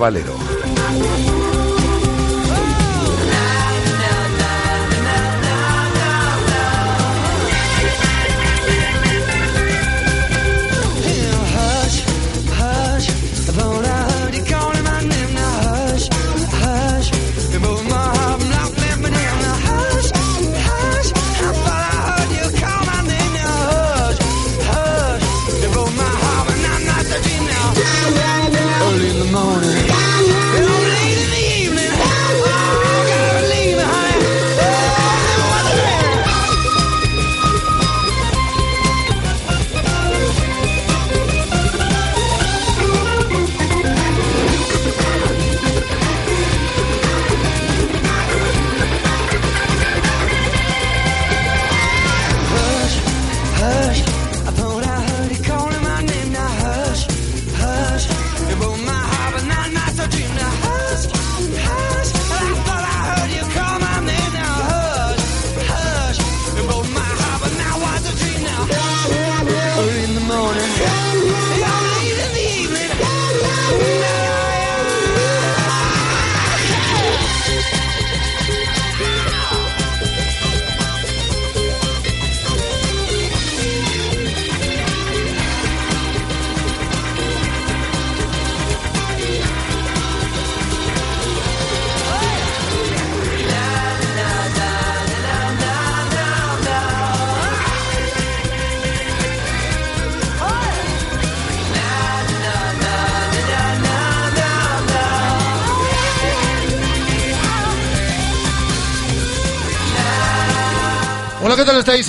Valero.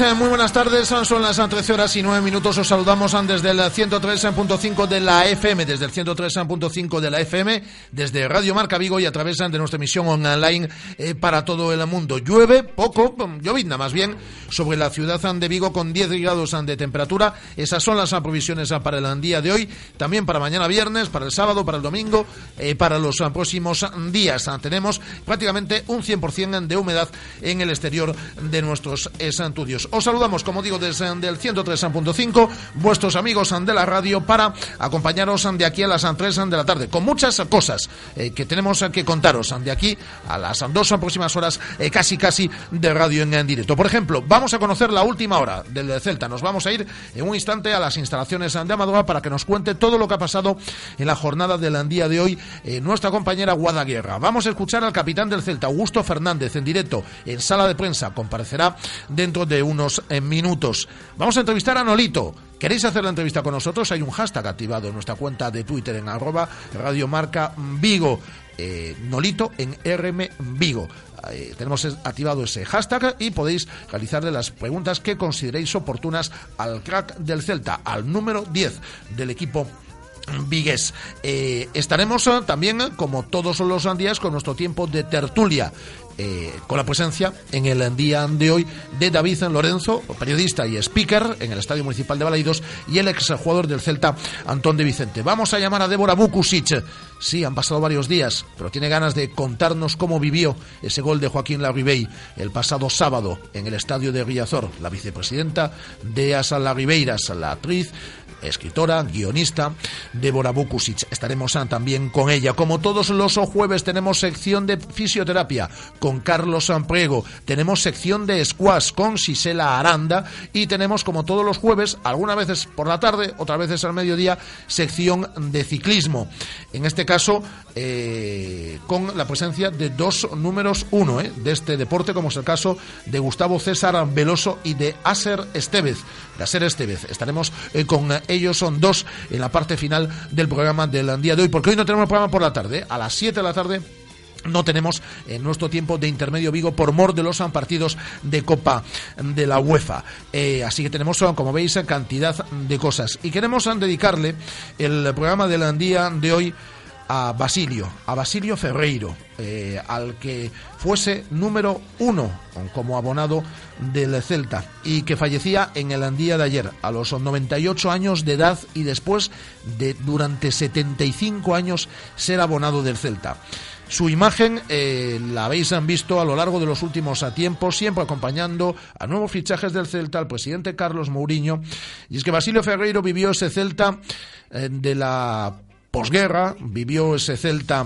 Muy buenas tardes. Son las 13 horas y 9 minutos. Os saludamos desde el 103.5 de la FM, desde el 103.5 de la FM, desde Radio Marca Vigo y a través de nuestra emisión online eh, para todo el mundo. Llueve poco, llovizna más bien, sobre la ciudad de Vigo con 10 grados de temperatura. Esas son las provisiones para el día de hoy, también para mañana viernes, para el sábado, para el domingo, eh, para los próximos días. Tenemos prácticamente un 100% de humedad en el exterior de nuestros estudios. Os saludamos, como digo, desde el 103.5, vuestros amigos de la radio, para acompañaros de aquí a las 3 de la tarde, con muchas cosas eh, que tenemos que contaros de aquí a las dos próximas horas, eh, casi casi de radio en, directo. Por ejemplo, vamos a conocer la última hora del Celta. Nos vamos a ir en un instante a las instalaciones de Amadora para que nos cuente todo lo que ha pasado en la jornada del día de hoy eh, nuestra compañera Guadaguerra. Vamos a escuchar al capitán del Celta, Augusto Fernández, en directo en sala de prensa. Comparecerá dentro de unos eh, minutos. Vamos a entrevistar a Nolito. ¿Queréis hacer la entrevista con nosotros? Hay un hashtag activado en nuestra cuenta de Twitter en arroba radiomarca Vigo. Eh, Nolito en RM Vigo. Tenemos activado ese hashtag y podéis realizarle las preguntas que consideréis oportunas al crack del Celta, al número 10 del equipo Vigues. Eh, estaremos eh, también, como todos los días, con nuestro tiempo de tertulia. Eh, con la presencia en el día de hoy de David Lorenzo, periodista y speaker en el Estadio Municipal de Balaidos, y el ex jugador del Celta, Antón de Vicente. Vamos a llamar a Débora Bukusic. Sí, han pasado varios días, pero tiene ganas de contarnos cómo vivió ese gol de Joaquín Larribey el pasado sábado en el Estadio de Riazor. La vicepresidenta de Asa Larribeiras, la actriz, escritora, guionista, Débora Bukusic. Estaremos también con ella. Como todos los jueves tenemos sección de fisioterapia con Carlos Samprego, tenemos sección de squash con Sisela Aranda y tenemos como todos los jueves, algunas veces por la tarde, otras veces al mediodía, sección de ciclismo. En este caso, eh, con la presencia de dos números uno eh, de este deporte, como es el caso de Gustavo César Veloso y de Aser Estevez. De Aser Estevez. Estaremos eh, con ellos son dos en la parte final del programa del día de hoy, porque hoy no tenemos programa por la tarde, a las 7 de la tarde no tenemos en nuestro tiempo de intermedio Vigo por mor de los partidos de Copa de la UEFA. Así que tenemos, como veis, cantidad de cosas. Y queremos dedicarle el programa del día de hoy a Basilio, a Basilio Ferreiro, eh, al que fuese número uno como abonado del Celta y que fallecía en el día de ayer a los 98 años de edad y después de durante 75 años ser abonado del Celta. Su imagen eh, la habéis visto a lo largo de los últimos tiempos, siempre acompañando a nuevos fichajes del Celta, al presidente Carlos Mourinho. Y es que Basilio Ferreiro vivió ese Celta eh, de la posguerra, vivió ese Celta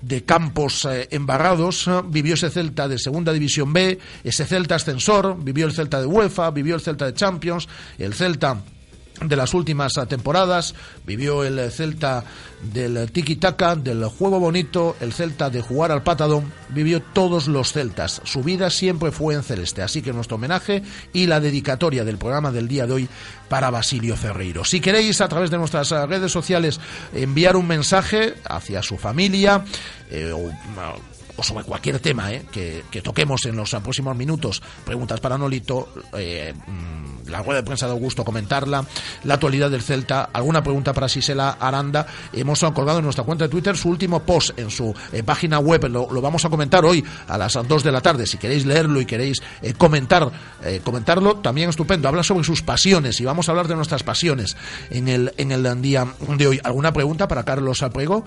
de campos eh, embarrados, vivió ese Celta de Segunda División B, ese Celta ascensor, vivió el Celta de UEFA, vivió el Celta de Champions, el Celta de las últimas temporadas, vivió el Celta del tiki-taka, del juego bonito, el Celta de jugar al patadón, vivió todos los Celtas. Su vida siempre fue en celeste, así que nuestro homenaje y la dedicatoria del programa del día de hoy para Basilio Ferreiro. Si queréis a través de nuestras redes sociales enviar un mensaje hacia su familia eh, o o sobre cualquier tema eh, que, toquemos en los próximos minutos, preguntas para Nolito, eh, mm, la rueda de prensa de Augusto, comentarla, la actualidad del Celta, alguna pregunta para Sisela Aranda. Hemos colgado en nuestra cuenta de Twitter su último post en su eh, página web, lo, vamos a comentar hoy a las 2 de la tarde. Si queréis leerlo y queréis comentar, comentarlo, también estupendo. Habla sobre sus pasiones y vamos a hablar de nuestras pasiones en el, en el día de hoy. ¿Alguna pregunta para Carlos Aprego,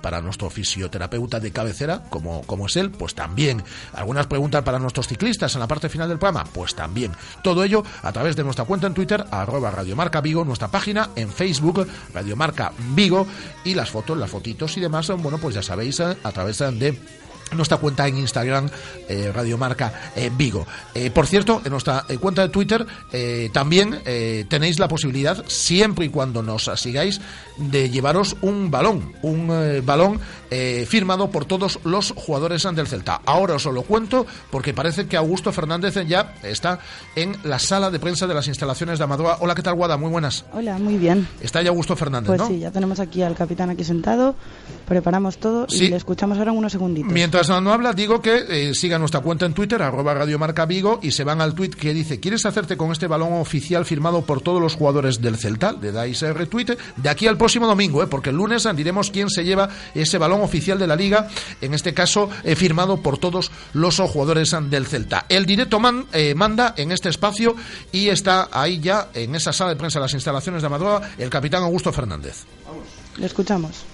para nuestro fisioterapeuta de cabecera? Es él, pues también. Algunas preguntas para nuestros ciclistas en la parte final del programa, pues también. Todo ello a través de nuestra cuenta en Twitter, arroba Radiomarca Vigo, nuestra página en Facebook, Radiomarca Vigo, y las fotos, las fotitos y demás, bueno, pues ya sabéis, a través de nuestra cuenta en Instagram, eh, Radio Marca eh, Vigo. Eh, por cierto, en nuestra cuenta de Twitter también tenéis la posibilidad, siempre y cuando nos sigáis, de llevaros un balón, un balón firmado por todos los jugadores del Celta. Ahora os lo cuento porque parece que Augusto Fernández ya está en la sala de prensa de las instalaciones de Amadora. Hola, ¿qué tal, Guada? Muy buenas. Hola, muy bien. Está ya Augusto Fernández, pues sí, ya tenemos aquí al capitán aquí sentado, preparamos todo y le escuchamos ahora en unos segunditos. Mientras no habla, digo que eh, sigan nuestra cuenta en Twitter, arroba Radio Marca Vigo, y se van al tweet que dice, ¿quieres hacerte con este balón oficial firmado por todos los jugadores del Celta? Le dais a retweet de aquí al próximo domingo, eh, porque el lunes diremos quién se lleva ese balón oficial de la Liga, en este caso eh, firmado por todos los jugadores del Celta. El directo man, manda en este espacio y está ahí ya, en esa sala de prensa, las instalaciones de Amadora, el capitán Augusto Fernández. Vamos. Le escuchamos.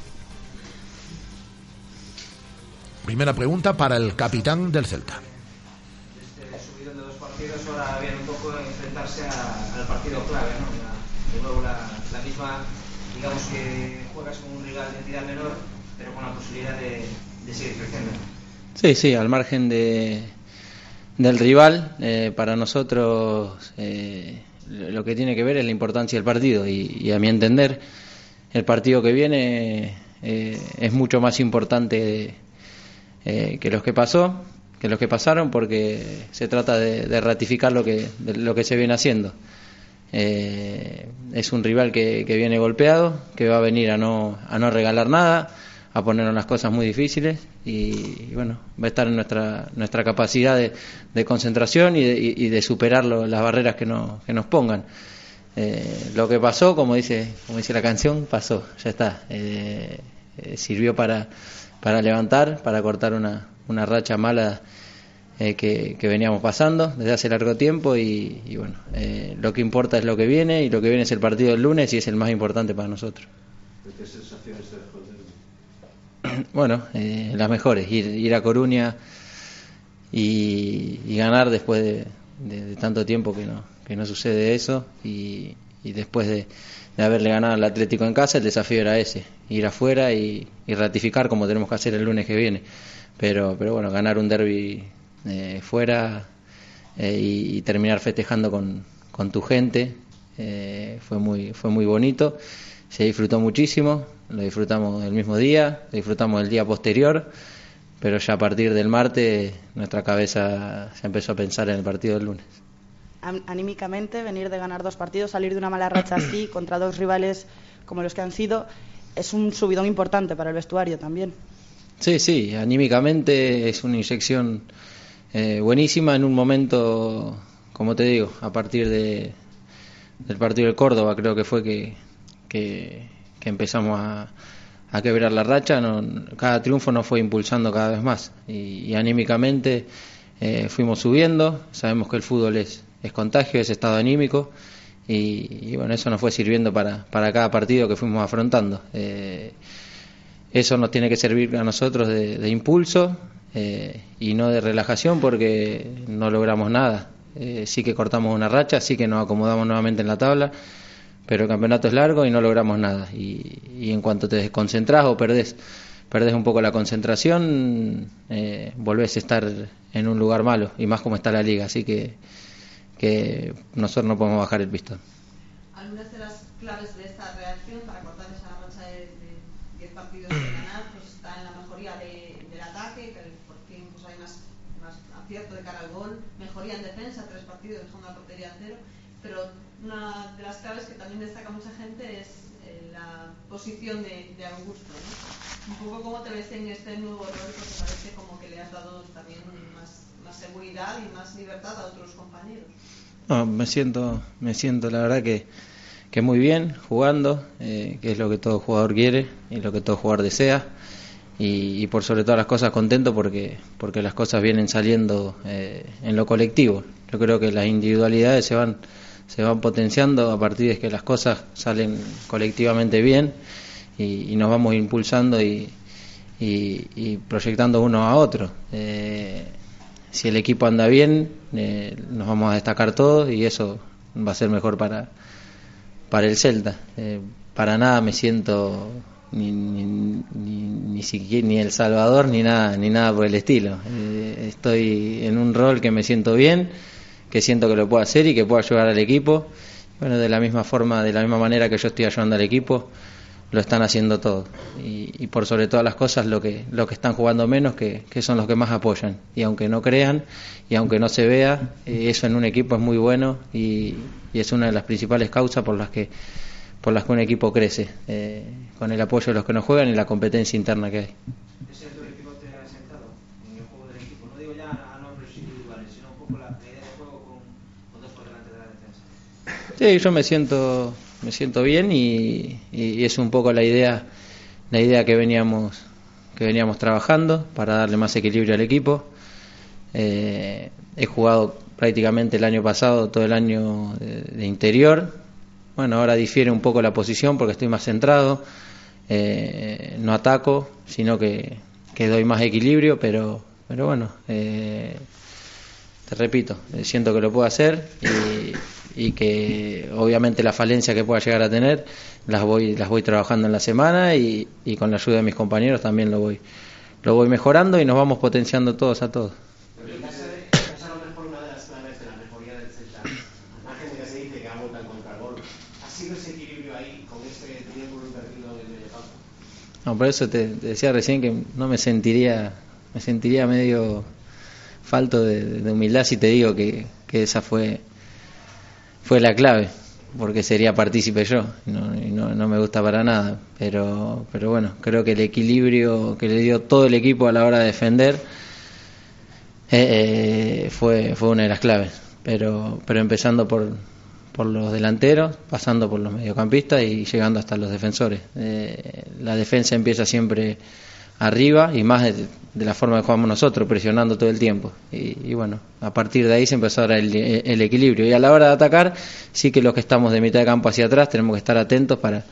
Primera pregunta para el capitán del Celta. Este subidón de dos partidos, ahora viene un poco enfrentarse al partido clave, ¿no? de nuevo la, misma, digamos que juegas con un rival de entidad menor, pero con la posibilidad de, seguir creciendo. Sí, sí, al margen de, del rival, eh, para nosotros eh, lo que tiene que ver es la importancia del partido y, a mi entender el partido que viene eh, es mucho más importante eh, que los que pasó, que los que pasaron, porque se trata de, ratificar lo que, lo que se viene haciendo. Eh, es un rival que, viene golpeado, que va a venir a no, a no regalar nada, a ponernos las cosas muy difíciles y, bueno, va a estar en nuestra, nuestra capacidad de, concentración y de, superar las barreras que, no, que nos pongan. Eh, lo que pasó, como dice, como dice la canción, pasó, ya está. sirvió para, para levantar, para cortar una, una racha mala eh, que, veníamos pasando desde hace largo tiempo y, bueno, eh, lo que importa es lo que viene y lo que viene es el partido del lunes y es el más importante para nosotros. ¿Qué sensaciones te Bueno, eh, las mejores, ir, ir a Coruña y, ganar después de, tanto tiempo que no, que no sucede eso y, y después de, de haberle ganado al Atlético en casa, el desafío era ese, ir afuera y, ratificar como tenemos que hacer el lunes que viene. Pero, pero bueno, ganar un derby eh, fuera eh, y, terminar festejando con, con tu gente eh, fue, muy, fue muy bonito, se disfrutó muchísimo, lo disfrutamos el mismo día, lo disfrutamos el día posterior, pero ya a partir del martes nuestra cabeza se empezó a pensar en el partido del lunes anímicamente, venir de ganar dos partidos, salir de una mala racha así contra dos rivales como los que han sido, es un subidón importante para el vestuario también. Sí, sí, anímicamente es una inyección eh, buenísima en un momento, como te digo, a partir de, del partido de Córdoba creo que fue que, que, empezamos a, a, quebrar la racha, cada triunfo nos fue impulsando cada vez más y, anímicamente eh, fuimos subiendo, sabemos que el fútbol es, es contagio, es estado anímico y, bueno, eso nos fue sirviendo para, para cada partido que fuimos afrontando. Eh, eso nos tiene que servir a nosotros de, impulso eh, y no de relajación porque no logramos nada. Eh, sí que cortamos una racha, sí que nos acomodamos nuevamente en la tabla, pero el campeonato es largo y no logramos nada. Y, en cuanto te desconcentras o perdés, perdés un poco la concentración, eh, volvés a estar en un lugar malo, y más como está la liga. Así que, que nosotros no podemos bajar el pistón. Algunas de las claves de esta reacción para cortar esa racha de 10 partidos de ganar pues está en la mejoría del ataque, que por fin pues hay más, más acierto de cara al gol, mejoría en defensa, tres partidos dejando la portería a cero, pero una de las claves que también destaca mucha gente es eh, la posición de, de Augusto. ¿no? Un poco cómo te ves en este nuevo rol, porque parece como que le has dado también más, más seguridad y más libertad a otros compañeros. Me siento, me siento la verdad que, que muy bien jugando, eh, que es lo que todo jugador quiere y lo que todo jugador desea. Y, por sobre todas las cosas contento porque, porque las cosas vienen saliendo eh, en lo colectivo. Yo creo que las individualidades se van se van potenciando a partir de que las cosas salen colectivamente bien y, nos vamos impulsando y, proyectando uno a otro. Eh, si el equipo anda bien, eh, nos vamos a destacar todos y eso va a ser mejor para, para el Celta. Eh, para nada me siento ni, ni, ni, siquiera, ni El Salvador ni nada, ni nada por el estilo. estoy en un rol que me siento bien que siento que lo puedo hacer y que puedo ayudar al equipo. Bueno, de la misma forma, de la misma manera que yo estoy ayudando al equipo, lo están haciendo todos. Y, por sobre todas las cosas, lo que, lo que están jugando menos, que, son los que más apoyan. Y aunque no crean y aunque no se vea, eh, eso en un equipo es muy bueno y, es una de las principales causas por las que por las que un equipo crece, eh, con el apoyo de los que no juegan y la competencia interna que hay. Sí, yo me siento, me siento bien y, es un poco la idea, la idea que veníamos, que veníamos trabajando para darle más equilibrio al equipo. Eh, he jugado prácticamente el año pasado todo el año de, interior. Bueno, ahora difiere un poco la posición porque estoy más centrado. Eh, no ataco, sino que, que, doy más equilibrio, pero, pero bueno, eh, te repito, siento que lo puedo hacer y, y que obviamente la falencia que pueda llegar a tener las voy las voy trabajando en la semana y, y con la ayuda de mis compañeros también lo voy lo voy mejorando y nos vamos potenciando todos a todos. No, por eso te, decía recién que no me sentiría me sentiría medio falto de, de humildad si te digo que, que esa fue fue la clave, porque sería partícipe yo, no, no, no, me gusta para nada, pero, pero bueno, creo que el equilibrio que le dio todo el equipo a la hora de defender eh, eh, fue, fue una de las claves, pero, pero empezando por, por los delanteros, pasando por los mediocampistas y llegando hasta los defensores. Eh, la defensa empieza siempre arriba y más de, la forma que jugamos nosotros, presionando todo el tiempo. Y, bueno, a partir de ahí se empezó a dar el, equilibrio. Y a la hora de atacar, sí que los que estamos de mitad de campo hacia atrás tenemos que estar atentos para,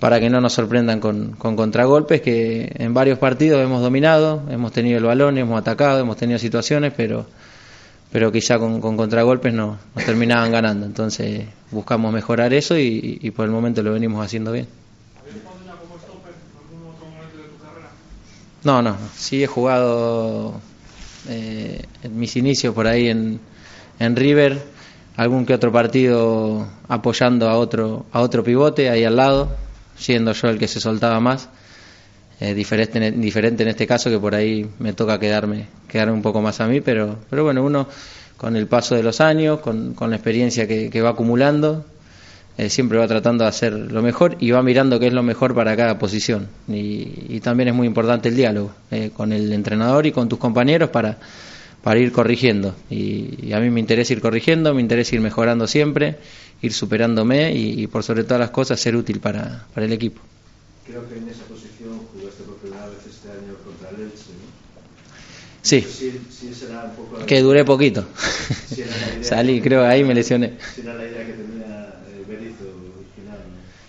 para que no nos sorprendan con, con contragolpes, que en varios partidos hemos dominado, hemos tenido el balón, hemos atacado, hemos tenido situaciones, pero pero quizá con, con contragolpes no, nos terminaban ganando. Entonces buscamos mejorar eso y por el momento lo venimos haciendo bien. No, no, sí he jugado eh, en mis inicios por ahí en, en River, algún que otro partido apoyando a otro, a otro pivote ahí al lado, siendo yo el que se soltaba más. Eh, diferente, diferente en este caso que por ahí me toca quedarme, quedarme un poco más a mí, pero, pero bueno, uno con el paso de los años, con, con la experiencia que, que va acumulando, eh, siempre va tratando de hacer lo mejor y va mirando qué es lo mejor para cada posición. Y, también es muy importante el diálogo eh, con el entrenador y con tus compañeros para, para ir corrigiendo. Y, a mí me interesa ir corrigiendo, me interesa ir mejorando siempre, ir superándome y, por sobre todas las cosas ser útil para, para el equipo. Creo que en esa posición jugaste por primera vez este año contra el Elche, ¿no? Sí, que duré poquito. Salí, creo, ahí me lesioné. Si era la idea que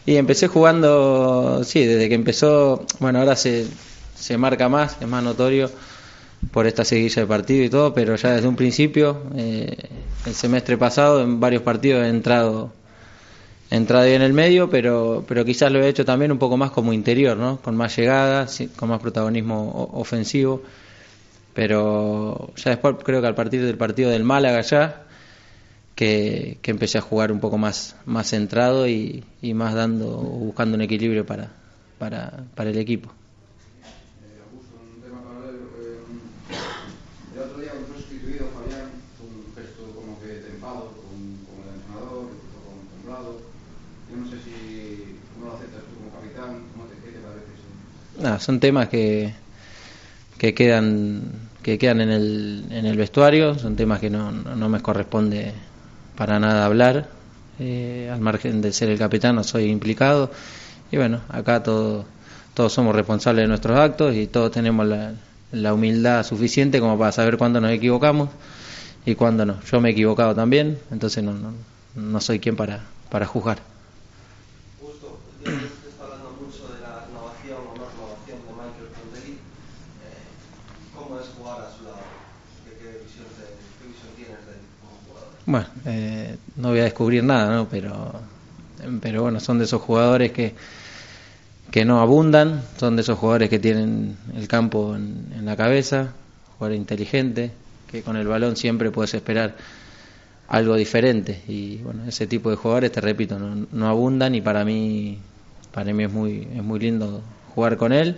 Y empecé jugando, sí, desde que empezó, bueno, ahora se, se marca más, es más notorio por esta seguilla de partido y todo, pero ya desde un principio, eh, el semestre pasado, en varios partidos he entrado, he entrado en el medio, pero, pero quizás lo he hecho también un poco más como interior, ¿no? Con más llegada, con más protagonismo ofensivo, pero ya después creo que al partir del partido del Málaga ya, que, que empecé a jugar un poco más, más centrado y, y más dando, buscando un equilibrio para, para, para el equipo. son temas que, que quedan que quedan en el, en el vestuario, son temas que no, no me corresponde para nada hablar, eh, al margen de ser el capitán no soy implicado y bueno, acá todos todos somos responsables de nuestros actos y todos tenemos la, la humildad suficiente como para saber cuándo nos equivocamos y cuándo no. Yo me he equivocado también, entonces no, no, no soy quien para, para juzgar. Bueno, eh, no voy a descubrir nada, ¿no? Pero, pero bueno, son de esos jugadores que, que no abundan, son de esos jugadores que tienen el campo en, la cabeza, jugador inteligente, que con el balón siempre puedes esperar algo diferente. Y bueno, ese tipo de jugadores, te repito, no, no abundan y para mí, para mí es muy, es muy lindo jugar con él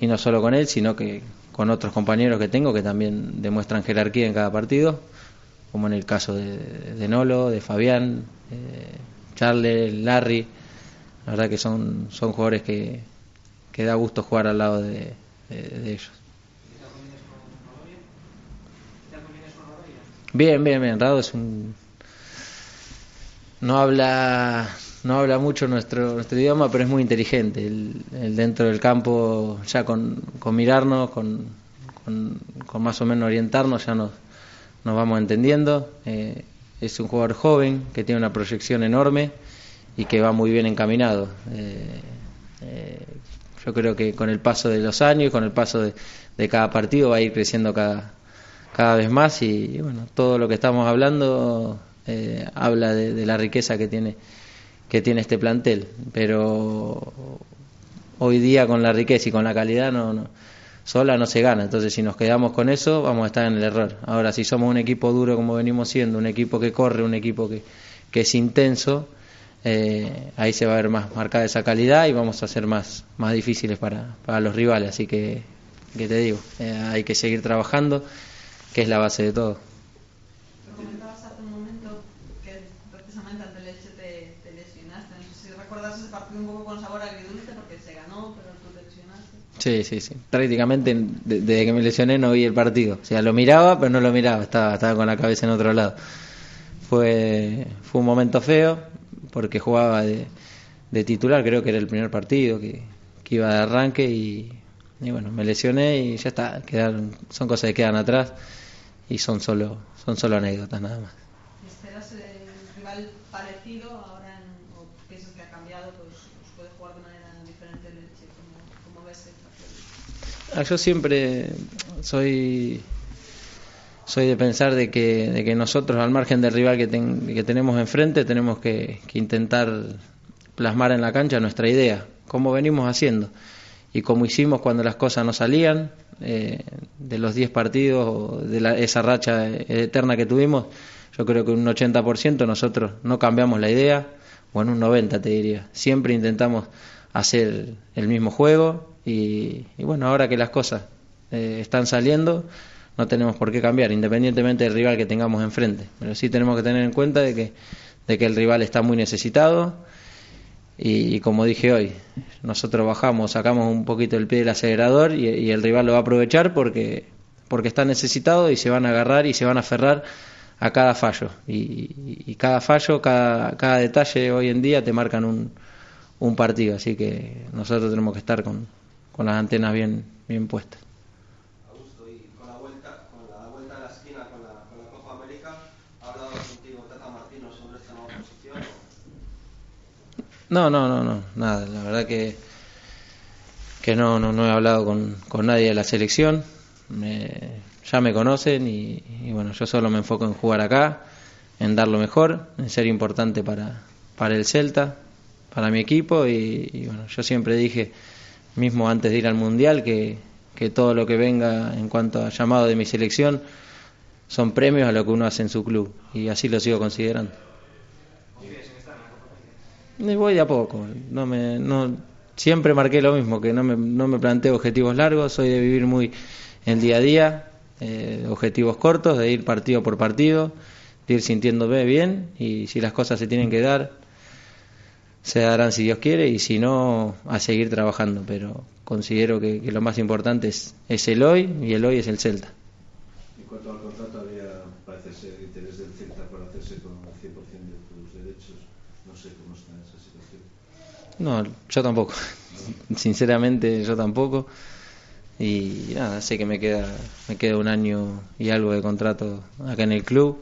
y no solo con él, sino que con otros compañeros que tengo que también demuestran jerarquía en cada partido como en el caso de, Nolo, de Fabián, eh, Charles, Larry. La verdad que son, son jugadores que, que da gusto jugar al lado de, ellos. Bien, bien, bien. Rado es un. No habla, no habla mucho nuestro, nuestro idioma, pero es muy inteligente. El, dentro del campo, ya con, con mirarnos, con, con, más o menos orientarnos, ya nos, nos vamos entendiendo. Eh, es un jugador joven que tiene una proyección enorme y que va muy bien encaminado. Eh, eh, yo creo que con el paso de los años, con el paso de, cada partido va a ir creciendo cada, cada vez más y, bueno, todo lo que estamos hablando habla de, de, la riqueza que tiene que tiene este plantel, pero hoy día con la riqueza y con la calidad no, no sola no se gana. Entonces, si nos quedamos con eso, vamos a estar en el error. Ahora, si somos un equipo duro como venimos siendo, un equipo que corre, un equipo que, que es intenso, eh, ahí se va a ver más marcada esa calidad y vamos a ser más, más difíciles para, para los rivales. Así que, que te digo, eh, hay que seguir trabajando, que es la base de todo. un poco con sabor porque se ganó, pero Sí, sí, sí. Prácticamente desde que me lesioné no vi el partido. O sea, lo miraba, pero no lo miraba. Estaba, estaba con la cabeza en otro lado. Fue, fue un momento feo porque jugaba de, de titular. Creo que era el primer partido que, iba de arranque y, y, bueno, me lesioné y ya está. Quedaron, son cosas que quedan atrás y son solo, son solo anécdotas nada más. ¿Esperas el rival parecido ahora en, o piensas que ha cambiado? Pues, pues puede jugar de manera diferente el Elche. ¿Cómo, cómo ves el Ah, yo siempre soy soy de pensar de que, de que nosotros al margen del rival que, que tenemos enfrente tenemos que, intentar plasmar en la cancha nuestra idea, como venimos haciendo. Y como hicimos cuando las cosas no salían, eh, de los 10 partidos, de la, esa racha eterna que tuvimos, yo creo que un 80% nosotros no cambiamos la idea, o en un 90% te diría, siempre intentamos hacer el mismo juego, y, bueno, ahora que las cosas eh, están saliendo, no tenemos por qué cambiar, independientemente del rival que tengamos enfrente. Pero sí tenemos que tener en cuenta de que, de que el rival está muy necesitado y, como dije hoy, nosotros bajamos, sacamos un poquito el pie del acelerador y, el rival lo va a aprovechar porque, porque está necesitado y se van a agarrar y se van a aferrar a cada fallo. Y, y cada fallo, cada, cada detalle hoy en día te marcan un, un partido. Así que nosotros tenemos que estar con, con las antenas bien, bien puestas. Augusto, y con la vuelta, con la vuelta de la esquina con la, con la Copa América, ¿ha hablado contigo Tata Martino sobre esta nueva posición? No, no, no, no, nada. La verdad que que no, no, no he hablado con, con nadie de la selección. Me, ya me conocen y, y, bueno, yo solo me enfoco en jugar acá, en dar lo mejor, en ser importante para, para el Celta, para mi equipo y, y bueno, yo siempre dije, mismo antes de ir al Mundial, que, que todo lo que venga en cuanto a llamado de mi selección son premios a lo que uno hace en su club y así lo sigo considerando. Me voy de a poco, no me, no, siempre marqué lo mismo, que no me, no me planteo objetivos largos, soy de vivir muy el día a día, eh, objetivos cortos, de ir partido por partido, de ir sintiéndome bien y si las cosas se tienen que dar, se darán si Dios quiere y si no, a seguir trabajando, pero considero que, que lo más importante es, es el hoy y el hoy es el Celta. En cuanto al contrato, había, parece ser, interés del Celta por hacerse con el 100% de tus derechos. No sé cómo está esa situación. No, yo tampoco. Sinceramente, yo tampoco. Y nada, sé que me queda, me queda un año y algo de contrato acá en el club.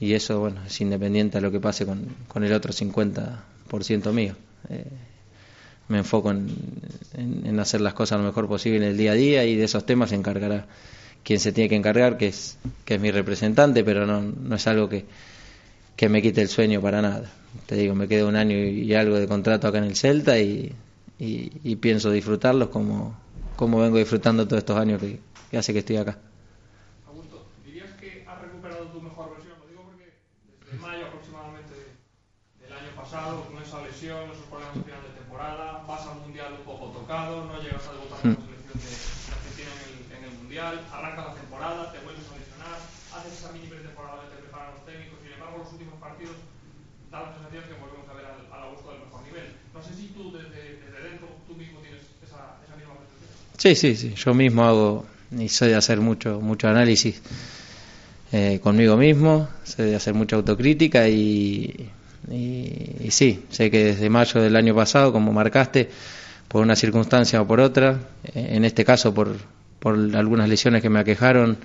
Y eso, bueno, es independiente a lo que pase con, con el otro 50% mío. Eh, me enfoco en, en, hacer las cosas lo mejor posible en el día a día y de esos temas se encargará quien se tiene que encargar, que es, que es mi representante, pero no, no es algo que, que me quite el sueño para nada. Te digo, me queda un año y algo de contrato acá en el Celta y, y, pienso disfrutarlos como, como vengo disfrutando todos estos años que, que hace que estoy acá. Mayo aproximadamente del año pasado, lesión, esos problemas de final de temporada, vas al Mundial un poco tocado, no llegas a debutar con la selección de Argentina en el, en el Mundial, arrancas la temporada, te vuelves a lesionar, haces esa mini pretemporada que te preparan los técnicos, sin embargo los últimos partidos da la sensación que volvemos a ver al, al Augusto del mejor nivel. No sé si tú desde, desde dentro, tú mismo tienes esa, esa misma percepción. Sí, sí, sí, yo mismo hago y soy de hacer mucho, mucho análisis eh, conmigo mismo, sé de hacer mucha autocrítica y, y, sí, sé que desde mayo del año pasado, como marcaste, por una circunstancia o por otra, eh, en este caso por, algunas lesiones que me aquejaron,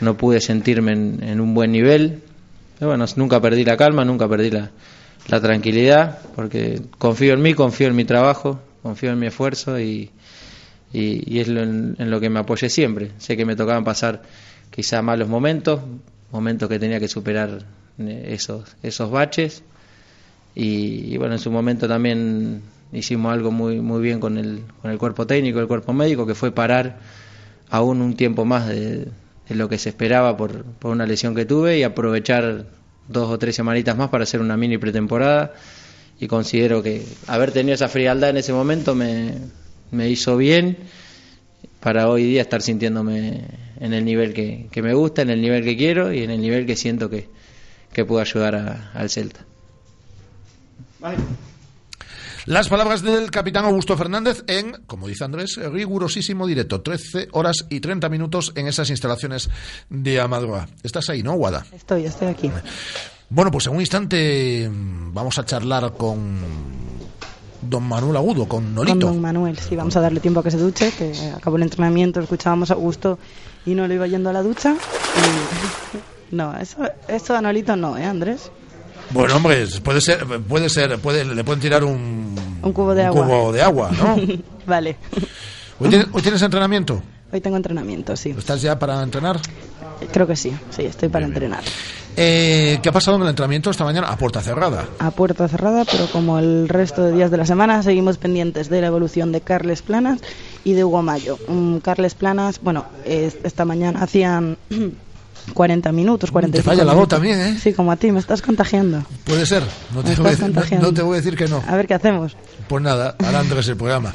no pude sentirme en, un buen nivel. Pero bueno, nunca perdí la calma, nunca perdí la, tranquilidad, porque confío en mí, confío en mi trabajo, confío en mi esfuerzo y, y, es lo en, en, lo que me apoyé siempre. Sé que me tocaban pasar quizá malos momentos, momentos que tenía que superar esos, esos baches. Y, bueno, en su momento también hicimos algo muy, muy bien con el, con el cuerpo técnico, el cuerpo médico, que fue parar aún un tiempo más de, de lo que se esperaba por, por una lesión que tuve y aprovechar dos o tres semanitas más para hacer una mini pretemporada. Y considero que haber tenido esa frialdad en ese momento me, me hizo bien. Para hoy día estar sintiéndome en el nivel que, que, me gusta, en el nivel que quiero y en el nivel que siento que, que puedo ayudar a, al Celta. Vale. Las palabras del capitán Augusto Fernández en, como dice Andrés, rigurosísimo directo. 13 horas y 30 minutos en esas instalaciones de Amadroa. ¿Estás ahí, no, Guada? Estoy, estoy aquí. Bueno, pues en un instante vamos a charlar con don Manuel Agudo, con Nolito. Con don Manuel, sí, vamos a darle tiempo a que se duche, que acabó el entrenamiento, escuchábamos a Augusto y no lo iba yendo a la ducha. Y... No, eso, eso a Nolito no, ¿eh, Andrés? Bueno, hombre, puede ser, puede ser, puede, le pueden tirar un, un cubo de un agua. Cubo de agua, ¿no? vale. ¿Hoy tienes, ¿Hoy tienes, entrenamiento? Hoy tengo entrenamiento, sí. ¿Estás ya para entrenar? Creo que sí, sí, estoy para Bien. entrenar. Eh, ¿Qué ha pasado en el entrenamiento esta mañana? A puerta cerrada. A puerta cerrada, pero como el resto de días de la semana, seguimos pendientes de la evolución de Carles Planas y de Hugo Mayo. Um, Carles Planas, bueno, eh, esta mañana hacían 40 minutos, 45 Te falla la voz también, ¿eh? Sí, como a ti, me estás contagiando. Puede ser, no te, voy a, decir, no, no te, voy a decir, que no. A ver qué hacemos. Pues nada, hará Andrés el programa.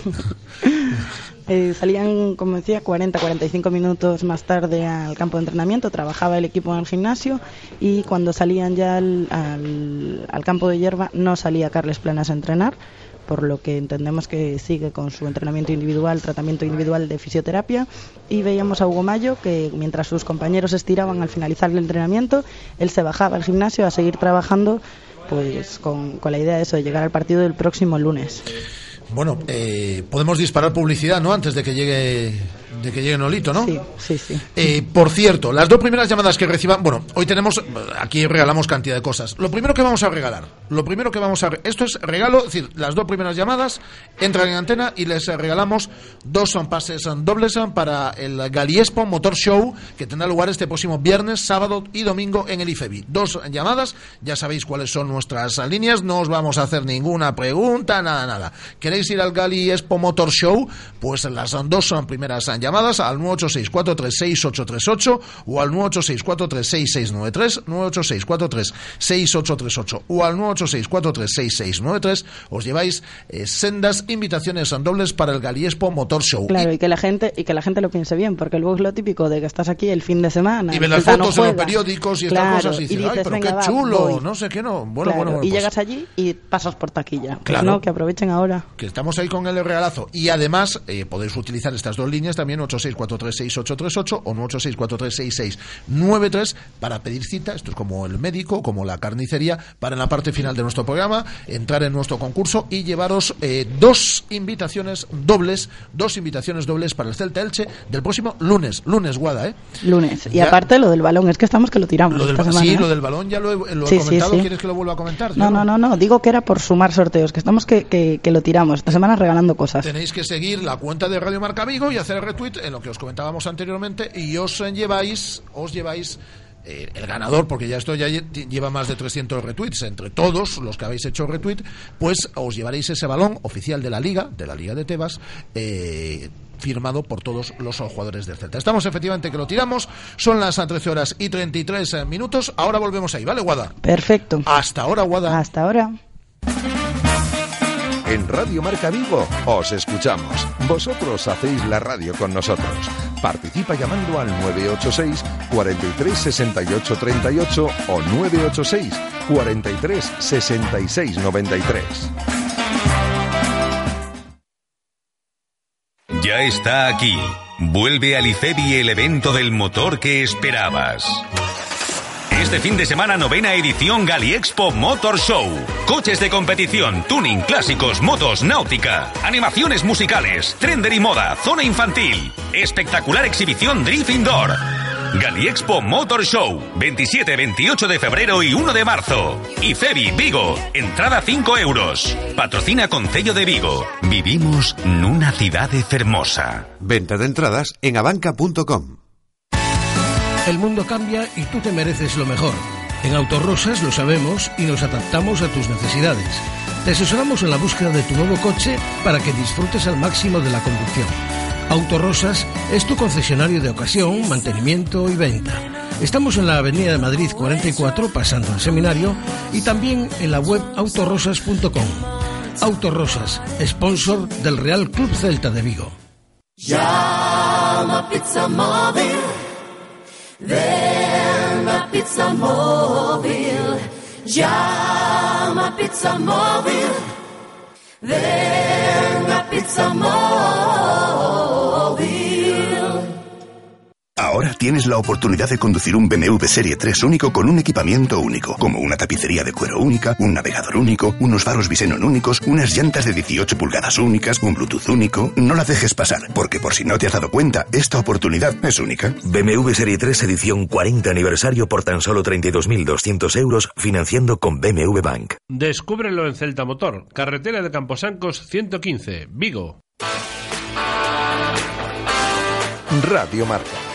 eh, salían, como decía, 40, 45 minutos más tarde al campo de entrenamiento, trabajaba el equipo en el gimnasio y cuando salían ya al, al, al campo de hierba no salía Carles Planas a entrenar por lo que entendemos que sigue con su entrenamiento individual, tratamiento individual de fisioterapia. Y veíamos a Hugo Mayo que mientras sus compañeros estiraban al finalizar el entrenamiento, él se bajaba al gimnasio a seguir trabajando pues con, con la idea de eso, de llegar al partido del próximo lunes. Bueno, eh, podemos disparar publicidad, ¿no? Antes de que llegue de que llegue Nolito, ¿no? Sí, sí, sí. Eh, por cierto, las dos primeras llamadas que reciban, bueno, hoy tenemos, aquí regalamos cantidad de cosas. Lo primero que vamos a regalar, lo primero que vamos a, esto es regalo, es decir, las dos primeras llamadas entran en antena y les regalamos dos son pases dobles para el Galiespo Motor Show que tendrá lugar este próximo viernes, sábado y domingo en el IFEBI. Dos llamadas, ya sabéis cuáles son nuestras líneas, no os vamos a hacer ninguna pregunta, nada, nada. ¿Queréis ir al Galiespo Motor Show? Pues las dos son primeras llamadas al 986-436-838 o al 986-436-693, 986-436-6838 o al 986-436-693 os lleváis eh, sendas invitaciones dobles para el Galiespo Motor Show. Claro, y, que la gente y que la gente lo piense bien, porque luego es lo típico de que estás aquí el fin de semana y ven las fotos en los periódicos y estas cosas y dices, ay, pero qué chulo, no sé qué no. Bueno, claro, bueno, bueno, y pues, llegas allí y pasas por taquilla. Pues Claro. no, que aprovechen ahora. que estamos ahí con el regalazo. Y además eh, podéis utilizar estas dos líneas también 86436838 o 986436693 para pedir cita. Esto es como el médico, como la carnicería, para en la parte final de nuestro programa entrar en nuestro concurso y llevaros eh, dos invitaciones dobles, dos invitaciones dobles para el Celta Elche del próximo lunes, lunes Guada, ¿eh? Lunes. Y Ya- aparte lo del balón, es que estamos que lo tiramos. Lo del, esta semana, sí, ¿eh? lo del balón ya lo he, lo Sí, sí, comentado. sí. ¿Quieres que lo vuelva a comentar? No, no, no, no, digo que era por sumar sorteos, que estamos que, que, que lo tiramos. Esta semana regalando cosas. Tenéis que seguir la cuenta de Radio Marca Vigo y hacer el en lo que os comentábamos anteriormente y os eh, lleváis, os lleváis eh, el ganador, porque ya esto ya lle- lleva más de 300 retweets, entre todos los que habéis hecho retweet, pues os llevaréis ese balón oficial de la Liga, de la Liga de Tebas, eh, firmado por todos los jugadores del Celta. Estamos efectivamente que lo tiramos, son las 13 horas y 33 minutos, ahora volvemos ahí, ¿vale, Guada? Perfecto. Hasta ahora, Guada. Hasta ahora. En Radio Marca Vigo os escuchamos. Vosotros hacéis la radio con nosotros. Participa llamando al 986 43 68 38 o 986 43 66 93. Ya está aquí. Vuelve al IFEBI el evento del motor que esperabas. Este fin de semana novena edición Galiexpo Motor Show. Coches de competición, tuning, clásicos, motos, náutica, animaciones musicales, trender y moda, zona infantil. Espectacular exhibición Drift Indoor. Galiexpo Motor Show, 27, 28 de febrero y 1 de marzo. IFEBI Vigo, entrada 5 euros. Patrocina Concello de Vigo. Vivimos nunha cidade fermosa. Venta de entradas en abanca.com. El mundo cambia y tú te mereces lo mejor. En Autorosas lo sabemos y nos adaptamos a tus necesidades. Te asesoramos en la búsqueda de tu nuevo coche para que disfrutes al máximo de la conducción. Autorosas es tu concesionario de ocasión, mantenimiento y venta. Estamos en la Avenida de Madrid 44, pasando el seminario, y también en la web autorosas.com. Autorosas, sponsor del Real Club Celta de Vigo. Llama Pizza Móvil. Ven Pizza Móvil. Llama Pizza Móvil. Ven Pizza Móvil. Ahora tienes la oportunidad de conducir un BMW Serie 3 único con un equipamiento único, como una tapicería de cuero única, un navegador único, unos faros Visenon únicos, unas llantas de 18 pulgadas únicas, un Bluetooth único. No la dejes pasar, porque por si no te has dado cuenta, esta oportunidad es única. BMW Serie 3 edición 40 aniversario por tan solo 32.200 euros financiando con BMW Bank. Descúbrelo en Celta Motor, carretera de Camposancos 115, Vigo. Radio Marca,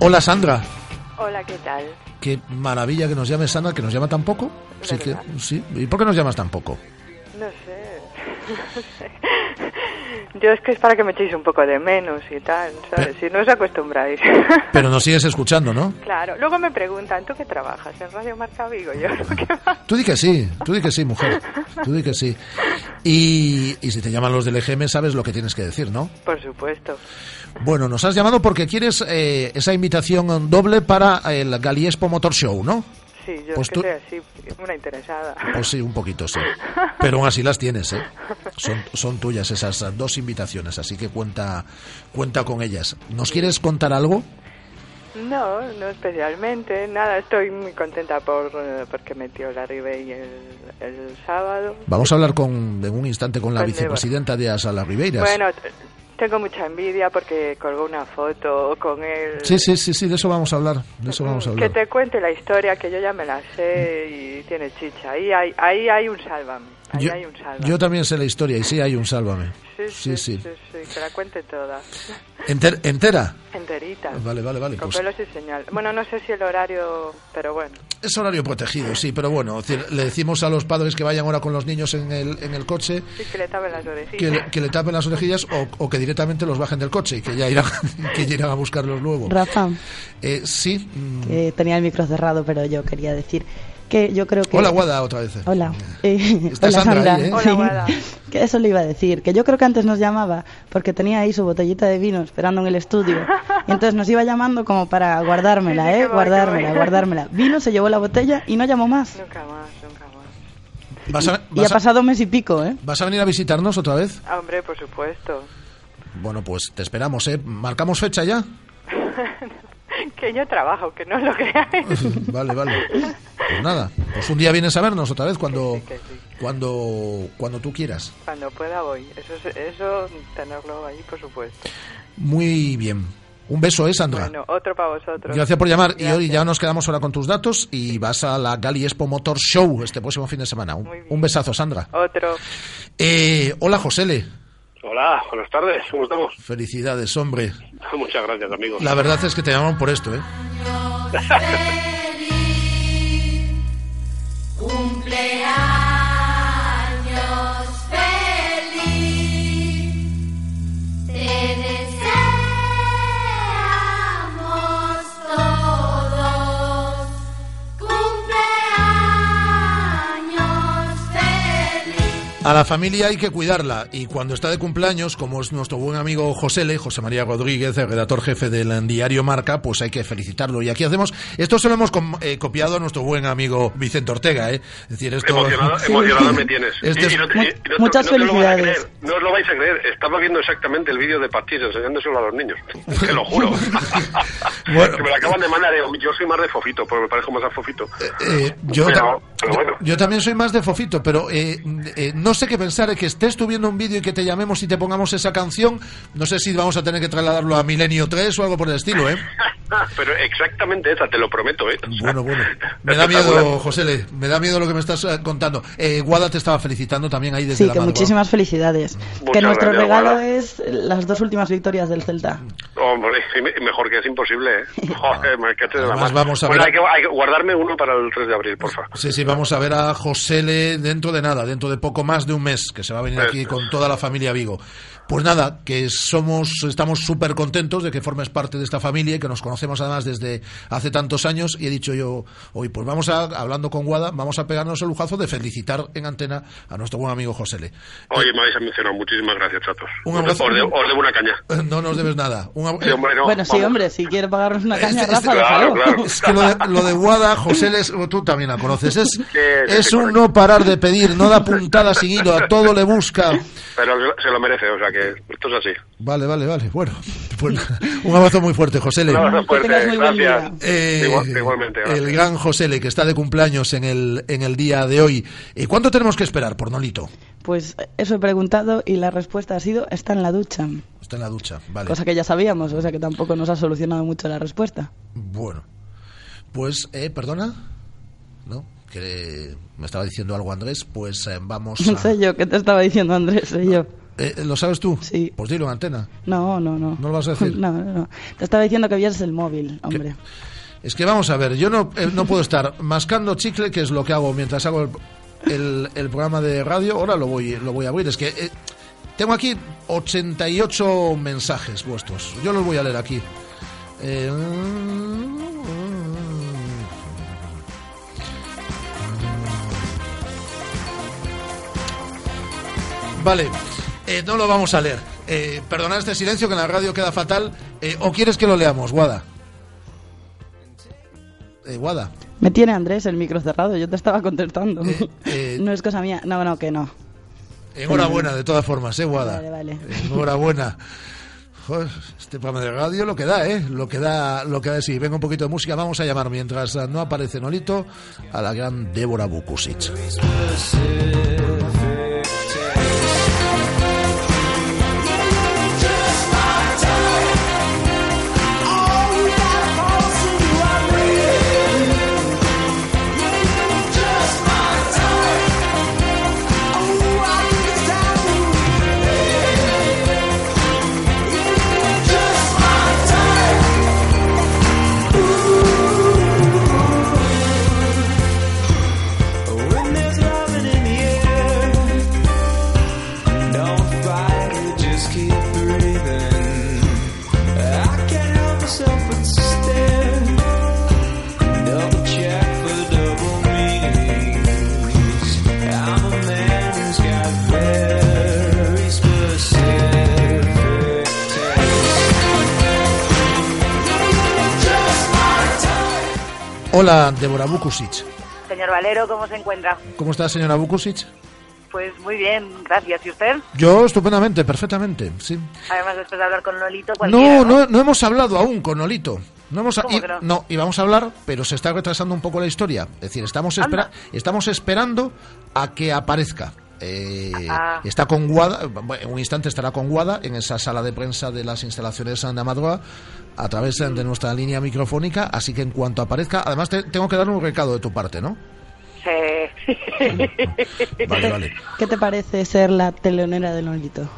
Hola Sandra. Hola, ¿qué tal? Qué maravilla que nos llame Sandra, que nos llama tan poco. Sí, que, sí. ¿Y por qué nos llamas tan poco? No sé. Yo es que es para que me echéis un poco de menos y tal, ¿sabes? Si no os acostumbráis. Pero nos sigues escuchando, ¿no? claro. Luego me preguntan, ¿tú qué trabajas? ¿En Radio Marca Vigo? Yo. Tú di que sí, tú di que sí, mujer. Tú di que sí. Y, y si te llaman los del EGM, sabes lo que tienes que decir, ¿no? Por supuesto. Bueno, nos has llamado porque quieres eh, esa invitación doble para el Galiespo Motor Show, ¿no? Sí, yo Pues que tú- así, una interesada. Pues sí, un poquito, sí. Pero aún así las tienes, ¿eh? Son, son tuyas esas dos invitaciones, así que cuenta, cuenta con ellas. ¿Nos quieres contar algo? No, no especialmente. Nada, estoy muy contenta por eh, porque metió la Ribey el, el sábado. Vamos a hablar con, en un instante con la vicepresidenta de Asala Ribeiras. Bueno, tengo mucha envidia porque colgó una foto con él. Sí, sí, sí, sí, de eso vamos a hablar. De eso vamos a Que hablar. te cuente la historia, que yo ya me la sé y tiene chicha. Ahí hay, ahí hay un sálvame. Ahí Yo, hay un sálvame. yo también sé la historia y sí hay un sálvame. Sí, Sí, sí, sí. sí, sí, que la cuente toda. Enter- ¿Entera? Enterita. Vale, vale, vale. Con Pues pelos y señal. Bueno, no sé si el horario, pero bueno. es horario protegido, sí, pero bueno, le decimos a los padres que vayan ahora con los niños en el, en el coche Sí que le tapen las que orejillas. le, que le tapen las orejillas o, o que directamente los bajen del coche y que ya irán, que ya irán a buscarlos luego. Rafa, Eh, sí. mm, que tenía el micro cerrado, pero yo quería decir que yo creo que... Hola, Guada, otra vez. Hola. Eh, Está hola, Sandra Sandra. ahí, ¿eh? Hola, Guada. que eso le iba a decir, que yo creo que antes nos llamaba porque tenía ahí su botellita de vino esperando en el estudio. Y entonces nos iba llamando como para guardármela, ¿eh? Guardármela, guardármela. Vino, se llevó la botella y no llamó más. Nunca más, nunca más. ¿Vas a, Y ha pasado mes y pico, ¿eh? vas a venir a visitarnos otra vez? Ah, Hombre, por supuesto. Bueno, pues te esperamos, ¿eh? ¿Marcamos fecha ya? que yo trabajo, que no lo creáis. vale, vale. Pues nada, pues un día vienes a vernos otra vez cuando, Que sí. cuando, cuando tú quieras. Cuando pueda voy. Eso, es- eso tenerlo ahí, por supuesto. Muy bien. Un beso, ¿eh, Sandra? Bueno, otro para vosotros. Gracias por llamar y hoy ya nos quedamos ahora con tus datos y vas a la Gali Expo Motor Show este próximo fin de semana. Un, un besazo, Sandra. Otro. Eh, hola, Josele. Hola, buenas tardes, ¿cómo estamos? Felicidades, hombre. Muchas gracias, amigos. La verdad es que te llamaron por esto, ¿eh? Cumpleaños feliz, A la familia hay que cuidarla y cuando está de cumpleaños, como es nuestro buen amigo José Le, José María Rodríguez, el redactor jefe del diario Marca, pues hay que felicitarlo. Y aquí hacemos, esto se lo hemos com- eh, copiado a nuestro buen amigo Vicente Ortega, ¿eh? Es decir, esto... Emocionado, emocionado me tienes. Este Y- es- y no te- y no te- Muchas no lo felicidades. no os lo vais a creer. Estaba viendo exactamente el vídeo de Patchis enseñándoselo a los niños. Te lo juro. Bueno. que me lo acaban de mandar. digo, Yo soy más de Fofito, porque me parezco más a Fofito. Eh, yo, Pero- ta- pero bueno. yo también soy más de Fofito, pero eh, eh, no sé qué pensar, es que estés tú viendo un vídeo y que te llamemos y te pongamos esa canción, no sé si vamos a tener que trasladarlo a Milenio 3 o algo por el estilo, ¿eh? Pero exactamente esa, te lo prometo, ¿eh? Bueno, bueno. Me da miedo, José Le, me da miedo lo que me estás eh, contando. Eh, Guada te estaba felicitando también ahí desde Sí, la que madrugada. muchísimas felicidades. Muchas que nuestro gracias, regalo Guada. es las dos últimas victorias del Celta. Hombre, mejor que es imposible, ¿eh? Joder, Además, vamos a Bueno, ver- hay, que, hay que guardarme uno para el 3 de abril, por favor. Sí, sí, vamos a ver a José Le dentro de nada, dentro de poco más de un mes, que se va a venir aquí con toda la familia Vigo. Pues nada, que somos, estamos súper contentos de que formes parte de esta familia y que nos conocemos además desde hace tantos años. Y he dicho yo, hoy pues vamos a, hablando con Guada, vamos a pegarnos el lujazo de felicitar en antena a nuestro buen amigo José Le. Oye, me habéis mencionado. Muchísimas gracias, chatos. Un Os- abrazo. Os, debo, os debo una caña. No nos debes nada. Un ab- Sí, hombre, no, bueno, sí, hombre, si quiere pagarnos una caña, Este- Rafa, este- déjalo. Es que lo de, lo de Guada, José, Les, tú también la conoces. Es, sí, es sí, un no parar de pedir, no da puntada seguido, a todo le busca. Pero se lo merece, o sea que esto es así. Vale, vale, vale. Bueno, pues, un abrazo muy fuerte, José Le. Un abrazo fuerte, gracias. Eh, Igual- igualmente, gracias. el gran José Le, que está de cumpleaños en el, en el día de hoy. ¿Y cuánto tenemos que esperar por Nolito? Pues eso he preguntado y la respuesta ha sido está en la ducha. Está en la ducha, vale. Cosa que ya sabíamos, o sea que tampoco nos ha solucionado mucho la respuesta. Bueno, pues, eh, perdona, ¿no? Que me estaba diciendo algo Andrés, pues eh, vamos No a... sé yo, ¿qué te estaba diciendo Andrés? Sé yo. Eh, ¿Lo sabes tú? Sí. Pues dilo en antena. No, no, no. ¿No lo vas a decir? No, no, no. Te estaba diciendo que vieras el móvil, hombre. Es que vamos a ver, yo no, eh, no puedo estar mascando chicle, que es lo que hago mientras hago el, el- el programa de radio. Ahora lo voy, lo voy a abrir. Es que eh, tengo aquí 88 mensajes vuestros. Yo los voy a leer aquí. Eh, Vale, eh, no lo vamos a leer. Eh, perdonad este silencio que en la radio queda fatal. Eh, ¿O quieres que lo leamos, Guada? Eh, Guada. Me tiene Andrés el micro cerrado, yo te estaba contestando. no es cosa mía. No, no, que no. Enhorabuena, de todas formas, ¿eh, Guada? Vale, vale. Enhorabuena. Este programa de radio lo que da, ¿eh? Lo que da, lo que da sí. Venga un poquito de música. Vamos a llamar, mientras no aparece Nolito, a la gran Débora Bukusic. Hola, Débora Bukusic. Señor Valero, ¿cómo se encuentra? ¿Cómo está, señora Bukusic? Pues muy bien, gracias. ¿Y usted? Yo estupendamente, perfectamente, sí. Además, después de hablar con Lolito, cualquiera, No, no, no hemos hablado aún con Nolito. No hemos ¿Cómo y- que no? no, íbamos a hablar, pero se está retrasando un poco la historia. Es decir, estamos, espera- estamos esperando a que aparezca. Eh, Ah. Está con Guada, bueno, en un instante estará con Guada en esa sala de prensa de las instalaciones de Amadroa a través de de nuestra línea microfónica. Así que en cuanto aparezca, además te- tengo que dar un recado de tu parte, ¿no? Sí. Vale, vale. ¿Qué te parece ser la telonera de Nolito?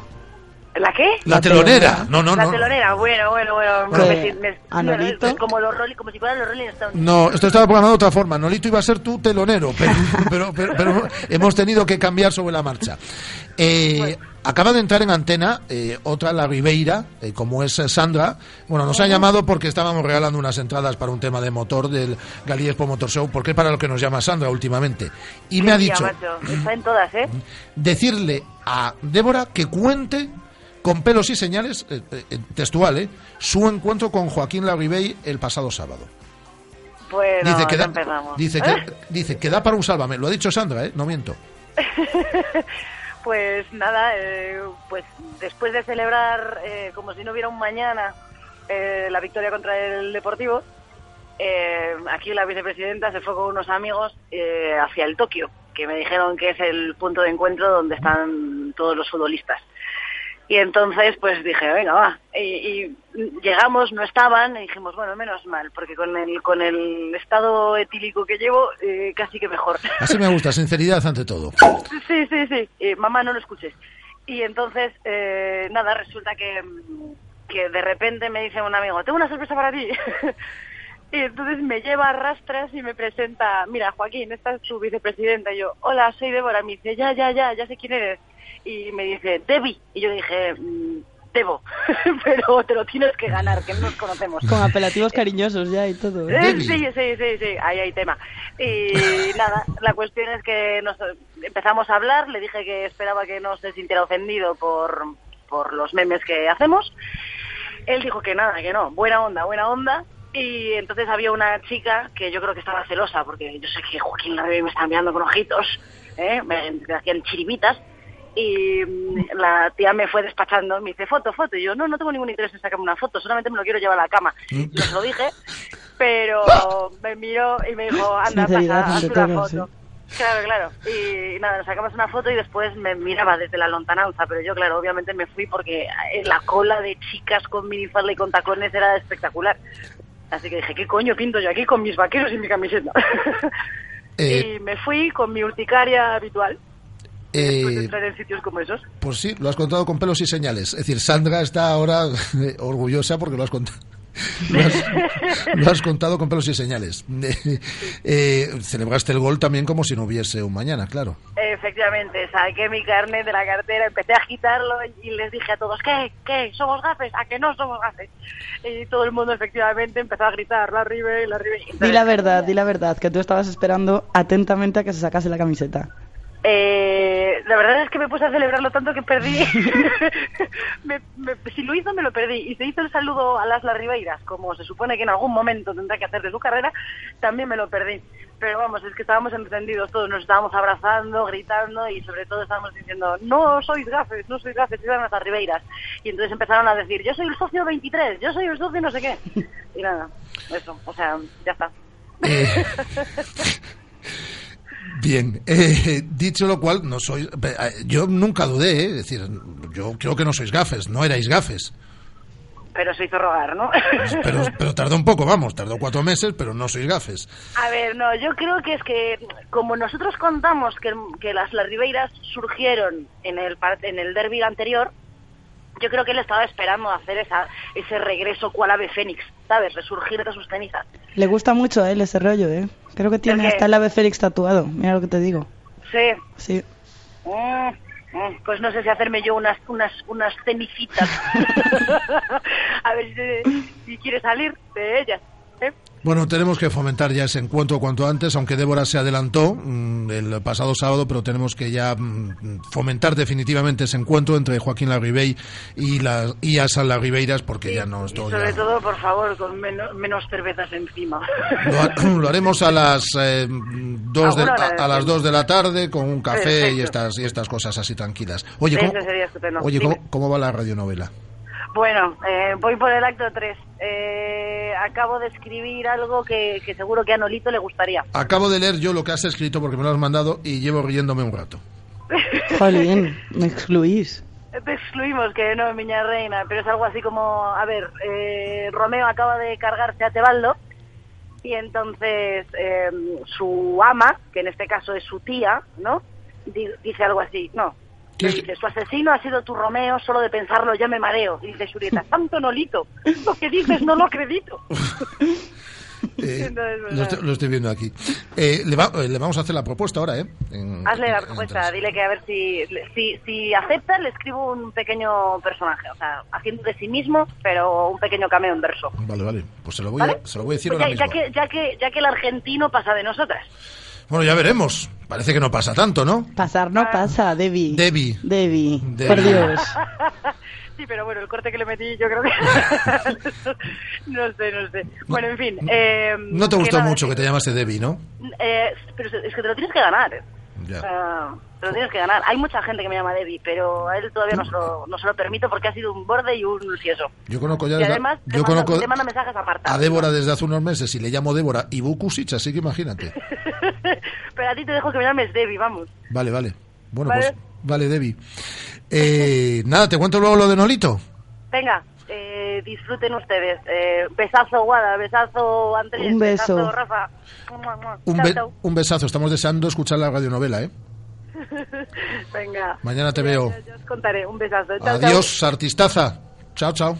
¿La qué? La telonera. No, no, la no. telonera, bueno, bueno, bueno. Bueno. me- me- ¿A no, Nolito? es como, los Rolling- como si fueran los Rolling Stones. No, esto estaba programado de otra forma. Nolito iba a ser tu telonero, pero, pero, pero- pero hemos tenido que cambiar sobre la marcha. Eh, acaba de entrar en antena eh, otra, la Ribeira, eh, como es eh, Sandra. Bueno, nos ha llamado porque estábamos regalando unas entradas para un tema de motor del Galí Expo Motor Show, porque es para lo que nos llama Sandra últimamente. Y me ha dicho macho, Está en todas, ¿eh? decirle a Débora que cuente con pelos y señales, eh, eh, textual, eh, su encuentro con Joaquín Larribey el pasado sábado. Bueno, Dice que, da, empezamos. dice, que, dice que da para un sálvame. Lo ha dicho Sandra, ¿eh? No miento. Pues nada, eh, pues después de celebrar eh, como si no hubiera un mañana eh, la victoria contra el Deportivo, eh, aquí la vicepresidenta se fue con unos amigos eh, hacia el Tokio, que me dijeron que es el punto de encuentro donde están todos los futbolistas. Y entonces, pues dije, venga, va. Y, y llegamos, no estaban, y dijimos, bueno, menos mal, porque con el, con el estado etílico que llevo, eh, casi que mejor. Así me gusta, sinceridad ante todo. Sí, sí, sí. Eh, mamá, no lo escuches. Y entonces, eh, nada, resulta que, que de repente me dice un amigo, tengo una sorpresa para ti. y entonces me lleva a rastras y me presenta, mira, Joaquín, esta es tu vicepresidenta. Y yo, hola, soy Débora. Me dice, ya, ya, ya, ya sé quién eres. Y me dice, Debbie. Y yo dije, "Mm, Debo, pero te lo tienes que ganar, que no nos conocemos. Con apelativos cariñosos ya y todo. ¿eh? Eh, Sí, sí, sí, sí, ahí hay tema. Y nada, la cuestión es que nos empezamos a hablar, le dije que esperaba que no se sintiera ofendido por, por los memes que hacemos. Él dijo que nada, que no, buena onda, buena onda. Y entonces había una chica que yo creo que estaba celosa, porque yo sé que Joaquín Larrey me está mirando con ojitos, ¿eh? me, me hacían chiribitas. Y mm, la tía me fue despachando, me dice, foto, foto. Y yo, no, no tengo ningún interés en sacarme una foto, solamente me lo quiero llevar a la cama. Yo se lo dije, pero me miró y me dijo, anda, pasa, haz una todo, foto. Claro, claro. Y nada, nos sacamos una foto y después me miraba desde la lontananza, pero yo, claro, obviamente me fui porque eh, la cola de chicas con minifalda y con tacones era espectacular. Así que dije, ¿qué coño pinto yo aquí con mis vaqueros y mi camiseta? Eh, y me fui con mi urticaria habitual. Eh, entrar en sitios como esos. pues sí, lo has contado con pelos y señales. Es decir, Sandra está ahora eh, orgullosa porque lo has contado. Lo has, lo has contado con pelos y señales. Eh, celebraste el gol también como si no hubiese un mañana, claro. Efectivamente, saqué mi carnet de la cartera, empecé a agitarlo y les dije a todos, ¿qué? ¿Qué? ¿Somos gafes? ¿A que no somos gafes? Y todo el mundo efectivamente empezó a gritar, la Ribe, la Ribe. Di la verdad, di la verdad, que tú estabas esperando atentamente a que se sacase la camiseta. Eh, la verdad es que me puse a celebrarlo tanto que perdí. Me- me- si lo hizo, me lo perdí. Y se hizo el saludo a las Larribeiras, como se supone que en algún momento tendrá que hacer de su carrera, también me lo perdí. Pero vamos, es que estábamos encendidos todos, nos estábamos abrazando, gritando y sobre todo estábamos diciendo, no sois gafes, no sois gafes, eran las Larribeiras. Y entonces empezaron a decir, yo soy el socio 23, yo soy el socio no sé qué. Y nada, eso, o sea, ya está. Bien, eh, dicho lo cual, no soy, eh, yo nunca dudé, eh, es decir, yo creo que no sois gafes, no erais gafes, Pero se hizo rogar, ¿no? pero, pero tardó un poco, vamos, tardó cuatro meses, pero no sois gafes. A ver, no, yo creo que es que como nosotros contamos que, que las Larribeiras surgieron en el par- en el derby anterior, yo creo que él estaba esperando hacer esa, ese regreso cual ave fénix, ¿sabes? Resurgir de sus cenizas. Le gusta mucho a él ese rollo, ¿eh? Creo que tiene hasta el ave Félix tatuado, mira lo que te digo. Sí. Sí. Mm, mm, pues no sé si hacerme yo unas unas unas cenicitas. A ver si, si quiere salir de ellas. ¿Eh? Bueno, tenemos que fomentar ya ese encuentro cuanto antes, aunque Débora se adelantó mm, el pasado sábado, pero tenemos que ya mm, fomentar definitivamente ese encuentro entre Joaquín Larribey y las y Asa Larribeiras, porque ya no Y estoy. sobre todo, por favor, con menos, menos cervezas encima. Lo, ha- lo haremos a las eh, dos de, a, a las dos de la tarde con un café y estas y estas cosas así tranquilas. Oye, ¿cómo, oye. ¿cómo, cómo va la radionovela? Bueno, eh, voy por el acto 3. Eh, acabo de escribir algo que, que seguro que a Nolito le gustaría. Acabo de leer yo lo que has escrito porque me lo has mandado y llevo riéndome un rato. Jolín, me excluís. Te excluimos, que no, miña reina, pero es algo así como, a ver, eh, Romeo acaba de cargarse a Tebaldo y entonces eh, su ama, que en este caso es su tía, ¿no? Di- dice algo así, no. Le dice, su asesino ha sido tu Romeo, solo de pensarlo ya me mareo. Y dice Julieta, santo Nolito, lo que dices no lo acredito. Eh, pues, lo, estoy, lo estoy viendo aquí. Eh, le, va- eh, le vamos a hacer la propuesta ahora, ¿eh? En- Hazle la propuesta, dile que a ver si, si, si acepta, le escribo un pequeño personaje, o sea, haciendo de sí mismo, pero un pequeño cameo en verso. Vale, vale. Pues se lo voy, ¿Vale? a, se lo voy a decir Pues ahora ya, mismo. ya que, ya, que, ya que el argentino pasa de nosotras. Bueno, ya veremos. Parece que no pasa tanto, ¿no? Pasar no pasa, Debbie. Debbie. Debbie. Debbie. Por Dios. Sí, pero bueno, el corte que le metí yo creo que... no sé, no sé. Bueno, en fin. Eh, No te que gustó nada, mucho que te llamaste Debbie, ¿no? eh, pero es que te lo tienes que ganar. eh. Ya. O sea, te lo tienes que ganar. Hay mucha gente que me llama Debbie, pero a él todavía no se lo, no se lo permito porque ha sido un borde y un sieso. Yo conozco ya Y además yo conozco te manda mensajes aparte. a Débora desde hace unos meses y le llamo Débora y Bukusic, así que imagínate. Pero a ti te dejo que me llames Debbie, vamos. Vale, vale. Bueno, Vale. pues vale, Debbie. Eh, nada, te cuento luego lo de Nolito. Venga, eh, disfruten ustedes. Eh, besazo, Guada, besazo, Andrés, Un beso. besazo, Rafa. Un, un besazo. Estamos deseando escuchar la radionovela, ¿eh? Venga. Mañana te veo. Ya os contaré. Un besazo. Chao, Adiós, artistaza. Chao, chao.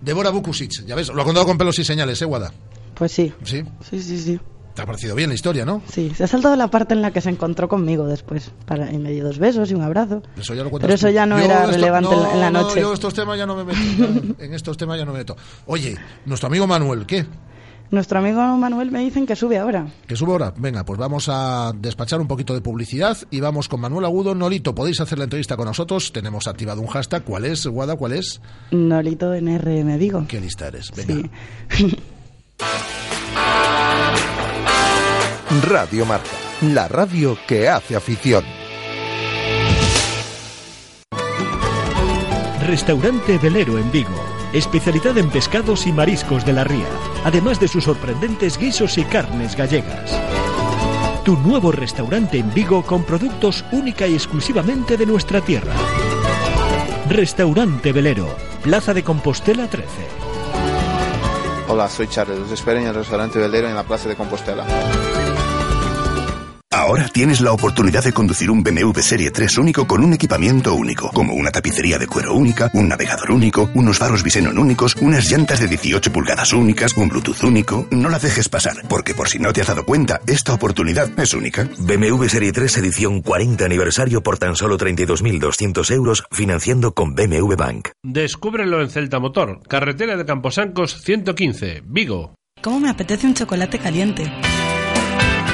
Débora Bukusic, ya ves, lo ha contado con pelos y señales, ¿eh, Guada? Pues sí. Sí. Sí, sí, sí. Te ha parecido bien la historia, ¿no? Sí, se ha saltado la parte en la que se encontró conmigo después. Para, y me dio dos besos y un abrazo. Eso ya lo Pero eso ya no Yo era esto- relevante en la- no, noche. yo estos temas ya no me meto. ya, en estos temas ya no me meto. Oye, nuestro amigo Manuel, ¿qué? Nuestro amigo Manuel me dicen que sube ahora. ¿Que sube ahora? Venga, pues vamos a despachar un poquito de publicidad y vamos con Manuel Agudo. Nolito, podéis hacer la entrevista con nosotros. Tenemos activado un hashtag. ¿Cuál es, Guada? ¿Cuál es? Nolito en RM Vigo. ¿Qué lista eres? Venga. Sí. Radio Marca, la radio que hace afición. Restaurante Velero en Vigo. Especialidad en pescados y mariscos de la ría, además de sus sorprendentes guisos y carnes gallegas. Tu nuevo restaurante en Vigo con productos única y exclusivamente de nuestra tierra. Restaurante Velero, Plaza de Compostela 13. Hola, soy Charles. Los espero en el restaurante Velero en la Plaza de Compostela. Ahora tienes la oportunidad de conducir un BMW Serie 3 único con un equipamiento único, como una tapicería de cuero única, un navegador único, unos faros Visenon únicos, unas llantas de 18 pulgadas únicas, un Bluetooth único. No la dejes pasar, porque por si no te has dado cuenta, esta oportunidad es única. BMW Serie 3 edición 40 aniversario por tan solo 32.200 euros financiando con BMW Bank. Descúbrelo en Celta Motor, carretera de Camposancos 115, Vigo. ¿Cómo me apetece un chocolate caliente?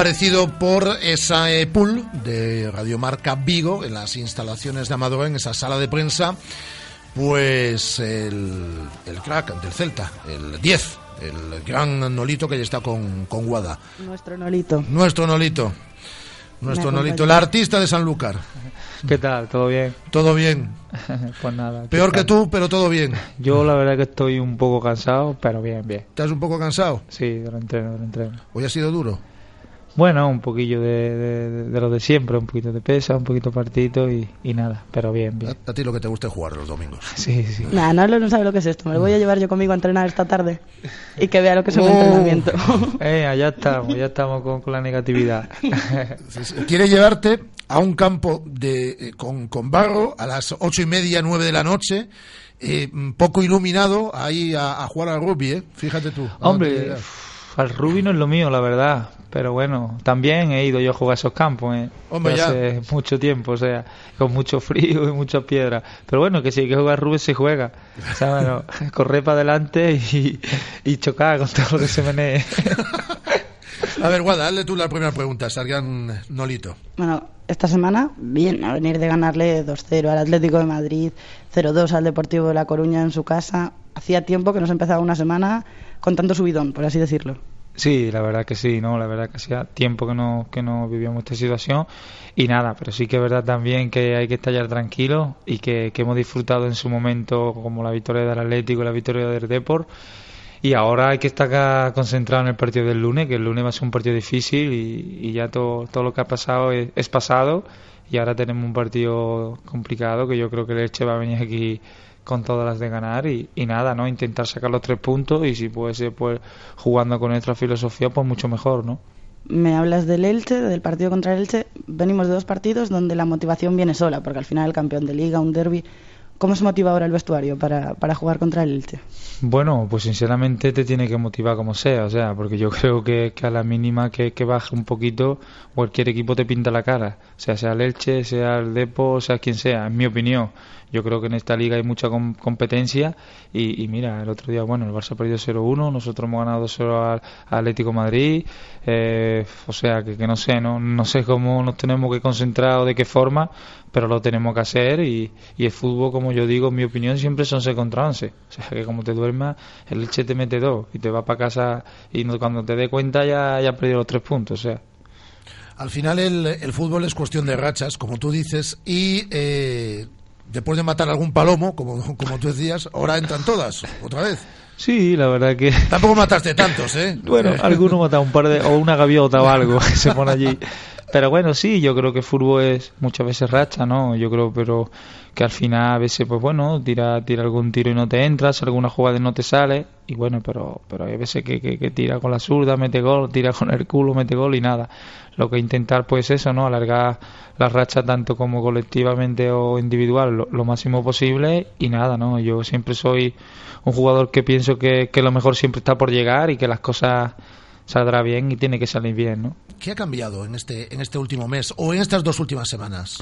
Ha aparecido por esa eh, pool de Radiomarca Vigo, en las instalaciones de Amador, en esa sala de prensa, pues el, el crack del Celta, el 10, el gran Nolito que ya está con, con Guada. Nuestro Nolito. Nuestro Nolito. Nuestro Nolito, el artista de Sanlúcar. ¿Qué tal? ¿Todo bien? Todo bien. pues nada. ¿qué Peor que tú, pero todo bien. Yo la verdad que estoy un poco cansado, pero bien, bien. ¿Estás un poco cansado? Sí, del entreno, del entreno. Hoy ha sido duro. Bueno, un poquillo de, de- de lo de siempre, un poquito de pesa, un poquito partito y, y nada, pero bien, bien. A ti lo que te gusta es jugar los domingos. Sí, sí. Nah, no, no sabe lo que es esto. Me lo voy a llevar yo conmigo a entrenar esta tarde y que vea lo que es un Oh. entrenamiento. Eh, allá estamos, ya estamos con, con la negatividad. Quiere llevarte a un campo de, eh, con, con barro a las ocho y media, nueve de la noche, eh, poco iluminado, ahí a, a jugar al rugby, ¿eh? Fíjate tú. Hombre, al rugby no es lo mío, la verdad. Pero bueno, también he ido yo a jugar a esos campos, ¿eh? Hombre, ya. hace mucho tiempo, o sea, con mucho frío y muchas piedras. Pero bueno, que si hay que jugar rugby, se juega. O sea, bueno, correr para adelante y, y chocar con todo lo que se menee. A ver, Guada, hazle tú la primera pregunta, Sargan Nolito. Bueno, esta semana, bien, a venir de ganarle 2-0 al Atlético de Madrid, 0-2 al Deportivo de La Coruña en su casa. Hacía tiempo que nos empezaba una semana con tanto subidón, por así decirlo. Sí, la verdad que sí, ¿no? La verdad que hacía tiempo que no, que no vivíamos esta situación. Y nada, pero sí que es verdad también que hay que estallar tranquilo y que, que hemos disfrutado en su momento como la victoria del Atlético y la victoria del Deport y ahora hay que estar concentrado en el partido del lunes, que el lunes va a ser un partido difícil y, y ya todo, todo lo que ha pasado es, es pasado. Y ahora tenemos un partido complicado que yo creo que el Elche va a venir aquí con todas las de ganar y, y nada, ¿no? Intentar sacar los tres puntos y si puede ser pues jugando con nuestra filosofía pues mucho mejor, ¿no? Me hablas del Elche, del partido contra el Elche. Venimos de dos partidos donde la motivación viene sola, porque al final el campeón de liga, un derby, ¿Cómo se motiva ahora el vestuario para, para jugar contra el Elche? Bueno, pues sinceramente te tiene que motivar como sea, o sea, porque yo creo que, que a la mínima que, que baje un poquito, cualquier equipo te pinta la cara, o sea, sea el Elche, sea el Depo, sea quien sea, en mi opinión. Yo creo que en esta liga hay mucha com- competencia y, mira, el otro día, bueno, el Barça perdió 0-1, nosotros hemos ganado 2-0 al, Atlético Madrid, eh, o sea, que, que no sé, no, no sé cómo nos tenemos que concentrar o de qué forma, pero lo tenemos que hacer y, y el fútbol, como yo digo, en mi opinión, siempre son 11 contra 11. O sea, que como te duermas, el Elche te mete dos y te va para casa y no- cuando te dé cuenta ya, ya perdido los tres puntos. O sea, Al final el, el fútbol es cuestión de rachas, como tú dices, y eh, después de matar algún palomo, como, como tú decías, ahora entran todas, otra vez. sí, la verdad que... Tampoco mataste tantos, ¿eh? Bueno, alguno mata un par de... o una gaviota o algo que se pone allí. Pero bueno, sí, yo creo que fútbol es muchas veces racha, ¿no? Yo creo, pero que al final a veces, pues bueno, tira, tira algún tiro y no te entras, alguna jugada y no te sale, y bueno, pero, pero hay veces que, que, que tira con la zurda, mete gol, tira con el culo, mete gol y nada. Lo que intentar, pues eso, ¿no? Alargar la racha tanto como colectivamente o individual lo, lo máximo posible y nada, ¿no? Yo siempre soy un jugador que pienso que, que lo mejor siempre está por llegar y que las cosas saldrá bien y tiene que salir bien, ¿no? ¿Qué ha cambiado en este, en este último mes o en estas dos últimas semanas?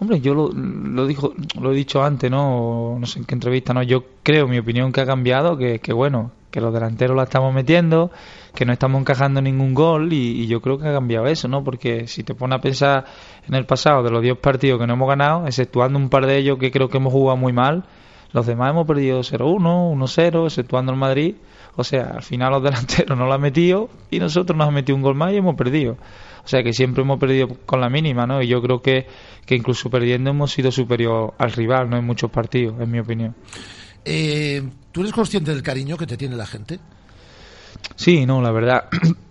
Hombre, yo lo, lo, dijo, lo he dicho antes, ¿no? No sé en qué entrevista, ¿no? Yo creo, mi opinión, que ha cambiado, que, que bueno, que los delanteros la estamos metiendo, que no estamos encajando ningún gol y, yo creo que ha cambiado eso, ¿no? Porque si te pones a pensar en el pasado de los 10 partidos que no hemos ganado, exceptuando un par de ellos que creo que hemos jugado muy mal, los demás hemos perdido 0-1, 1-0, exceptuando el Madrid. O sea, al final los delanteros no lo han metido y nosotros nos han metido un gol más y hemos perdido. O sea que siempre hemos perdido con la mínima, ¿no? Y yo creo que, que incluso perdiendo hemos sido superior al rival, ¿no? En muchos partidos, en mi opinión. Eh, ¿Tú eres consciente del cariño que te tiene la gente? Sí, no, la verdad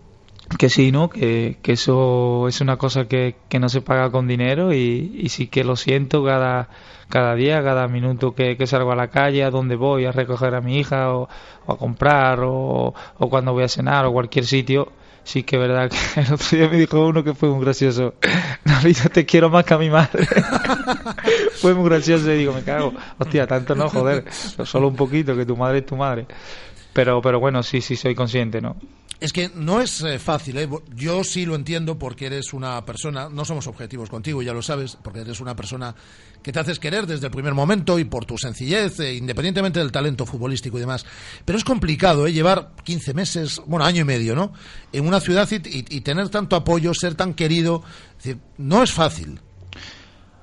que sí, ¿no? Que, que eso es una cosa que, que no se paga con dinero y, y sí que lo siento cada, cada día, cada minuto que, salgo a la calle, a donde voy a recoger a mi hija o, o a comprar o, o cuando voy a cenar o cualquier sitio. Sí que verdad que el otro día me dijo uno que fue muy gracioso. Navita, te quiero más que a mi madre. fue muy gracioso y digo, me cago. Hostia, tanto no, joder. Solo un poquito, que tu madre es tu madre. Pero, pero bueno, sí, sí, soy consciente, ¿no? Es que no es eh, fácil, ¿eh? yo sí lo entiendo porque eres una persona, no somos objetivos contigo, ya lo sabes, porque eres una persona que te haces querer desde el primer momento y por tu sencillez, eh, independientemente del talento futbolístico y demás. Pero es complicado ¿eh? llevar 15 meses, bueno, año y medio, ¿no? En una ciudad y, y, y tener tanto apoyo, ser tan querido, es decir, no es fácil.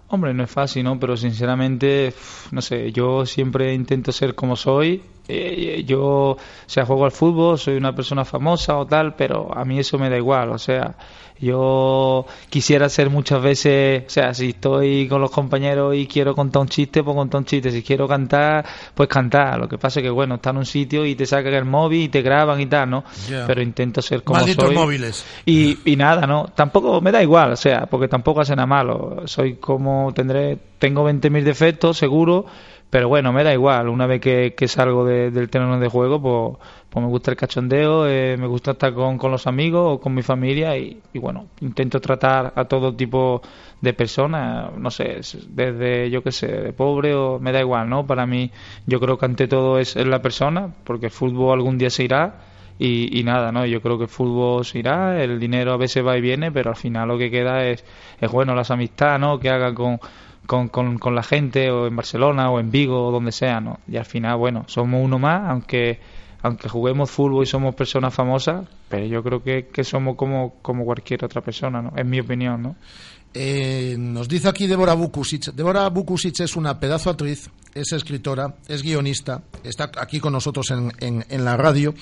Hombre, no es fácil, ¿no? Pero sinceramente, no sé, yo siempre intento ser como soy. Eh, yo, o sea, juego al fútbol, soy una persona famosa o tal, pero a mí eso me da igual. O sea, yo quisiera ser muchas veces, o sea, si estoy con los compañeros y quiero contar un chiste, pues contar un chiste. Si quiero cantar, pues cantar. Lo que pasa es que, bueno, está en un sitio y te sacan el móvil y te graban y tal, ¿no? Yeah. Pero intento ser como Malditos soy. móviles. Y, y nada, ¿no? Tampoco me da igual, o sea, porque tampoco hace nada malo. Soy como tendré, tengo 20.000 defectos, seguro, pero bueno, me da igual. Una vez que, que salgo de- del terreno de juego, pues, pues me gusta el cachondeo, eh, me gusta estar con, los amigos o con mi familia y, bueno, intento tratar a todo tipo de personas, no sé, es- desde yo qué sé, de pobre o me da igual, ¿no? Para mí, yo creo que ante todo es, la persona, porque el fútbol algún día se irá y, y nada, ¿no? Yo creo que el fútbol se irá, el dinero a veces va y viene, pero al final lo que queda es, es bueno, las amistades, ¿no? Que hagan con, con, con, con la gente, o en Barcelona, o en Vigo, o donde sea, ¿no? Y al final, bueno, somos uno más, aunque aunque juguemos fútbol y somos personas famosas, pero yo creo que, que somos como, como cualquier otra persona, ¿no? Es mi opinión, ¿no? Eh, nos dice aquí Débora Bukusic. Débora Bukusic es una pedazo actriz, es escritora, es guionista, está aquí con nosotros en, en- en la radio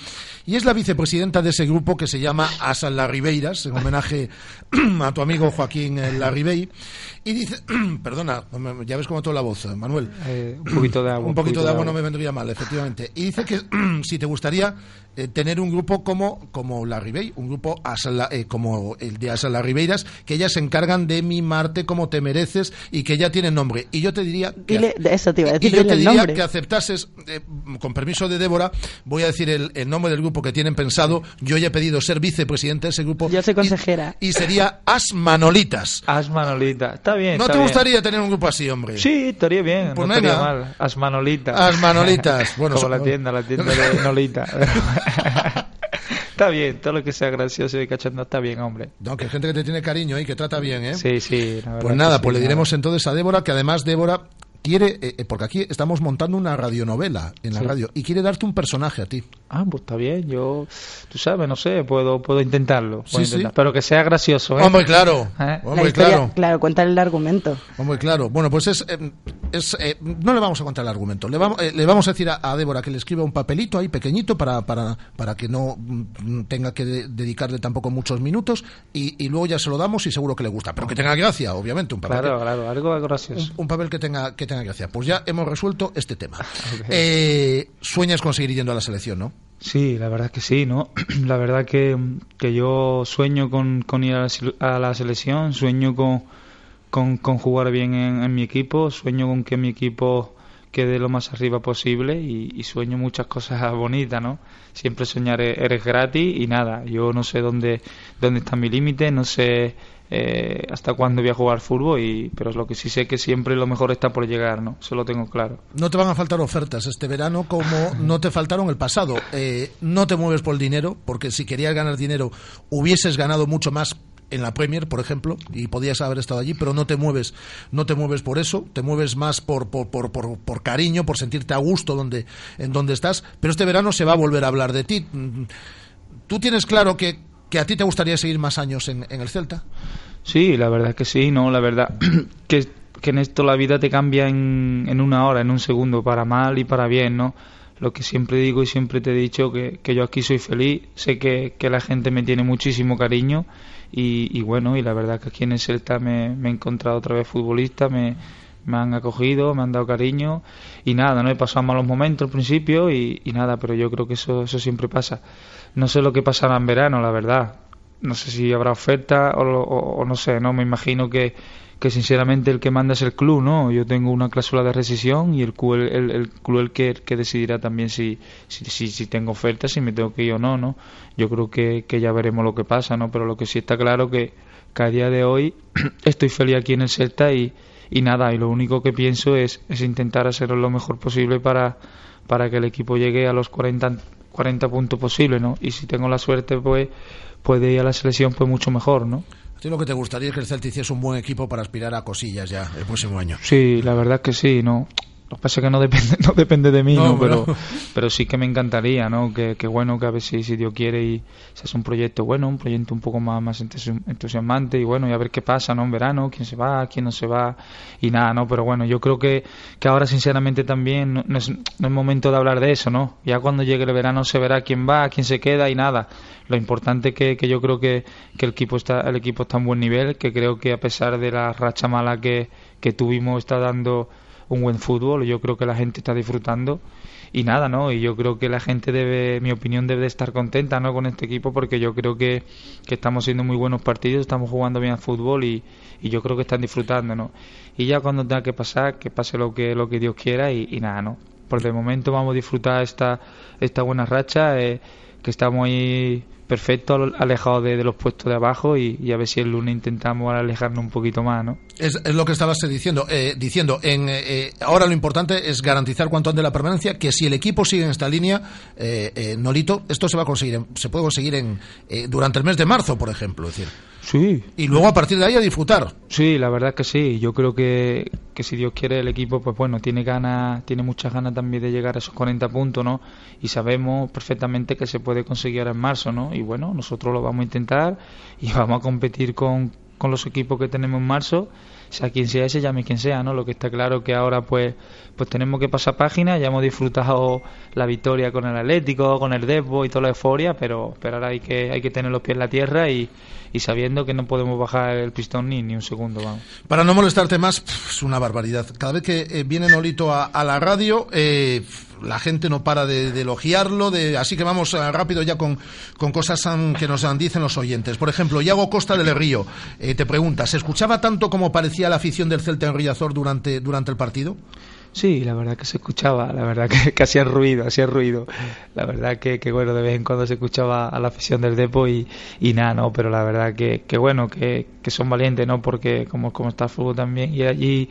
y es la vicepresidenta de ese grupo que se llama Asal Larribeiras, en homenaje a tu amigo Joaquín eh, Larribey. Y dice, perdona, ya ves cómo toda la voz, eh, Manuel. Eh, un poquito de agua. Un poquito de agua no me vendría mal, efectivamente. Y dice que si te gustaría eh, tener un grupo como, como la Ribey, un grupo Asla- eh, como el de Asla Ribeiras, que ellas se encargan de mimarte como te mereces y que ya tienen nombre. Y yo te diría que Dile, eso te iba a y yo te diría nombre. que aceptases, eh, con permiso de Débora, voy a decir el, el nombre del grupo que tienen pensado. Yo ya he pedido ser vicepresidente de ese grupo. Yo soy consejera. Y, y sería As Manolitas. As Manolita. Está bien. ¿No está te bien. gustaría tener un grupo así, hombre? Sí, estaría bien. Pues no estaría venga. mal. As Manolitas. As Manolitas. Bueno, Como la tienda, la tienda de Nolita. está bien, todo lo que sea gracioso y cachondo está bien, hombre. No, que hay gente que te tiene cariño y que trata bien, ¿eh? Sí, sí. la Pues nada, sí, pues le nada. diremos entonces a Débora que además Débora quiere, eh, eh, porque aquí estamos montando una radionovela en la Sí. radio y quiere darte un personaje a ti. Ah, pues está bien, yo, tú sabes, no sé, puedo, puedo intentarlo. puedo Sí, sí. Pero que sea gracioso, ¿eh? Hombre, claro. ¿Eh? Hombre, la historia, claro. claro, cuéntale el argumento. Hombre, claro. Bueno, pues es, eh, es eh, no le vamos a contar el argumento. Le vamos, eh, le vamos a decir a, a Débora que le escriba un papelito ahí pequeñito para, para, para que no mm, tenga que de- dedicarle tampoco muchos minutos y, y luego ya se lo damos y seguro que le gusta. Pero que tenga gracia, obviamente, un papel. Claro, que- claro, algo gracioso. un, un papel que tenga, que tenga gracia. Pues ya hemos resuelto este tema. Eh, sueñas con seguir yendo a la selección, ¿no? Sí, la verdad es que sí, ¿no? La verdad que, que yo sueño con, con ir a la, selección, sueño con, con, con jugar bien en, en mi equipo, sueño con que mi equipo quede lo más arriba posible y, y sueño muchas cosas bonitas, ¿no? Siempre soñar eres gratis y nada, yo no sé dónde, dónde está mi límite, no sé eh, hasta cuándo voy a jugar fútbol, y, pero lo que sí sé que siempre lo mejor está por llegar, ¿no? Eso lo tengo claro. No te van a faltar ofertas este verano como no te faltaron el pasado. Eh, no te mueves por el dinero, porque si querías ganar dinero hubieses ganado mucho más en la Premier, por ejemplo, y podías haber estado allí, pero no te mueves, no te mueves por eso, te mueves más por, por, por, por, por cariño, por sentirte a gusto donde, en donde estás, pero este verano se va a volver a hablar de ti. Mm, ¿Tú tienes claro que, que a ti te gustaría seguir más años en, el Celta? Sí, la verdad es que sí, no, la verdad que, que en esto la vida te cambia en, en una hora, en un segundo, para mal y para bien, ¿no? Lo que siempre digo y siempre te he dicho, que, que yo aquí soy feliz, sé que, que la gente me tiene muchísimo cariño y, y bueno, y la verdad que aquí en el Celta me, me he encontrado otra vez futbolista, me, me han acogido, me han dado cariño y nada, no he pasado malos momentos al principio y, y nada, pero yo creo que eso, eso siempre pasa. No sé lo que pasará en verano, la verdad, no sé si habrá oferta o, no sé, no me imagino que, que sinceramente el que manda es el club, ¿no? Yo tengo una cláusula de rescisión y el club el, el- el club el que, que decidirá también si, si, si, si tengo oferta, si me tengo que ir o no, ¿no? Yo creo que, que ya veremos lo que pasa, ¿no? Pero lo que sí está claro que, que a día de hoy estoy feliz aquí en el Celta y, y nada, y lo único que pienso es, es intentar hacerlo lo mejor posible para, para que el equipo llegue a los 40, 40 puntos posibles, ¿no? Y si tengo la suerte, pues puede ir a la selección, pues mucho mejor, ¿no? A ti lo que te gustaría es que el Celta hiciese un buen equipo para aspirar a cosillas ya el próximo año. Sí, la verdad que sí, ¿no? Lo que pasa es que no depende, no depende de mí, No, ¿no? Pero, pero- pero sí que me encantaría, ¿no? Que, que bueno, que a ver si, si Dios quiere y se hace un proyecto bueno, un proyecto un poco más, más entusi- entusiasmante y bueno, y a ver qué pasa, ¿no? En verano, quién se va, quién no se va y nada, ¿no? Pero bueno, yo creo que, que ahora sinceramente también no, no es, no es momento de hablar de eso, ¿no? Ya cuando llegue el verano se verá quién va, quién se queda y nada. Lo importante que, que yo creo que, que el equipo está el equipo está en buen nivel, que creo que a pesar de la racha mala que, que tuvimos está dando un buen fútbol, yo creo que la gente está disfrutando y nada, ¿no? Y yo creo que la gente debe, mi opinión debe de estar contenta, ¿no? Con este equipo porque yo creo que, que estamos haciendo muy buenos partidos, estamos jugando bien al fútbol y, y yo creo que están disfrutando, ¿no? Y ya cuando tenga que pasar, que pase lo que, lo que Dios quiera y, nada, ¿no? Por de momento vamos a disfrutar esta, esta buena racha, eh, que estamos ahí perfectos, alejados de, de los puestos de abajo y, y a ver si el lunes intentamos alejarnos un poquito más, ¿no? Es, es lo que estabas diciendo. eh, diciendo en, eh, eh, ahora lo importante es garantizar cuanto antes la permanencia, que si el equipo sigue en esta línea, eh, eh, Nolito, esto se va a conseguir, se puede conseguir en, eh, durante el mes de marzo, por ejemplo. Es decir, Sí. y luego a partir de ahí a disfrutar. Sí, la verdad que sí. Yo creo que, que si Dios quiere el equipo, pues bueno, tiene ganas, tiene muchas ganas también de llegar a esos 40 puntos, ¿no? Y sabemos perfectamente que se puede conseguir ahora en marzo, ¿no? Y bueno, nosotros lo vamos a intentar y vamos a competir con, con los equipos que tenemos en marzo, sea quien sea ese, llame quien sea, ¿no? Lo que está claro que ahora pues pues tenemos que pasar página, ya hemos disfrutado la victoria con el Atlético, con el Depor y toda la euforia, pero pero ahora hay que hay que tener los pies en la tierra y, y sabiendo que no podemos bajar el pistón ni, ni un segundo, vamos. Para no molestarte más, es una barbaridad. Cada vez que eh, viene Nolito a, a la radio, eh, la gente no para de, elogiarlo, de, así que vamos eh, rápido ya con, con cosas que nos dicen los oyentes. Por ejemplo, Iago Costa del Río eh, te pregunta, ¿se escuchaba tanto como parecía la afición del Celta en Riazor durante, durante el partido? Sí, la verdad que se escuchaba, la verdad que, que hacía ruido, hacía ruido. La verdad que, que, bueno, de vez en cuando se escuchaba a la afición del Depo y, y nada, no, pero la verdad que, que bueno, que, que son valientes, ¿no? Porque como, como está el fútbol también y allí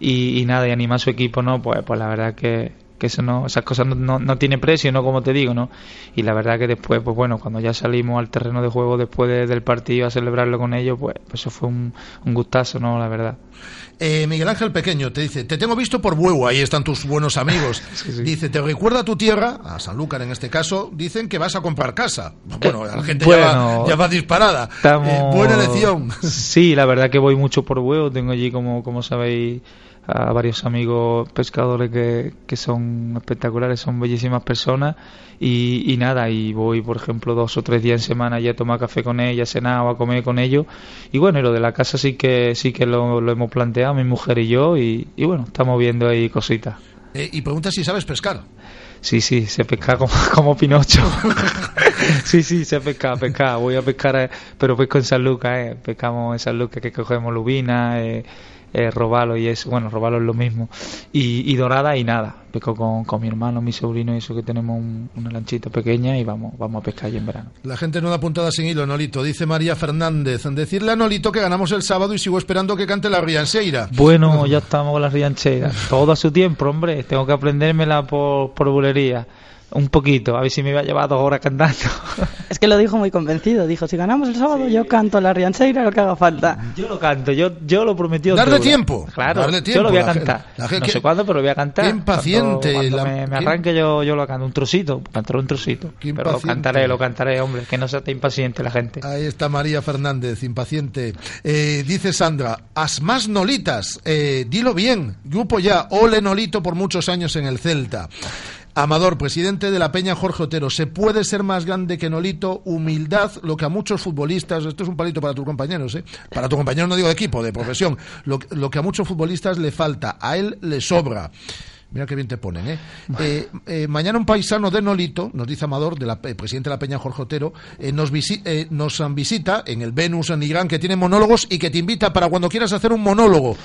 y, y nada, y anima a su equipo, ¿no? Pues, pues la verdad que, que eso no, esas cosas no, no, no tiene precio, ¿no? Como te digo, ¿no? Y la verdad que después, pues bueno, cuando ya salimos al terreno de juego después de- del partido a celebrarlo con ellos, pues, pues eso fue un, un gustazo, ¿no? La verdad. Eh, Miguel Ángel Pequeño te dice, te tengo visto por Bueu, ahí están tus buenos amigos. Dice, te recuerda a tu tierra, a Sanlúcar en este caso, dicen que vas a comprar casa. Bueno, la gente ya, va, ya va disparada. Estamos- Eh, buena elección. Sí, la verdad que voy mucho por huevo. Tengo allí, como, como sabéis, a varios amigos pescadores que, que son espectaculares, son bellísimas personas. Y, y nada, y voy, por ejemplo, dos o tres días en semana ya a tomar café con ellos, a cenar o a comer con ellos. Y bueno, y lo de la casa sí que sí que lo, lo hemos planteado, mi mujer y yo. Y, y bueno, estamos viendo ahí cositas. Eh, y pregunta si sabes pescar. Sí, sí, se pesca como, como Pinocho. sí, sí, se pesca, pesca. Voy a pescar, eh, pero pesco en San Lucas, eh. Pescamos en San Lucas que cogemos lubina, eh, eh, robalo y eso. Bueno, robalo es lo mismo. Y, y dorada y nada. Pesco con, con mi hermano, mi sobrino y eso que tenemos un- una lanchita pequeña y vamos, vamos a pescar allí en verano. La gente no da puntada sin hilo, Nolito. Dice María Fernández. Decirle a Nolito que ganamos el sábado y sigo esperando que cante la Rianseira. Bueno, ya estamos con las riancheras. Todo a su tiempo, hombre. Tengo que aprendérmela por, por bulería. Un poquito, a ver si me iba a llevar dos horas cantando. Es que lo dijo muy convencido. Dijo, si ganamos el sábado, yo canto la Rianseira lo que haga falta. Yo lo canto, yo, yo lo prometí. Darle tiempo, Claro, darle yo lo voy a cantar. la no que- sé cuándo, pero lo voy a cantar. Qué impaciente, Cuando, cuando la- me, me qué- arranque yo, yo lo canto. Un trocito, cantaré un trocito. Pero lo cantaré, lo cantaré, hombre. Que no sea tan impaciente la gente. Ahí está María Fernández, impaciente. Eh, dice Sandra, as más nolitas, eh, dilo bien, grupo ya, ole Nolito por muchos años en el Celta. Amador, presidente de la Peña Jorge Otero, ¿se puede ser más grande que Nolito? Humildad, lo que a muchos futbolistas, esto es un palito para tus compañeros, ¿eh? para tu compañero no digo de equipo, de profesión, lo, lo que a muchos futbolistas le falta, a él le sobra. Mira qué bien te ponen, ¿eh? Eh, eh, mañana un paisano de Nolito, nos dice Amador, de la, eh, presidente de la Peña Jorge Otero, nos, visi- nos visita en el Venus en Irán, que tiene monólogos y que te invita para cuando quieras hacer un monólogo.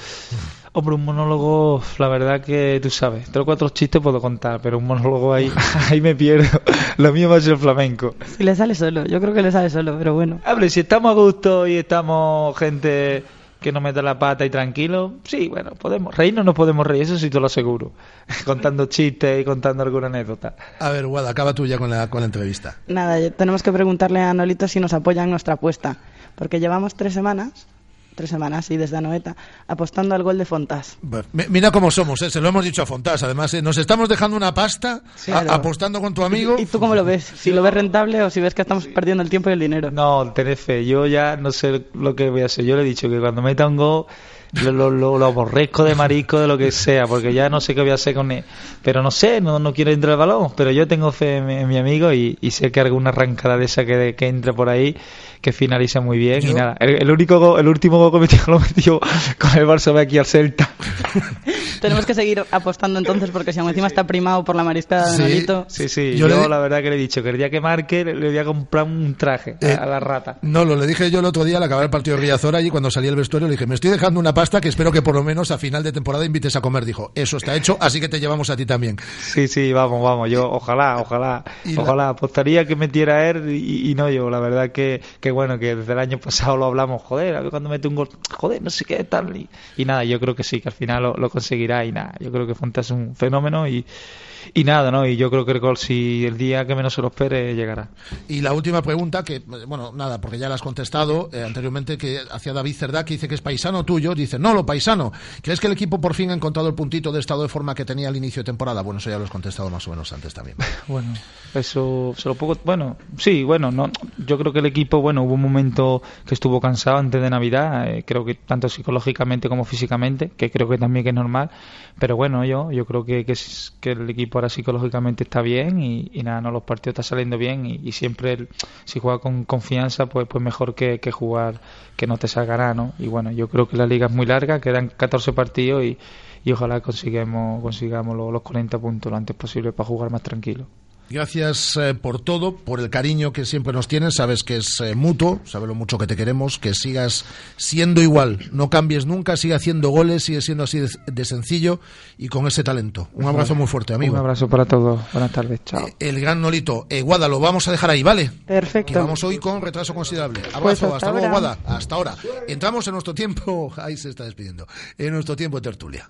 Hombre, un monólogo, la verdad que tú sabes, tres o cuatro chistes puedo contar, pero un monólogo ahí, ahí me pierdo. Lo mío va a ser flamenco. Si le sale solo, yo creo que le sale solo, pero bueno. Hable, si estamos a gusto y estamos gente que no mete la pata y tranquilo, sí, bueno, podemos reírnos, no podemos reír, eso sí te lo aseguro. contando chistes y contando alguna anécdota. A ver, Guada, acaba tú ya con la, con la entrevista. Nada, tenemos que preguntarle a Nolito si nos apoya en nuestra apuesta. Porque llevamos tres semanas, tres semanas, sí, desde Anoeta, apostando al gol de Fontás. Mi- Mira cómo somos, ¿eh? se lo hemos dicho a Fontás. Además, ¿eh? nos estamos dejando una pasta a- Claro. apostando con tu amigo. ¿Y, y tú cómo lo ves? Si lo ves rentable o si ves que estamos perdiendo el tiempo y el dinero. No, tenés fe, yo ya no sé lo que voy a hacer. Yo le he dicho que cuando meta un gol lo, lo, lo, lo aborrezco de marisco, de lo que sea, porque ya no sé qué voy a hacer con él. Pero no sé, no, no quiero entrar el balón, pero yo tengo fe en, mi- en mi amigo y, y sé que alguna arrancada de esa que, que entre por ahí, que finaliza muy bien y Yo- nada. El, el único gol- el último gol que metió lo metió con el Barça de aquí al Celta. Tenemos que seguir apostando entonces porque si aún encima está primado por la mariscada de Nolito. sí, sí. Yo Yo, le- la verdad que le he dicho que el día que marque le, voy a comprar un traje a- Eh, a la rata. No, lo le dije yo el otro día al acabar el partido de Riazor allí cuando salí el vestuario, le dije, me estoy dejando una pasta que espero que por lo menos a final de temporada invites a comer. Dijo, eso está hecho, así que te llevamos a ti también. Sí, sí, vamos, vamos. Yo, ojalá, ojalá, Y la- ojalá. Apostaría que metiera él y, y no yo. La verdad que, que bueno, que desde el año pasado lo hablamos. Joder, a ver cuando mete un gol. Joder, no sé qué tal. Y, y nada, yo creo que sí, que al final lo, lo conseguirá. Y nada, yo creo que Fonte es un fenómeno y, y nada, ¿no? Y yo creo que el gol, si el día que menos se lo espere, llegará. Y la última pregunta, que, bueno, nada, porque ya la has contestado eh, anteriormente, que hacia David Cerdá, que dice que es paisano tuyo, dice, no, lo paisano. ¿Crees que el equipo por fin ha encontrado el puntito de estado de forma que tenía al inicio de temporada? Bueno, eso ya lo has contestado más o menos antes también. Bueno, eso se lo puedo. Bueno, sí, bueno, no. Yo creo que el equipo, bueno, hubo un momento que estuvo cansado antes de Navidad, eh, creo que tanto psicológicamente como físicamente, que creo que también que es normal. Pero bueno, yo yo creo que, que, es- que el equipo ahora psicológicamente está bien y, nada, no, los partidos están saliendo bien y, siempre si juega con confianza, pues pues mejor que, que jugar que no te salga nada, ¿no? Y bueno, yo creo que la liga es muy larga, quedan 14 partidos y y ojalá consigamos, consigamos los, los 40 puntos lo antes posible para jugar más tranquilo. Gracias eh, por todo, por el cariño que siempre nos tienes. Sabes que es eh, mutuo, sabes lo mucho que te queremos, que sigas siendo igual, no cambies nunca, sigue haciendo goles, sigue siendo así de, de sencillo y con ese talento. Un abrazo muy fuerte, amigo. Un abrazo para todos. Buenas tardes. Chao. El gran Nolito. Eh, Guada, lo vamos a dejar ahí, ¿vale? Perfecto. Que vamos hoy con retraso considerable. Abrazo, Pues hasta hasta luego, ahora. Guada. Hasta ahora. Entramos en nuestro tiempo, ahí se está despidiendo, en nuestro tiempo de tertulia.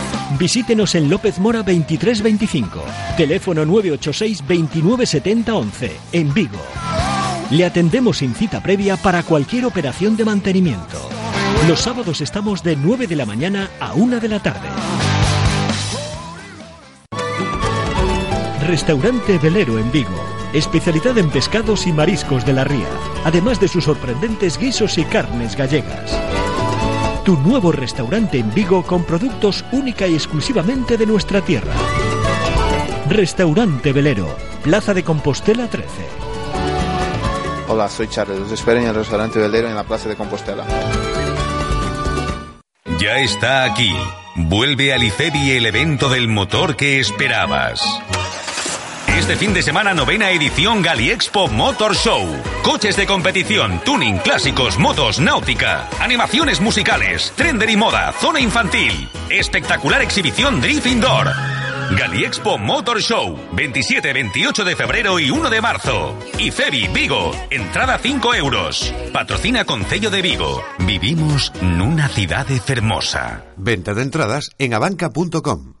Visítenos en López Mora 2325, teléfono 986 2970 11, en Vigo. Le atendemos sin cita previa para cualquier operación de mantenimiento. Los sábados estamos de 9 de la mañana a 1 de la tarde. Restaurante Velero en Vigo. Especialidad en pescados y mariscos de la ría, además de sus sorprendentes guisos y carnes gallegas. Tu nuevo restaurante en Vigo con productos única y exclusivamente de nuestra tierra. Restaurante Velero, Plaza de Compostela 13. Hola, soy Charles. Los espero en el restaurante Velero en la Plaza de Compostela. Ya está aquí. Vuelve al IFEBI el evento del motor que esperabas. Este fin de semana novena edición Galiexpo Motor Show. Coches de competición, tuning, clásicos, motos, náutica, animaciones musicales, trender y moda, zona infantil. Espectacular exhibición Drift Indoor. Galiexpo Motor Show, 27, 28 de febrero y 1 de marzo. IFEBI Vigo, entrada 5 euros. Patrocina Concello de Vigo. Vivimos nunha cidade fermosa. Venta de entradas en abanca.com.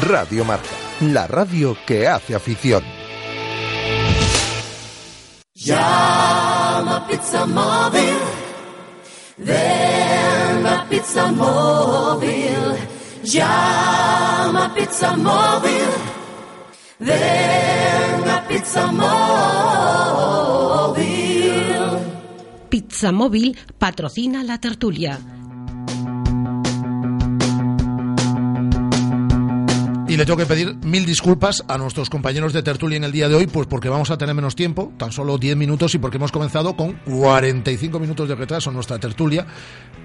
Radio Marca, la radio que hace afición. Llama Pizza Móvil. Ven a Pizza Móvil. Llama Pizza Móvil. Ven a Pizza Móvil. Pizza Móvil patrocina la tertulia. Y le tengo que pedir mil disculpas a nuestros compañeros de tertulia en el día de hoy, pues porque vamos a tener menos tiempo, tan solo 10 minutos, y porque hemos comenzado con 45 minutos de retraso en nuestra tertulia,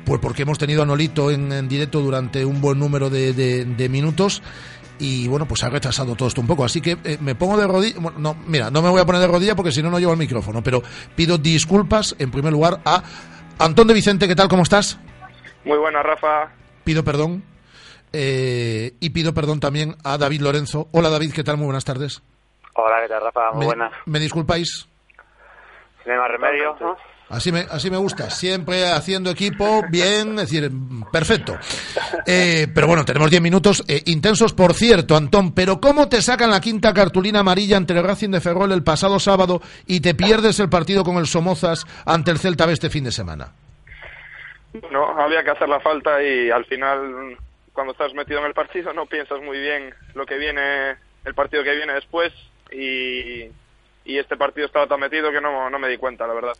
pues porque hemos tenido a Nolito en, en directo durante un buen número de, de- de minutos. Y bueno, pues ha retrasado todo esto un poco. Así que eh, me pongo de rodillas. Bueno, no, mira, no me voy a poner de rodillas porque si no, no llevo el micrófono. Pero pido disculpas en primer lugar a Antón de Vicente. ¿Qué tal? ¿Cómo estás? Muy buena, Rafa. pido perdón. Eh, y pido perdón también a David Lorenzo. Hola David, ¿qué tal? Muy buenas tardes. Hola, ¿qué tal, Rafa? Muy me, buenas. me disculpáis. No hay más remedio, ¿no? Así me, así me gusta, siempre haciendo equipo, bien, es decir, perfecto. Eh, pero bueno, tenemos 10 minutos eh, intensos, por cierto, Antón, pero ¿cómo te sacan la quinta cartulina amarilla ante el Racing de Ferrol el pasado sábado y te pierdes el partido con el Somozas ante el Celta B este fin de semana? No, había que hacer la falta y al final, cuando estás metido en el partido, no piensas muy bien lo que viene, el partido que viene después y, y este partido estaba tan metido que no, no me di cuenta, la verdad.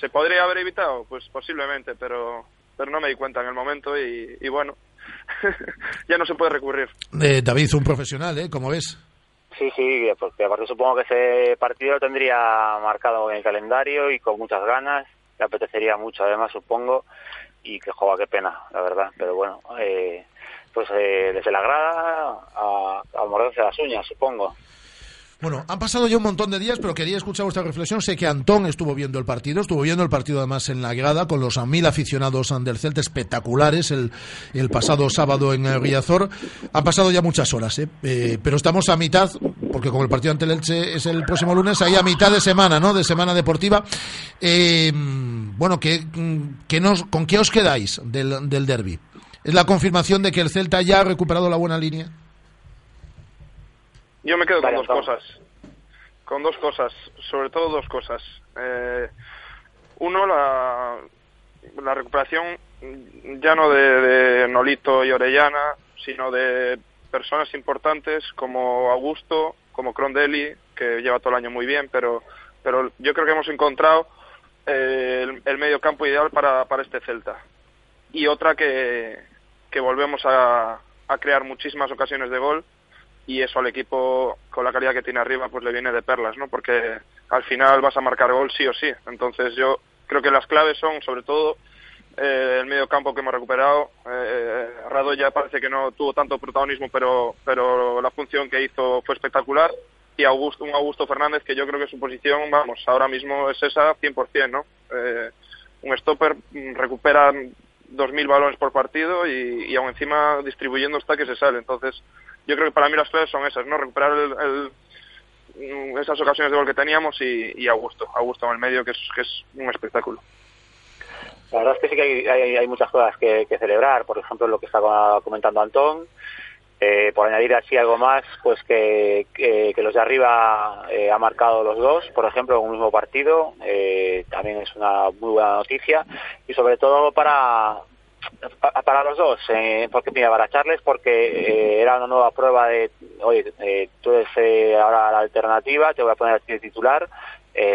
¿Se podría haber evitado? Pues posiblemente, pero, pero no me di cuenta en el momento y, y bueno, ya no se puede recurrir. Eh, David, un profesional, ¿eh? Como ves. Sí, sí, porque aparte supongo que ese partido lo tendría marcado en el calendario y con muchas ganas. Le apetecería mucho, además, supongo. Y que joda, qué pena, la verdad. Pero bueno, eh, pues eh, desde la grada a, a morderse las uñas, supongo. Bueno, han pasado ya un montón de días, pero quería escuchar vuestra reflexión. Sé que Antón estuvo viendo el partido, estuvo viendo el partido además en la grada con los mil aficionados del Celta espectaculares el, el pasado sábado en eh, Riazor. Han pasado ya muchas horas, ¿eh? Eh, pero estamos a mitad, porque como el partido ante el Elche es el próximo lunes, ahí a mitad de semana, ¿no? De semana deportiva. Bueno, ¿qué, qué nos, ¿con qué os quedáis del, del derby? ¿Es la confirmación de que el Celta ya ha recuperado la buena línea? Yo me quedo con dos cosas. Con dos cosas, sobre todo dos cosas. Eh, uno, la, la recuperación ya no de, de Nolito y Orellana, sino de personas importantes como Augusto, como Crondelli, que lleva todo el año muy bien, pero, pero yo creo que hemos encontrado eh, el, el medio campo ideal para, para este Celta. Y otra que, que volvemos a, a crear muchísimas ocasiones de gol y eso al equipo con la calidad que tiene arriba pues le viene de perlas, ¿no? Porque al final vas a marcar gol sí o sí. Entonces yo creo que las claves son sobre todo eh, el medio campo que hemos recuperado. Eh, Radoya parece que no tuvo tanto protagonismo, pero pero la función que hizo fue espectacular. Y Augusto, un Augusto Fernández que yo creo que su posición, vamos, ahora mismo es esa 100%, ¿no? Eh, un stopper mm, recupera 2.000 balones por partido y, y aún encima distribuyendo hasta que se sale. Entonces, yo creo que para mí las claves son esas, ¿no? Recuperar el, el- mm, esas ocasiones de gol que teníamos y, y Augusto, Augusto en el medio, que es, que es un espectáculo. La verdad es que sí que hay, hay- hay muchas cosas que, que celebrar. Por ejemplo, lo que está comentando Antón. Eh, por añadir así algo más, pues que, que, los de arriba eh, ha marcado los dos, por ejemplo, en un mismo partido. Eh, también es una muy buena noticia. Y sobre todo para, pa- para los dos, porque mira, para Charles, porque era una nueva prueba de, oye, tú eres ahora la alternativa, te voy a poner a ti de titular,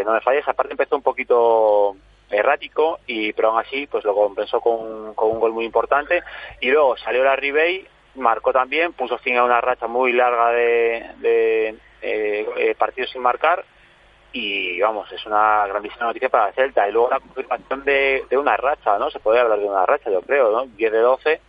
no me falles. Aparte empezó un poquito errático y pero aún así pues lo compensó con, con un gol muy importante y luego salió la Ribey marcó también puso fin a una racha muy larga de, de, eh, eh, partidos sin marcar. Y vamos es una grandísima noticia para el Celta. Y luego la confirmación de, una racha no se puede hablar de una racha yo creo no 10 de 12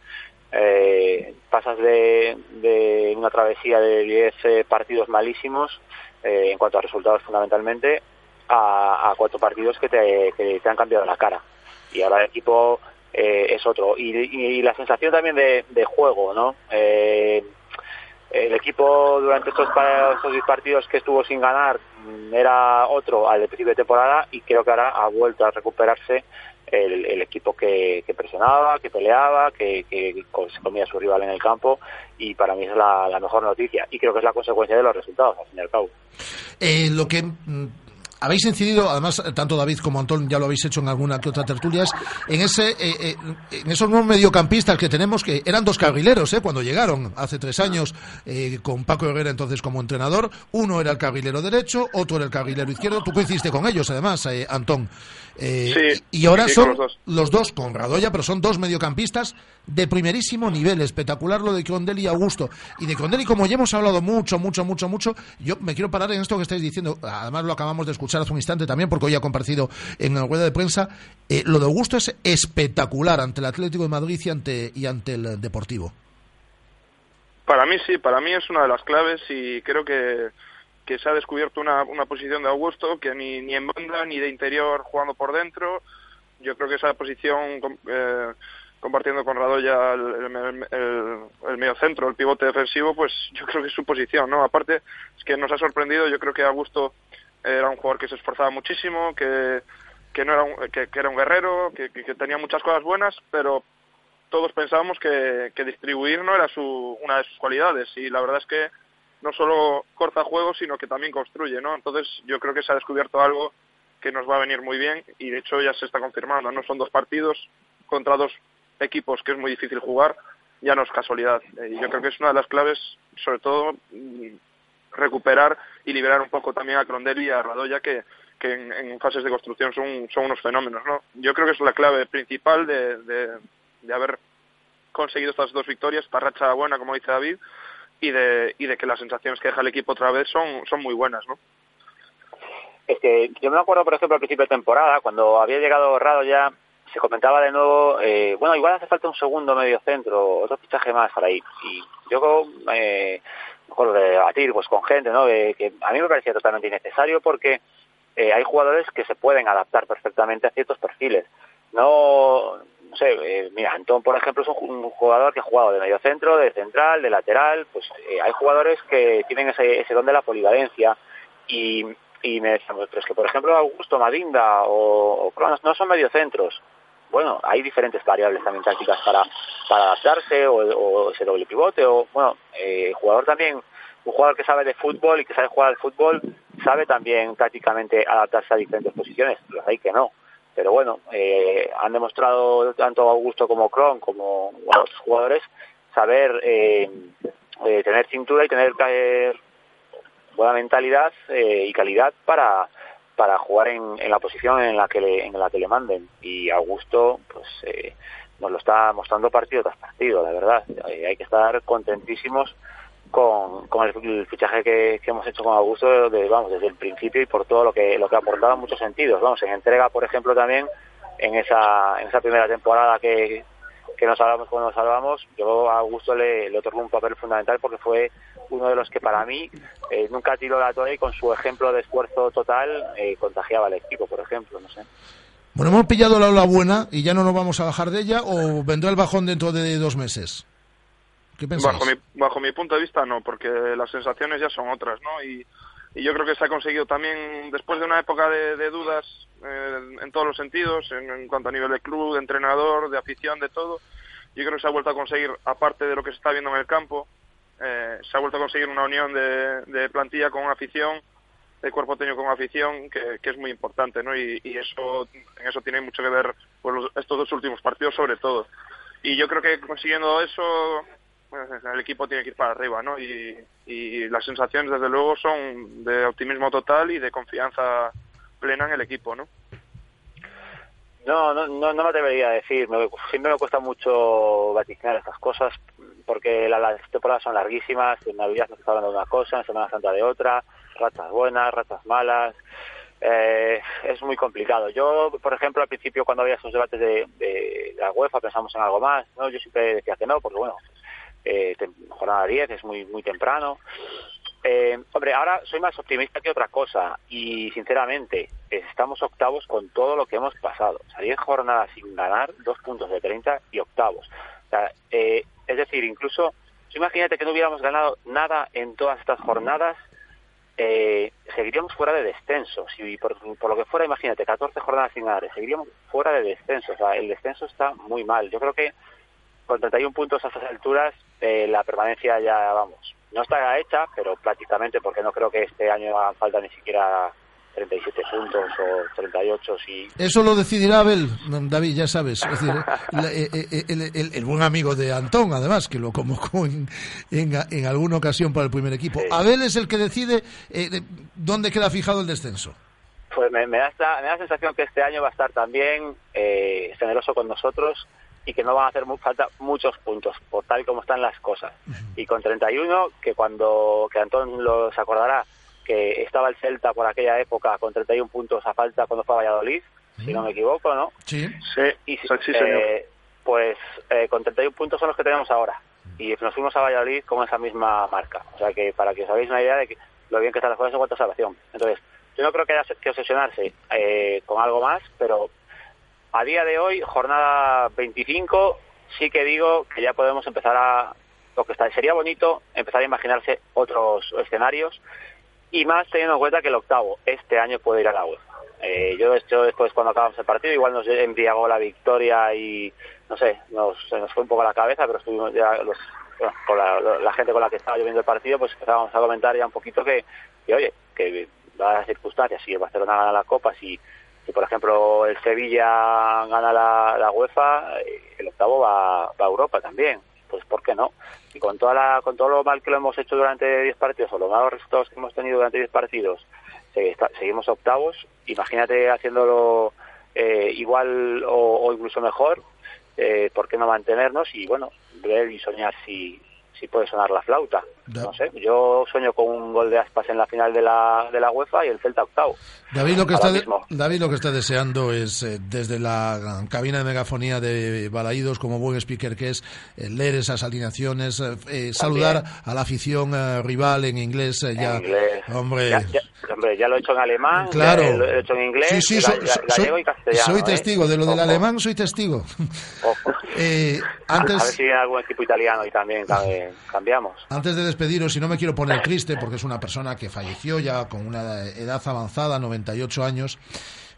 eh, pasas de, de una travesía de 10 eh, partidos malísimos en cuanto a resultados fundamentalmente a, a cuatro partidos que te han cambiado la cara. Y ahora el equipo eh, es otro. Y, la sensación también de, de juego no Eh, el equipo durante estos, estos 10 partidos que estuvo sin ganar mm, era otro al principio de temporada y creo que ahora ha vuelto a recuperarse el, equipo que, que presionaba, que peleaba, que, que se comía a su rival en el campo y para mí es la, la mejor noticia. Y creo que es la consecuencia de los resultados al fin y al cabo. Eh, lo que mm, habéis incidido, además, tanto David como Antón ya lo habéis hecho en alguna que otra tertulia, en, ese, eh, eh, en esos nuevos mediocampistas que tenemos, que eran dos carrileros eh, cuando llegaron hace tres años, con Paco Herrera entonces como entrenador. Uno era el carrilero derecho, otro era el carrilero izquierdo. Tú coincidiste con ellos, además, Antón. Sí, y ahora sí, son los dos. los dos con Radoya, pero son dos mediocampistas de primerísimo nivel. Espectacular lo de Condelli y Augusto. Y de Condelli, como ya hemos hablado mucho, mucho, mucho, mucho, yo me quiero parar en esto que estáis diciendo. Además, lo acabamos de escuchar hace un instante también, porque hoy ha compartido en la rueda de prensa. Eh, lo de Augusto es espectacular ante el Atlético de Madrid y ante, y ante el Deportivo. Para mí sí, para mí es una de las claves y creo que, que se ha descubierto una, una posición de Augusto que ni, ni en banda ni de interior jugando por dentro. Yo creo que esa posición eh, compartiendo con Radoya el, el, el, el medio centro, el pivote defensivo, pues yo creo que es su posición, ¿no? Aparte es que nos ha sorprendido, yo creo que Augusto era un jugador que se esforzaba muchísimo, que, que no era un, que, era un guerrero, que, que- tenía muchas cosas buenas, pero todos pensábamos que, que distribuir no era su, una de sus cualidades y la verdad es que no solo corta juegos sino que también construye, ¿no? Entonces yo creo que se ha descubierto algo que nos va a venir muy bien y de hecho ya se está confirmando, no son dos partidos contra dos equipos que es muy difícil jugar, ya no es casualidad. Eh, Y yo creo que es una de las claves, sobre todo recuperar y liberar un poco también a Crondelli y a Radoya que, que en, fases de construcción son, son unos fenómenos, ¿no? Yo creo que es la clave principal de, de, haber conseguido estas dos victorias, esta racha buena, como dice David, y de, y de que las sensaciones que deja el equipo otra vez son, son muy buenas, ¿no? Es yo me acuerdo, por ejemplo, al principio de temporada, cuando había llegado Rado ya, se comentaba de nuevo, eh, bueno, igual hace falta un segundo medio centro, otro fichaje más por ahí. Y yo eh, mejor de debatir pues con gente, ¿no? Que, que a mí me parecía totalmente innecesario porque eh, hay jugadores que se pueden adaptar perfectamente a ciertos perfiles. No, no sé, eh, mira, Antón, por ejemplo, es un, un jugador que ha jugado de medio centro, de central, de lateral, pues eh, hay jugadores que tienen ese, ese don de la polivalencia y, y me decían, pero es que, por ejemplo, Augusto Madinda o, o Cronos no son mediocentros. Bueno, hay diferentes variables también tácticas para, para adaptarse o, o ese doble pivote o, bueno, eh, el jugador también, un jugador que sabe de fútbol y que sabe jugar al fútbol, sabe también tácticamente adaptarse a diferentes posiciones. Los hay que no. Pero bueno, eh, han demostrado tanto Augusto como Kron como otros jugadores saber eh, eh, tener cintura y tener eh, buena mentalidad eh, y calidad para para jugar en, la posición en la que le, en la que le manden. Y Augusto pues eh, nos lo está mostrando partido tras partido la verdad. Eh, hay que estar contentísimos con, con el, fichaje que, hemos hecho con Augusto de, vamos desde el principio y por todo lo que lo que ha aportado en muchos sentidos. Vamos en entrega por ejemplo también en esa en esa primera temporada que que nos salvamos cuando nos salvamos, yo a Augusto le, le otorgo un papel fundamental porque fue uno de los que para mí eh, nunca tiró la toalla y con su ejemplo de esfuerzo total eh, contagiaba al equipo, por ejemplo, no sé. Bueno, hemos pillado la ola buena y ya no nos vamos a bajar de ella o vendrá el bajón dentro de dos meses. ¿Qué pensáis? Bajo mi, bajo mi punto de vista no, porque las sensaciones ya son otras, ¿no? Y, y yo creo que se ha conseguido también, después de una época de, dudas eh, en todos los sentidos, en, cuanto a nivel de club, de entrenador, de afición, de todo, yo creo que se ha vuelto a conseguir, aparte de lo que se está viendo en el campo, eh, se ha vuelto a conseguir una unión de, de plantilla con afición, de cuerpo técnico con afición, que, es muy importante, ¿no? Y, y eso, en eso tiene mucho que ver pues, estos dos últimos partidos, sobre todo. Y yo creo que consiguiendo eso, el equipo tiene que ir para arriba, ¿no? Y, y las sensaciones, desde luego, son de optimismo total y de confianza plena en el equipo, ¿no? No, no, no, no me atrevería a decir. Me- siempre me cuesta mucho vaticinar estas cosas porque la- las temporadas son larguísimas. En Navidad nos está hablando de una cosa, en Semana Santa de otra, ratas buenas, ratas malas. Eh, es muy complicado. Yo, por ejemplo, al principio cuando había esos debates de, de la UEFA pensamos en algo más. no Yo siempre decía que no, porque bueno, eh, jornada 10 es muy muy temprano. Eh, hombre, ahora soy más optimista que otra cosa y sinceramente estamos octavos con todo lo que hemos pasado. O sea, 10 jornadas sin ganar, dos puntos de 30 y octavos. O sea, eh, es decir, incluso, imagínate que no hubiéramos ganado nada en todas estas jornadas, eh, seguiríamos fuera de descenso. Si por, por lo que fuera, imagínate, 14 jornadas sin ganar, seguiríamos fuera de descenso. O sea, el descenso está muy mal. Yo creo que con 31 puntos a estas alturas, eh, la permanencia ya, vamos, no está hecha, pero prácticamente, porque no creo que este año hagan falta ni siquiera 37 puntos o 38 si... Eso lo decidirá Abel, David, ya sabes. Es decir, la- eh, eh, el, el- el buen amigo de Antón, además, que lo convocó en, en, en alguna ocasión para el primer equipo. Abel es el que decide eh, de- dónde queda fijado el descenso. Pues me, me da esta- me da la sensación que este año va a estar también eh, generoso con nosotros y que no van a hacer mu- falta muchos puntos, por tal como están las cosas. Y con 31, que cuando, que Antón lo se acordará, que estaba el Celta por aquella época con 31 puntos a falta cuando fue a Valladolid, si no me equivoco, ¿no? Sí. Sí, Y, sí, señor. eh, pues eh, con 31 puntos son los que tenemos ahora. Y nos fuimos a Valladolid con esa misma marca. O sea que para que os hagáis una idea de que, lo bien que están las cosas en cuanto a salvación. Entonces, yo no creo que haya que obsesionarse eh, con algo más, pero a día de hoy, jornada 25, sí que digo que ya podemos empezar a... Lo que está, sería bonito empezar a imaginarse otros escenarios y más teniendo en cuenta que el octavo este año puede ir a la UEFA. Eh, yo de después cuando acabamos el partido igual nos embriagó la victoria y no sé, nos, se nos fue un poco la cabeza, pero estuvimos ya los, bueno, con la, la gente con la que estaba yo viendo el partido, pues empezábamos a comentar ya un poquito que, que oye, que dadas las circunstancias, si el Barcelona gana la Copa, si, si por ejemplo el Sevilla gana la, la UEFA, eh, el octavo va, a Europa también, pues ¿por qué no? Y con toda la, con todo lo mal que lo hemos hecho durante 10 partidos o los malos resultados que hemos tenido durante 10 partidos, seguimos octavos, imagínate haciéndolo eh, igual o, o incluso mejor, eh, ¿por qué no mantenernos? Y bueno, ver y soñar si, si puede sonar la flauta. No sé, yo sueño con un gol de Aspas en la final de la, de la UEFA y el Celta octavo. David lo que Ahora está de-. David lo que está deseando es eh, desde la cabina de megafonía de Balaídos como buen speaker que es eh, leer esas alineaciones eh, eh, saludar a la afición rival en inglés ya En inglés. hombre Ya, ya- hombre, ya lo he hecho en alemán, Claro. ya lo he hecho en inglés, Sí, sí, so- gallego y castellano. soy testigo de lo del alemán soy testigo Eh, A ver antes si viene algún equipo italiano y también ca- cambiamos. Antes de despediros, y no me quiero poner triste porque es una persona que falleció ya con una edad avanzada, 98 años,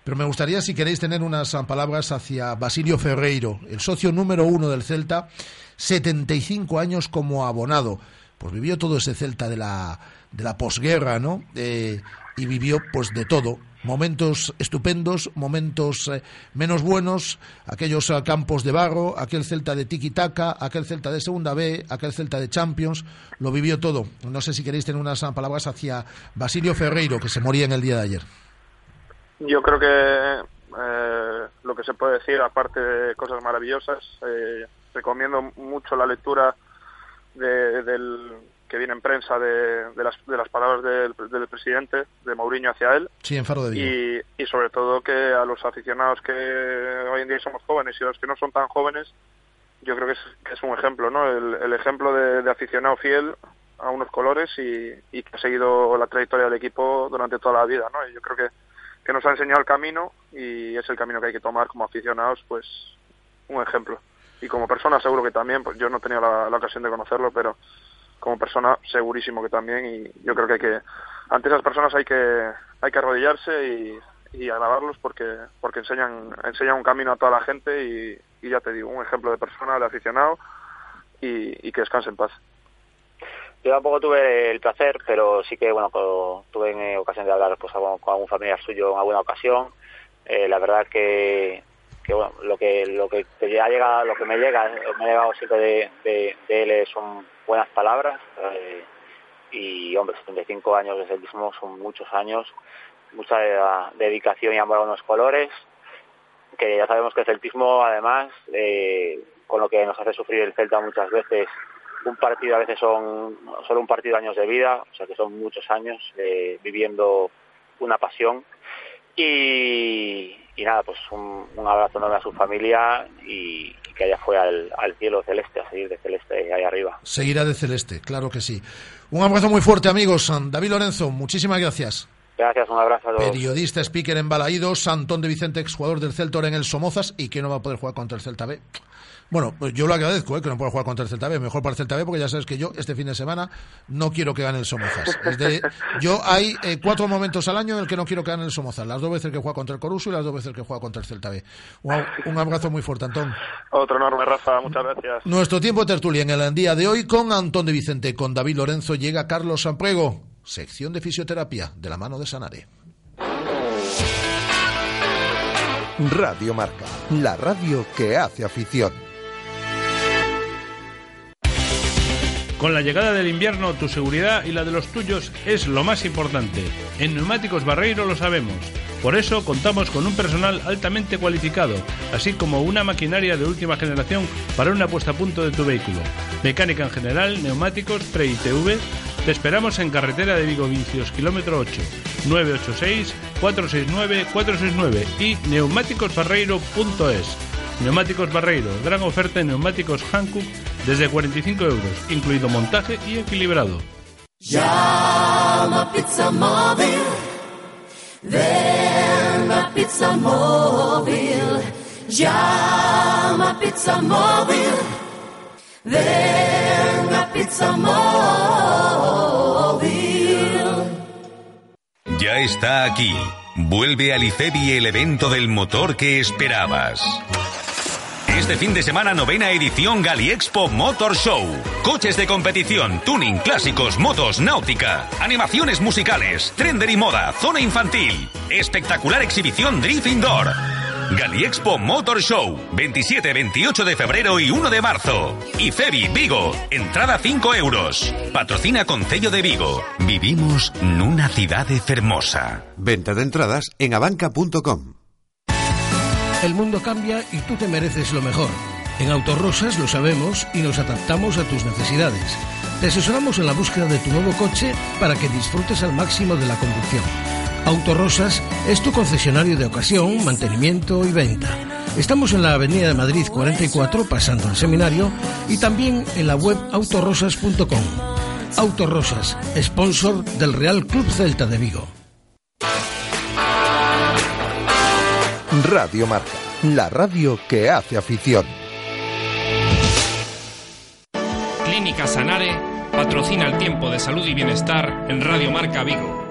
pero me gustaría, si queréis, tener unas palabras hacia Basilio Ferreiro, el socio número uno del Celta, 75 años como abonado. Pues vivió todo ese Celta de la, de la posguerra, ¿no? Eh, y vivió, pues, de todo. Momentos estupendos, momentos eh, menos buenos, aquellos ah, campos de barro, aquel Celta de tiki-taka, aquel Celta de Segunda B, aquel Celta de Champions, lo vivió todo. No sé si queréis tener unas ah, palabras hacia Basilio Ferreiro, que se moría en el día de ayer. Yo creo que eh, lo que se puede decir, aparte de cosas maravillosas, eh, recomiendo mucho la lectura de- del que viene en prensa de, de las, de las palabras del, del presidente, de Mourinho hacia él, Sí, en Faro de Vigo. y, y sobre todo que a los aficionados que hoy en día somos jóvenes y a los que no son tan jóvenes, yo creo que es, que es un ejemplo, ¿no? El, el ejemplo de, de aficionado fiel a unos colores y, y que ha seguido la trayectoria del equipo durante toda la vida, ¿no? Y yo creo que, que nos ha enseñado el camino y es el camino que hay que tomar como aficionados, pues un ejemplo. Y como persona seguro que también, pues yo no he tenido la, la ocasión de conocerlo, pero como persona segurísimo que también y yo creo que hay que ante esas personas hay que hay que arrodillarse y, y alabarlos porque porque enseñan enseñan un camino a toda la gente y, y ya te digo un ejemplo de persona de aficionado y, que descanse en paz Yo tampoco tuve el placer, pero sí que bueno tuve ocasión de hablar pues, con, algún familiar suyo en alguna ocasión. Eh, la verdad que, que bueno, lo que lo que ha llegado, lo que me llega, me ha llegado siempre de, él son buenas palabras. eh, y hombre, 75 años de celtismo son muchos años, mucha eh, dedicación y amor a unos colores, que ya sabemos que el celtismo además, eh, con lo que nos hace sufrir el Celta muchas veces, un partido a veces son solo un partido años de vida, o sea que son muchos años viviendo una pasión. Y, nada, pues un, un abrazo enorme a su familia y que allá fue al, al cielo celeste, a seguir de celeste ahí arriba. Seguirá de celeste, claro que sí. Un abrazo muy fuerte, amigos. David Lorenzo, muchísimas gracias. Gracias, un abrazo a todos. Periodista, speaker en Balaídos, Antón de Vicente, exjugador del Celta ahora en el Somozas y que no va a poder jugar contra el Celta B. Bueno, pues yo lo agradezco, ¿eh? que no pueda jugar contra el Celta B. Mejor para el Celta B porque ya sabes que yo este fin de semana no quiero que gane el Somozas. Es de- yo hay eh, cuatro momentos al año en el que no quiero que gane el Somozas. Las dos veces que juega contra el Coruso y las dos veces que juega contra el Celta B. Un, un abrazo muy fuerte, Antón. otro enorme Rafa muchas gracias Nuestro tiempo de tertulia en el día de hoy con Antón de Vicente, con David Lorenzo, llega Carlos Samprego, sección de fisioterapia de la mano de Sanare. Radio Marca, la radio que hace afición. Con la llegada del invierno, tu seguridad y la de los tuyos es lo más importante. En Neumáticos Barreiro lo sabemos. Por eso contamos con un personal altamente cualificado, así como una maquinaria de última generación para una puesta a punto de tu vehículo. Mecánica en general, neumáticos, pre-ITV. Te esperamos en carretera de Vigo Vicios, kilómetro 8, 986-469-469 y neumáticosbarreiro.es. Neumáticos Barreiro, gran oferta en neumáticos Hankook desde 45 euros, incluido montaje y equilibrado. Llama Pizza Móvil. Ven a Pizza Móvil. Llama Pizza Móvil. Ven a Pizza Móvil. Ya está aquí. Vuelve al IFEBI el evento del motor que esperabas. Este fin de semana novena edición Galiexpo Motor Show. Coches de competición, tuning, clásicos, motos, náutica, animaciones musicales, trender y moda, zona infantil. Espectacular exhibición Drift Indoor. Galiexpo Motor Show, 27, 28 de febrero y 1 de marzo. IFEBI Vigo, entrada 5 euros. Patrocina Concello de Vigo. Vivimos nunha cidade fermosa. Venta de entradas en abanca.com. El mundo cambia y tú te mereces lo mejor. En Autorosas lo sabemos y nos adaptamos a tus necesidades. Te asesoramos en la búsqueda de tu nuevo coche para que disfrutes al máximo de la conducción. Autorosas es tu concesionario de ocasión, mantenimiento y venta. Estamos en la Avenida de Madrid 44, pasando el seminario, y también en la web autorosas.com. Autorosas, sponsor del Real Club Celta de Vigo. Radio Marca, la radio que hace afición. Clínica Sanare patrocina el tiempo de salud y bienestar en Radio Marca Vigo.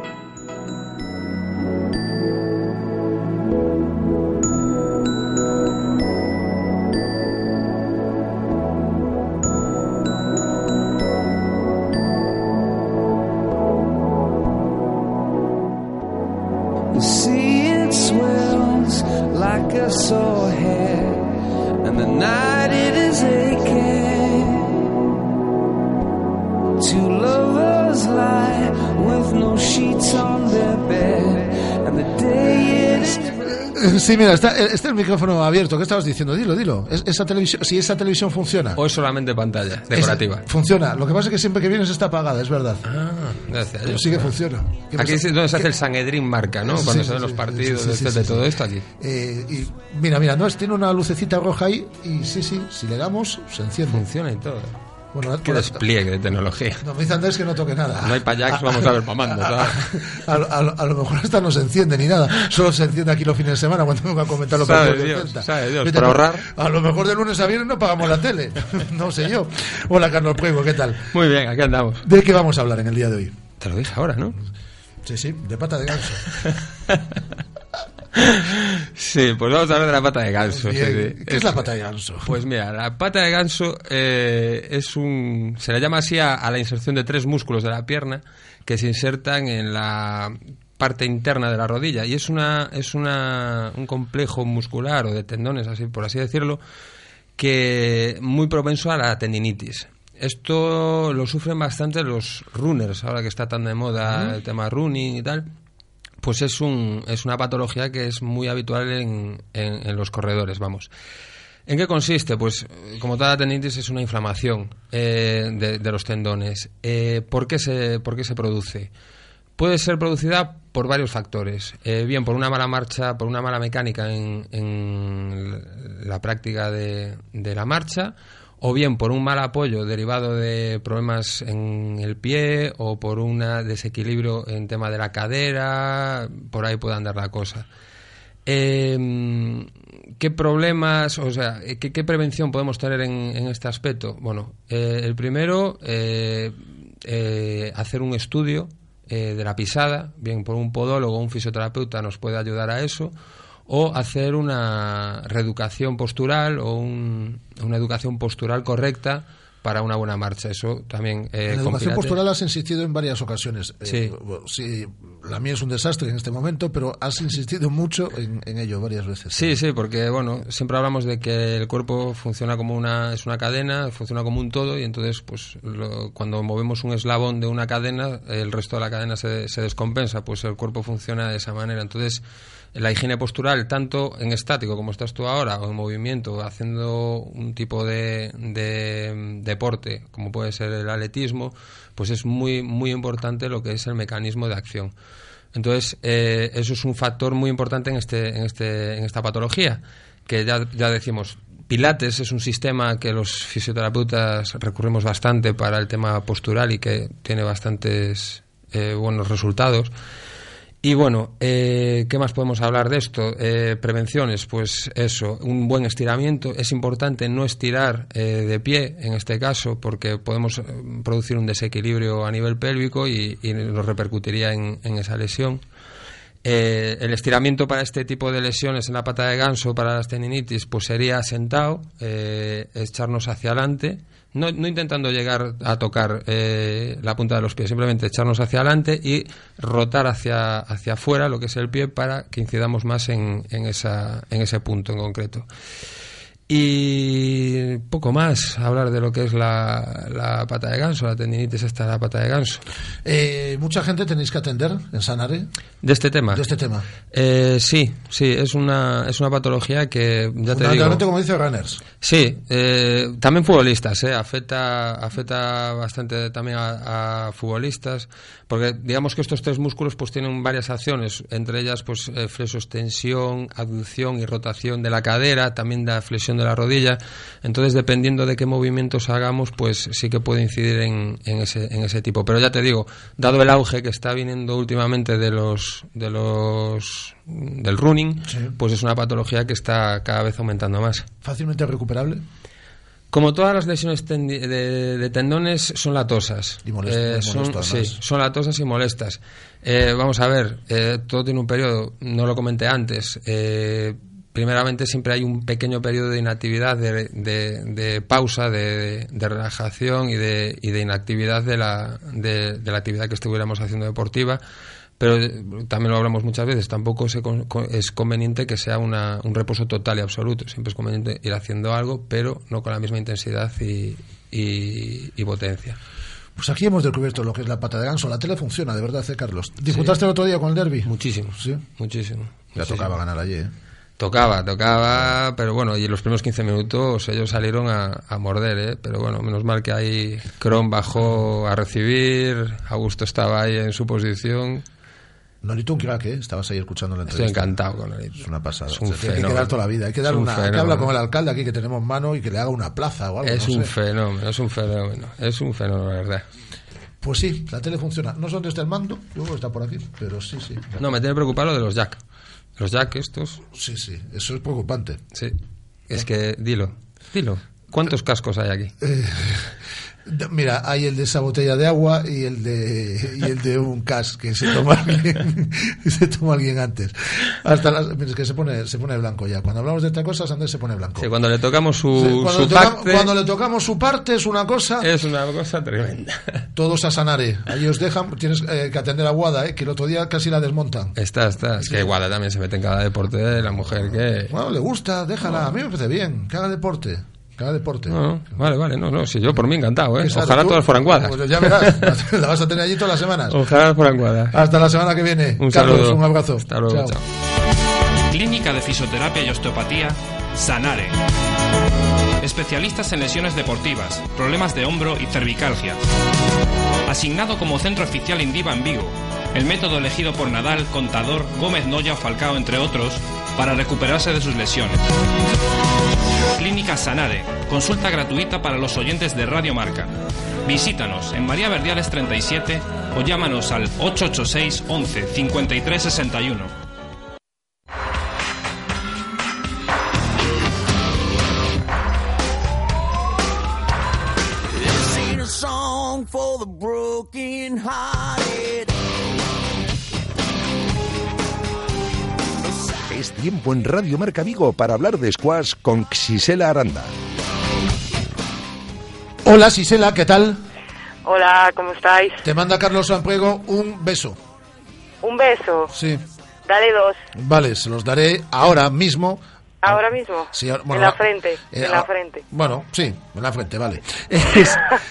Sí, mira, está, está el micrófono abierto. ¿Qué estabas diciendo? Dilo, dilo. Es- esa televisión, si esa televisión funciona. O es solamente pantalla decorativa. Es- funciona. Lo que pasa es que siempre que vienes está apagada, es verdad. Ah, gracias. Pero sí que funciona. ¿Qué Aquí es donde se hace el Sanedrín marca, ¿no? Sí, Cuando sí, se ven los partidos, de, todo esto aquí. Eh, y mira, mira, no, es- tiene una lucecita roja ahí y sí, sí, si le damos, se enciende. Funciona y todo. Bueno, Qué despliegue de tecnología. No, me dice Andrés que no toque nada. No hay payacos, vamos a ver mamando. A, a- a- a lo mejor hasta no se enciende ni nada. Solo se enciende aquí los fines de semana cuando vengo a comentar los Sabe partidos del Dios, sabe Dios, Vete, por ahorrar. A lo mejor de lunes a viernes no pagamos la tele. no sé yo. Hola, Carlos Puego, ¿qué tal? Muy bien, aquí andamos. ¿De qué vamos a hablar en el día de hoy? Te lo dije ahora, ¿no? Sí, sí, de pata de ganso. Sí, pues vamos a hablar de la pata de ganso. Bien. ¿Qué es la pata de ganso? Pues mira, la pata de ganso eh, es un. Se le llama así a, a la inserción de tres músculos de la pierna que se insertan en la parte interna de la rodilla y es una es una un complejo muscular o de tendones así por así decirlo que muy propenso a la tendinitis esto lo sufren bastante los runners ahora que está tan de moda el tema running y tal pues es, un, es una patología que es muy habitual en, en- los corredores, vamos. ¿En qué consiste? Pues, como toda tendinitis, es una inflamación eh, de, de los tendones. Eh, ¿por, qué se, ¿Por qué se produce? Puede ser producida por varios factores. Eh, bien, por una mala marcha, por una mala mecánica en, en la práctica de, de la marcha, o bien por un mal apoyo derivado de problemas en el pie o por un desequilibrio en tema de la cadera, por ahí puede andar la cosa. Eh, ¿Qué problemas, o sea, qué, prevención podemos tener en, en este aspecto? Bueno, eh, el primero, eh, eh, hacer un estudio eh, de la pisada, bien por un podólogo o un fisioterapeuta nos puede ayudar a eso, o hacer una reeducación postural o un- una educación postural correcta para una buena marcha. Eso también... eh, en con educación postural has insistido en varias ocasiones. Eh, Sí. sí, la mía es un desastre en este momento, pero has insistido mucho en, en ello varias veces. Sí, sí, porque bueno, siempre hablamos de que el cuerpo funciona como una es una cadena, funciona como un todo y entonces pues lo- cuando movemos un eslabón de una cadena, el resto de la cadena se, se descompensa, pues el cuerpo funciona de esa manera. Entonces, la higiene postural, tanto en estático como estás tú ahora, o en movimiento, haciendo un tipo de, de, deporte, como puede ser el atletismo, pues es muy, muy importante lo que es el mecanismo de acción. Entonces, eh, eso es un factor muy importante en, este, en, este, en esta patología, que ya, ya decimos, Pilates es un sistema que los fisioterapeutas recurrimos bastante para el tema postural y que tiene bastantes eh, buenos resultados. Y bueno, eh, ¿qué más podemos hablar de esto? Eh, prevenciones, pues eso, un buen estiramiento. Es importante no estirar eh, de pie, en este caso, porque podemos eh, producir un desequilibrio a nivel pélvico y, nos repercutiría en esa lesión. Eh, el estiramiento para este tipo de lesiones en la pata de ganso, para las tendinitis, pues sería sentado, eh, echarnos hacia adelante, no, no intentando llegar a tocar eh, la punta de los pies, simplemente echarnos hacia adelante y rotar hacia, hacia afuera lo que es el pie para que incidamos más en, en, esa, en ese punto en concreto. Y poco más, hablar de lo que es la, la pata de ganso, la tendinitis esta de la pata de ganso. Eh, mucha gente tenéis que atender en Sanare De este tema. de este tema. Eh, sí, sí, es una, es una patología que, ya te digo... Como dice Runners. Sí, eh, también futbolistas, eh, afecta, afecta bastante también a, a futbolistas, porque digamos que estos tres músculos pues tienen varias acciones, entre ellas pues eh, flexoextensión, aducción y rotación de la cadera, también da flexión de la rodilla, entonces dependiendo de qué movimientos hagamos, pues sí que puede incidir en, en ese, en ese tipo. Pero ya te digo, dado el auge que está viniendo últimamente de los, de los, del running, pues es una patología que está cada vez aumentando más. Fácilmente recuperable. Como todas las lesiones de, de tendones son latosas. Y molestas, Eh, y son, molestas, sí, además. son latosas y molestas. Eh, vamos a ver, eh, todo tiene un periodo, no lo comenté antes. Primeramente siempre hay un pequeño periodo de inactividad, de, de- de pausa, de, de relajación y de, y de inactividad de la, de, la actividad que estuviéramos haciendo deportiva. Pero eh, también lo hablamos muchas veces, tampoco se es conveniente que sea una- un reposo total y absoluto. Siempre es conveniente ir haciendo algo, pero no con la misma intensidad y, y- y potencia. Pues aquí hemos descubierto lo que es la pata de ganso. La tele funciona, de verdad, ¿eh, Carlos? ¿Disfrutaste el otro día con el derby? Muchísimo. Sí. Muchísimo. Ya muchísimo. tocaba ganar allí, ¿eh? Tocaba, tocaba, pero bueno, y en los primeros 15 minutos ellos salieron a, a morder, ¿eh? Pero bueno, menos mal que ahí Kron bajó a recibir, Augusto estaba ahí en su posición. Nolito un crack, ¿eh? Estabas ahí escuchando la Estoy entrevista. encantado con Nolito. Es una pasada. Es un Se tiene que fenómeno. quedar toda la vida. Hay que, dar un una, hay que fenómeno. hablar con el alcalde aquí que tenemos mano y que le haga una plaza o algo. Es no un sé. fenómeno, es un fenómeno, es un fenómeno, la verdad. Pues sí, la tele funciona. No sé dónde está el mando, yo creo que está por aquí, pero sí, sí. No, me tiene preocupado lo de los Jack. Los Jack estos. Sí, sí, eso es preocupante. Sí. Es que, dilo, dilo. ¿Cuántos cascos hay aquí? Eh, mira, hay el de esa botella de agua y el de y el de un cas que se toma alguien, se toma alguien antes. Hasta las, es que se pone se pone blanco ya. Cuando hablamos de estas cosas, Andrés se pone blanco. Sí, cuando le tocamos su, Sí, cuando, su le tocamos, parte, cuando le tocamos su parte es una cosa. es una cosa tremenda. Todos a Sanare. Ahí os dejan, tienes eh, que atender a Guada, eh, que el otro día casi la desmontan. Está, está. Es que Guada también se mete en cada deporte de la mujer que... Bueno, le gusta, déjala. A mí me parece bien, que haga deporte. Haga deporte. No, vale, vale, no, no, si yo por mí encantado, ¿eh? Ojalá tú, todas fueran guadas. Pues ya verás, la vas a tener allí todas las semanas. Ojalá fueran guadas. Hasta la semana que viene. Un Carlos, saludo. un abrazo. Hasta luego, Chao. chao. Clínica de Fisioterapia y Osteopatía, Sanare. Especialistas en lesiones deportivas, problemas de hombro y cervicalgia. Asignado como centro oficial Indiva en Vigo. El método elegido por Nadal, Contador, Gómez Noya Falcao, entre otros, para recuperarse de sus lesiones. Clínica Sanare. Consulta gratuita para los oyentes de Radio Marca. Visítanos en María Verdiales 37 o llámanos al 886 11 53 61. This ain't a song for the broken hearted. Es tiempo en Radio Marca Vigo para hablar de squash con Xisela Aranda. Hola, Sisela, ¿qué tal? Hola, ¿cómo estáis? Te manda Carlos Samprego un beso. Un beso. Sí. Dale dos. Vale, se los daré ahora mismo. Ahora mismo. Sí, ahora- bueno, en la ah, frente. eh, en la ah, frente. Bueno, sí, en la frente, vale.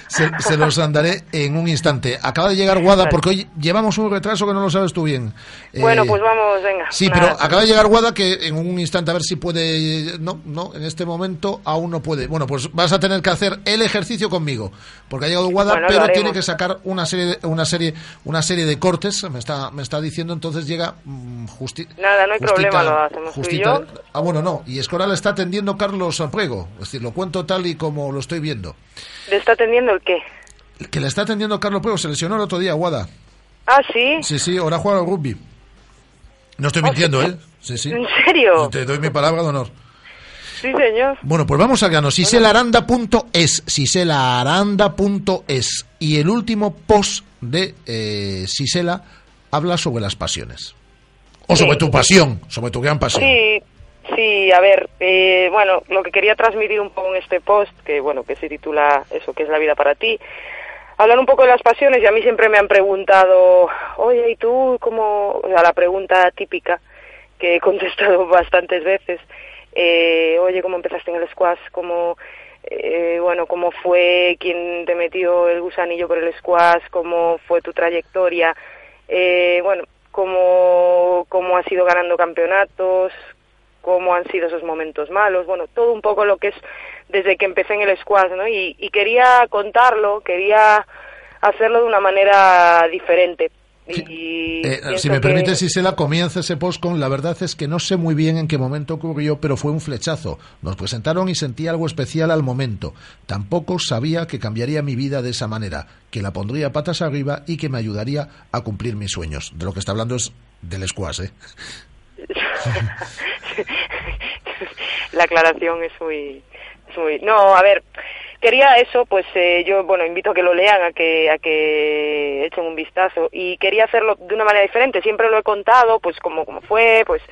Se, se los andaré en un instante. Acaba de llegar Guada porque hoy llevamos un retraso que no lo sabes tú bien. Eh, bueno, pues vamos, venga. Sí, Nada. pero acaba de llegar Guada que en un instante a ver si puede. No, no, en este momento aún no puede. Bueno, pues vas a tener que hacer el ejercicio conmigo, porque ha llegado Guada, Bueno, pero tiene que sacar una serie, de- una serie, una serie de cortes. Me está, me está diciendo, entonces llega mm, justi- Nada, no hay justita- problema, lo hacemos tú y justita- yo. Ah, bueno, no. Y Escoral está atendiendo Carlos Samprego. Es decir, lo cuento tal y como lo estoy viendo. ¿Le está atendiendo el qué? Que le está atendiendo Carlos Prego se lesionó el otro día, Guada. Ah, sí. Sí, sí, ahora juega al rugby. No estoy mintiendo, ¿eh? Sí, sí. ¿En serio? Te doy mi palabra de honor. Sí, señor. Bueno, pues vamos al grano. Siselaranda.es. Siselaranda.es. Y el último post de eh, Sisela habla sobre las pasiones. O sobre Sí. tu pasión, sobre tu gran pasión. Sí, sí, a ver, eh, bueno, lo que quería transmitir un poco en este post, que bueno, que se titula eso, que es la vida para ti, hablar un poco de las pasiones y a mí siempre me han preguntado, oye, ¿y tú cómo? O sea, la pregunta típica que he contestado bastantes veces, eh, oye, ¿cómo empezaste en el squash? ¿Cómo, eh, bueno, cómo fue quien te metió el gusanillo por el squash? ¿Cómo fue tu trayectoria? Eh, bueno, cómo, cómo has ido ganando campeonatos, cómo han sido esos momentos malos, bueno, todo un poco lo que es desde que empecé en el squash, ¿no? Y, y quería contarlo, quería hacerlo de una manera diferente. Y Eh, si me que- permite, Sisela, comienza ese post con la verdad es que no sé muy bien en qué momento ocurrió, pero fue un flechazo. Nos presentaron y sentí algo especial al momento. Tampoco sabía que cambiaría mi vida de esa manera, que la pondría patas arriba y que me ayudaría a cumplir mis sueños. De lo que está hablando es del squash, ¿eh? La aclaración es muy, muy... No, a ver, quería eso, pues eh, yo, bueno, invito a que lo lean, a que, a que echen un vistazo y quería hacerlo de una manera diferente. Siempre lo he contado, pues como, como fue, pues,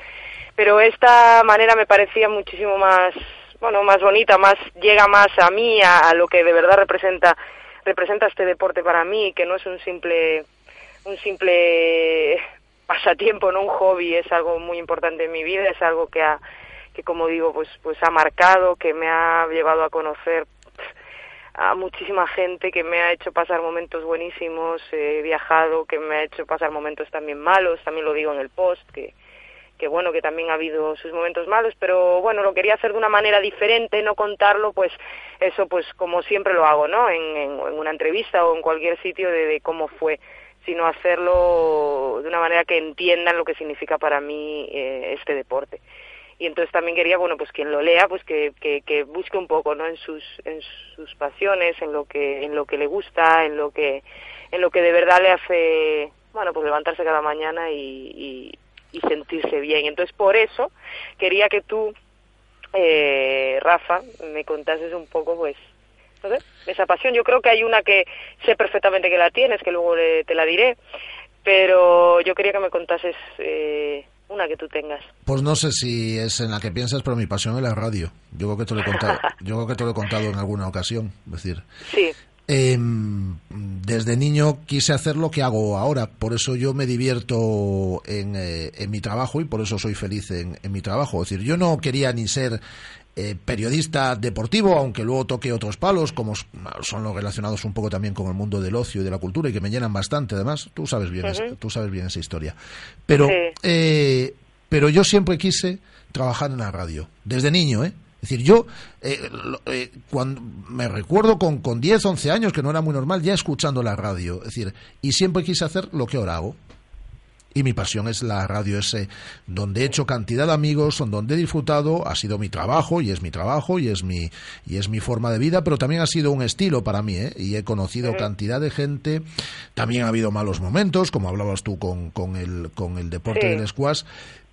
pero esta manera me parecía muchísimo más, bueno, más bonita, más llega más a mí, a, a lo que de verdad representa, representa este deporte para mí, que no es un simple, un simple pasatiempo, no un hobby, es algo muy importante en mi vida, es algo que ha, que como digo, pues, pues ha marcado, que me ha llevado a conocer a muchísima gente, que me ha hecho pasar momentos buenísimos, he viajado, que me ha hecho pasar momentos también malos, también lo digo en el post, que, que bueno, que también ha habido sus momentos malos, pero bueno, lo quería hacer de una manera diferente, no contarlo, pues eso pues como siempre lo hago, ¿no? En, en, en una entrevista o en cualquier sitio de, de cómo fue, sino hacerlo de una manera que entiendan lo que significa para mí eh, este deporte. Y entonces también quería bueno pues quien lo lea pues que, que, que busque un poco no en sus en sus pasiones en lo que en lo que le gusta en lo que en lo que de verdad le hace bueno pues levantarse cada mañana y, y, y sentirse bien. Entonces por eso quería que tú eh, Rafa me contases un poco pues sé, esa pasión yo creo que hay una que sé perfectamente que la tienes que luego le- te la diré pero yo quería que me contases eh, una que tú tengas Pues no sé si es en la que piensas, pero mi pasión es la radio. Yo creo que te lo he contado, yo creo que te lo he contado en alguna ocasión. Es decir, sí Em, desde niño quise hacer lo que hago ahora, por eso yo me divierto en, eh, en mi trabajo y por eso soy feliz en, en mi trabajo. Es decir, yo no quería ni ser eh, periodista deportivo, aunque luego toque otros palos, como son los relacionados un poco también con el mundo del ocio y de la cultura y que me llenan bastante. Además, tú sabes bien, tú sabes bien esa historia. Pero, Sí. eh, pero yo siempre quise trabajar en la radio, desde niño, ¿eh? Es decir, yo eh, eh, cuando me recuerdo con, con 10, 11 años, que no era muy normal, ya escuchando la radio. Es decir, y siempre quise hacer lo que ahora hago. Y mi pasión es la radio ese, donde he hecho cantidad de amigos, donde he disfrutado, ha sido mi trabajo, y es mi trabajo, y es mi, y es mi forma de vida, pero también ha sido un estilo para mí, ¿eh? y he conocido cantidad de gente, también ha habido malos momentos, como hablabas tú con, con el, con el deporte Sí. del squash,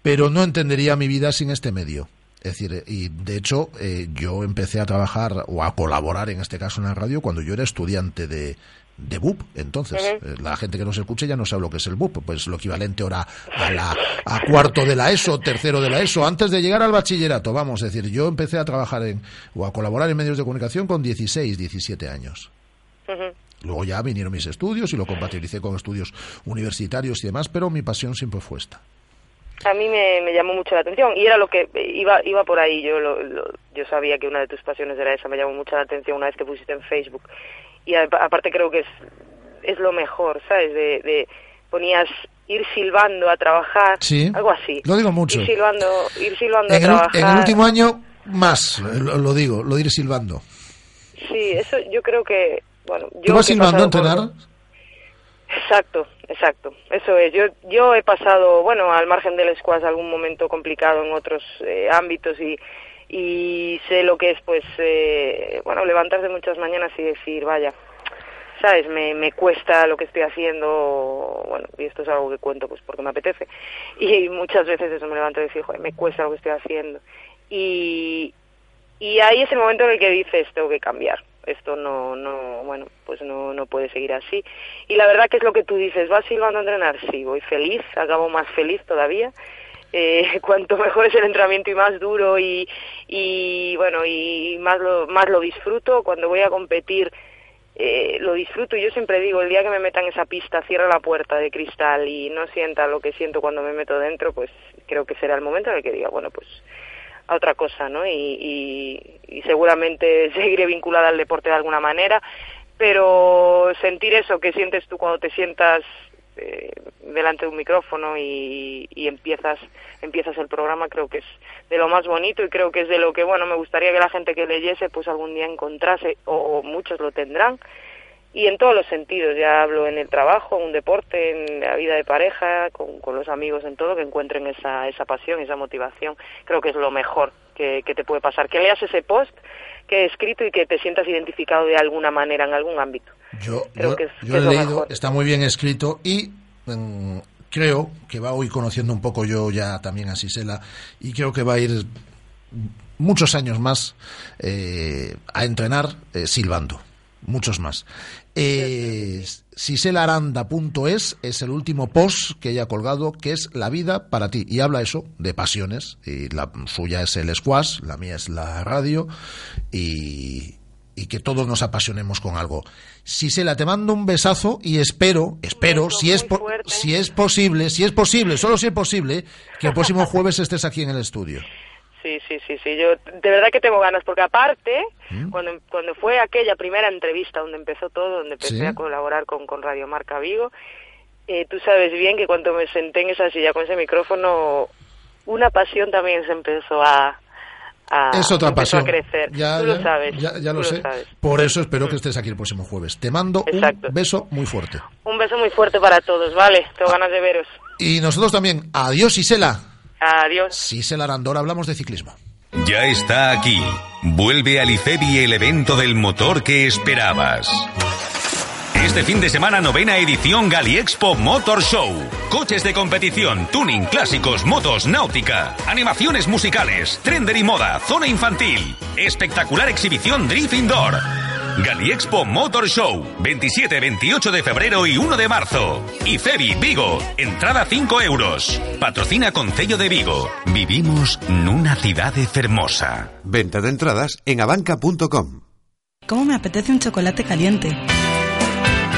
pero no entendería mi vida sin este medio. Es decir, y de hecho eh, yo empecé a trabajar o a colaborar en este caso en la radio cuando yo era estudiante de, de BUP. Entonces, eh, la gente que nos escuche ya no sabe lo que es el BUP, pues lo equivalente ahora a, la, a cuarto de la ESO, tercero de la ESO, antes de llegar al bachillerato, vamos, es decir, yo empecé a trabajar en, o a colaborar en medios de comunicación con 16, 17 años. Ujú. Luego ya vinieron mis estudios y lo compatibilicé con estudios universitarios y demás, pero mi pasión siempre fue esta. a mí me, me llamó mucho la atención y era lo que iba iba por ahí yo lo, lo- yo sabía que una de tus pasiones era esa me llamó mucho la atención una vez que pusiste en Facebook y a- aparte creo que es es lo mejor sabes de, de ponías ir silbando a trabajar Sí. algo así Lo digo mucho. ir silbando ir silbando En a el, trabajar en el último año, más, lo, lo digo, lo diré silbando. sí eso yo creo que bueno yo ¿Tú vas silbando a por- entrenar? Exacto, exacto. Eso es. Yo yo he pasado, bueno, al margen del squash algún momento complicado en otros eh, ámbitos y y sé lo que es, pues, eh, bueno, levantarse muchas mañanas y decir, vaya, sabes, me, me cuesta lo que estoy haciendo, bueno, y esto es algo que cuento, pues, porque me apetece. Y muchas veces eso me levanto y decir, joder, me cuesta lo que estoy haciendo. Y y ahí es el momento en el que dices tengo que cambiar esto no no bueno pues no no puede seguir así. Y la verdad que es lo que tú dices vas silbando a entrenar sí voy feliz acabo más feliz todavía eh, cuanto mejor es el entrenamiento y más duro y y bueno y más lo más lo disfruto cuando voy a competir eh, lo disfruto y yo siempre digo el día que me meta en esa pista cierra la puerta de cristal y no sienta lo que siento cuando me meto dentro pues creo que será el momento en el que diga bueno pues a otra cosa, ¿no? Y, y, y seguramente seguiré vinculada al deporte de alguna manera, pero sentir eso que sientes tú cuando te sientas eh, delante de un micrófono y, y empiezas empiezas el programa creo que es de lo más bonito y creo que es de lo que bueno me gustaría que la gente que leyese pues algún día encontrase o, muchos lo tendrán y en todos los sentidos, ya hablo en el trabajo, en un deporte, en la vida de pareja, con, con los amigos, en todo, que encuentren esa, esa pasión, esa motivación. Creo que es lo mejor que, que te puede pasar. Que leas ese post que he escrito y que te sientas identificado de alguna manera en algún ámbito. Yo, Creo yo- que es- yo que he leído, mejor. está muy bien escrito y mm, creo que va hoy conociendo un poco yo ya también a Sisela y creo que va a ir muchos años más eh, a entrenar eh, silbando, muchos más. Eh, siselaranda.es es el último post que ella ha colgado, que es La vida para ti. Y habla eso de pasiones. Y la suya es el squash, la mía es la radio. Y, y que todos nos apasionemos con algo. Sisela, te mando un besazo y espero, espero, si es, po- si es posible, si es posible, solo si es posible, que el próximo jueves estés aquí en el estudio. Sí, sí, sí, sí. Yo de verdad que tengo ganas, porque aparte, cuando, cuando fue aquella primera entrevista donde empezó todo, donde empecé Sí. a colaborar con, con Radio Marca Vigo, eh, tú sabes bien que cuando me senté en esa silla con ese micrófono, una pasión también se empezó a, a, es otra pasión. a crecer. Ya, tú ya- lo sabes. ya- ya lo sé. sabes. Por eso espero que estés aquí el próximo jueves. Te mando Exacto. un beso muy fuerte. Un beso muy fuerte para todos, ¿vale? Tengo ganas de veros. Y nosotros también. Adiós, Sisela. Adiós. Sisela Arandora, hablamos de ciclismo. Ya está aquí. Vuelve al IFEBI el evento del motor que esperabas. Este fin de semana novena edición Galiexpo Motor Show. Coches de competición, tuning, clásicos, motos, náutica, animaciones musicales, trender y moda, zona infantil. Espectacular exhibición Drift Indoor. Galiexpo Motor Show, 27, 28 de febrero y 1 de marzo. IFEBI Vigo, entrada 5 euros. Patrocina Concello de Vigo. Vivimos nunha cidade fermosa. Venta de entradas en abanca.com. ¿Cómo me apetece un chocolate caliente?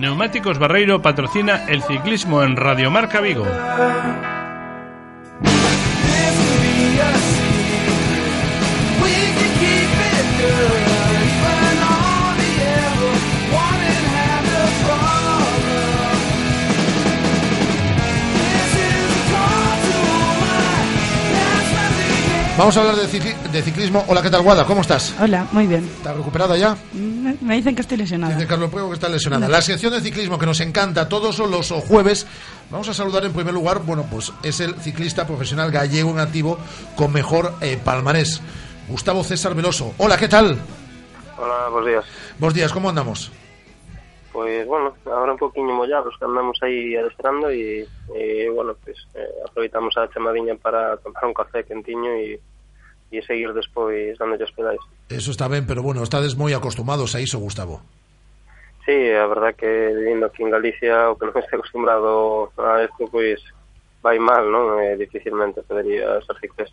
Neumáticos Barreiro patrocina el ciclismo en Radio Marca Vigo. Vamos a hablar de, cici- de ciclismo. Hola, ¿qué tal, Guada? ¿Cómo estás? Hola, muy bien. ¿Estás recuperada ya? Me, dicen que estoy lesionada. Dice Carlos Pruebo que está lesionada. La sección de ciclismo que nos encanta todos los jueves. Vamos a saludar en primer lugar, bueno, pues es el ciclista profesional gallego en activo con mejor eh, palmarés. Gustavo César Veloso. Hola, ¿qué tal? Hola, buenos días. Buenos días, ¿cómo andamos? Pues bueno, ahora un poquinho mollados que andamos aí adestrando e, e bueno, pues eh, aproveitamos a chamadiña para tomar un café quentiño e, e seguir despois dando os pedais. Eso está ben, pero bueno, estades moi acostumados a iso, Gustavo. Sí, a verdad que vivindo aquí en Galicia o que non este acostumbrado a isto, pois pues, vai mal, non? Eh, dificilmente podería ser fixe.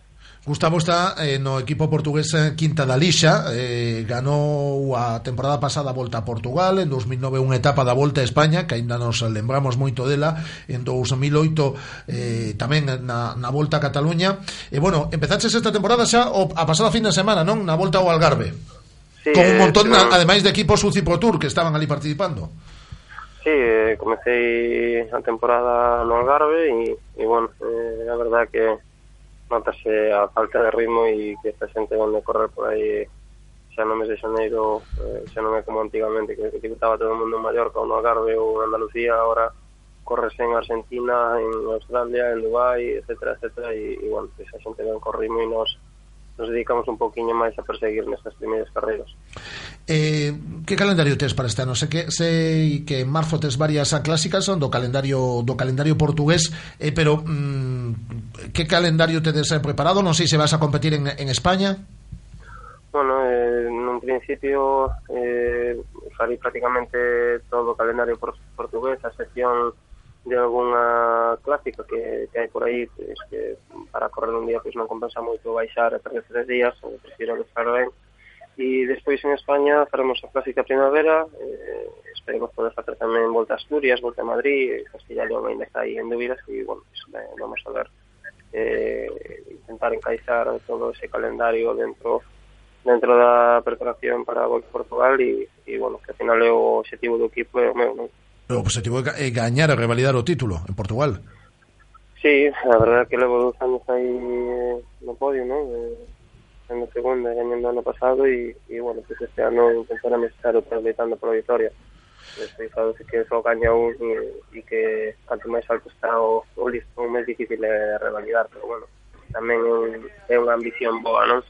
Gustavo está eh, no equipo portugués quinta da lixa eh, Ganou a temporada pasada a volta a Portugal En 2009 unha etapa da volta a España Que ainda nos lembramos moito dela En 2008 eh, tamén na, na volta a Cataluña E bueno, empezaches esta temporada xa o, A pasada fin de semana, non? Na volta ao Algarve sí, Con un eh, montón, eh, ademais de equipos UCI Pro Tour Que estaban ali participando sí, eh, comecei a temporada no Algarve e, e bueno, eh, a verdad que notase a falta de ritmo e que esta xente onde correr por aí xa no mes de xaneiro eh, xa non é como antigamente que, que estaba todo o mundo en Mallorca ou no Algarve ou en Andalucía ahora corres en Argentina, en Australia, en Dubai, etcétera, etcétera, e, e bueno, esa xente ven con ritmo e nos nos dedicamos un poquinho máis a perseguir nestas primeiras carreiras. Eh, que calendario tes para este ano? Sei que, sei que en marzo tes varias clásicas son do calendario do calendario portugués, eh, pero mm, que calendario tedes preparado? Non sei se vas a competir en, en España. Bueno, eh, nun principio eh, farei prácticamente todo o calendario por, portugués, a sección de algunha clásica que, que hai por aí pues, que para correr un día pues, non compensa moito baixar e perder tres días ou prefiro estar ben e despois en España faremos a clásica primavera eh, esperemos poder facer tamén volta a Asturias, volta a Madrid Castilla e León ainda está aí en dúbidas e bueno, pues, eh, vamos a ver eh, intentar encaixar todo ese calendario dentro dentro da preparación para a Volta a Portugal e, e bueno, que ao final é o objetivo do equipo é o meu, non? o objetivo é gañar e revalidar o título en Portugal. Sí, a verdade é que levo dos anos aí eh, no podio, non? En segunda, gañando ano pasado e, e bueno, pues este ano intentar amestar o por a victoria. Estoy claro que só gaña un e, e que canto máis alto está o, o listón máis difícil de revalidar, pero bueno, tamén é unha ambición boa, non?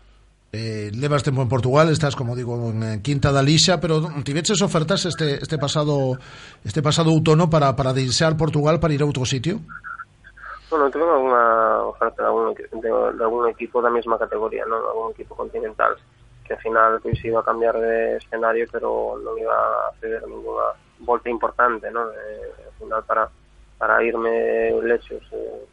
Eh, levas tempo en Portugal, estás como digo en eh, Quinta da Lixa, pero tiveches ofertas este este pasado este pasado outono para para Portugal para ir a outro sitio? Bueno, tuve alguna oferta de algún, de, de algún equipo da mesma categoría, ¿no? De algún equipo continental que al final pues, iba a cambiar de escenario pero non iba a ceder ninguna volta importante, ¿no? Eh, al final para, para irme lechos, eh,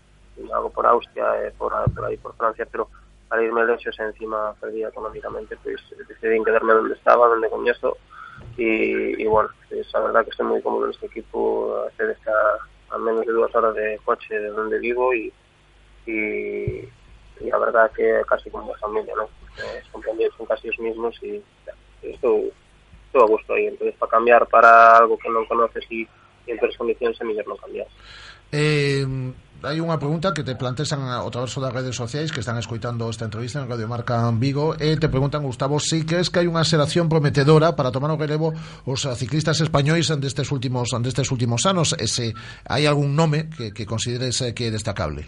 algo por Austria, eh, por, por ahí por Francia, pero para irme lechos encima perdía económicamente, pues decidí quedarme donde estaba, donde comienzo y, y bueno, pues, la verdad que estoy muy cómodo en este equipo, hacer esta a menos de dos horas de coche de donde vivo y, y, y la verdad que casi como familia, ¿no? Eh, son casi los mismos y esto, esto a gusto ahí. Entonces, para cambiar para algo que no conoces y, y en é mellor non cambiar. Eh, hai unha pregunta que te plantesan ao traverso das redes sociais que están escoitando esta entrevista en Radio Marca Vigo e te preguntan, Gustavo, si crees que hai unha xeración prometedora para tomar o relevo os ciclistas españois destes últimos destes últimos anos e se hai algún nome que, que consideres eh, que é destacable?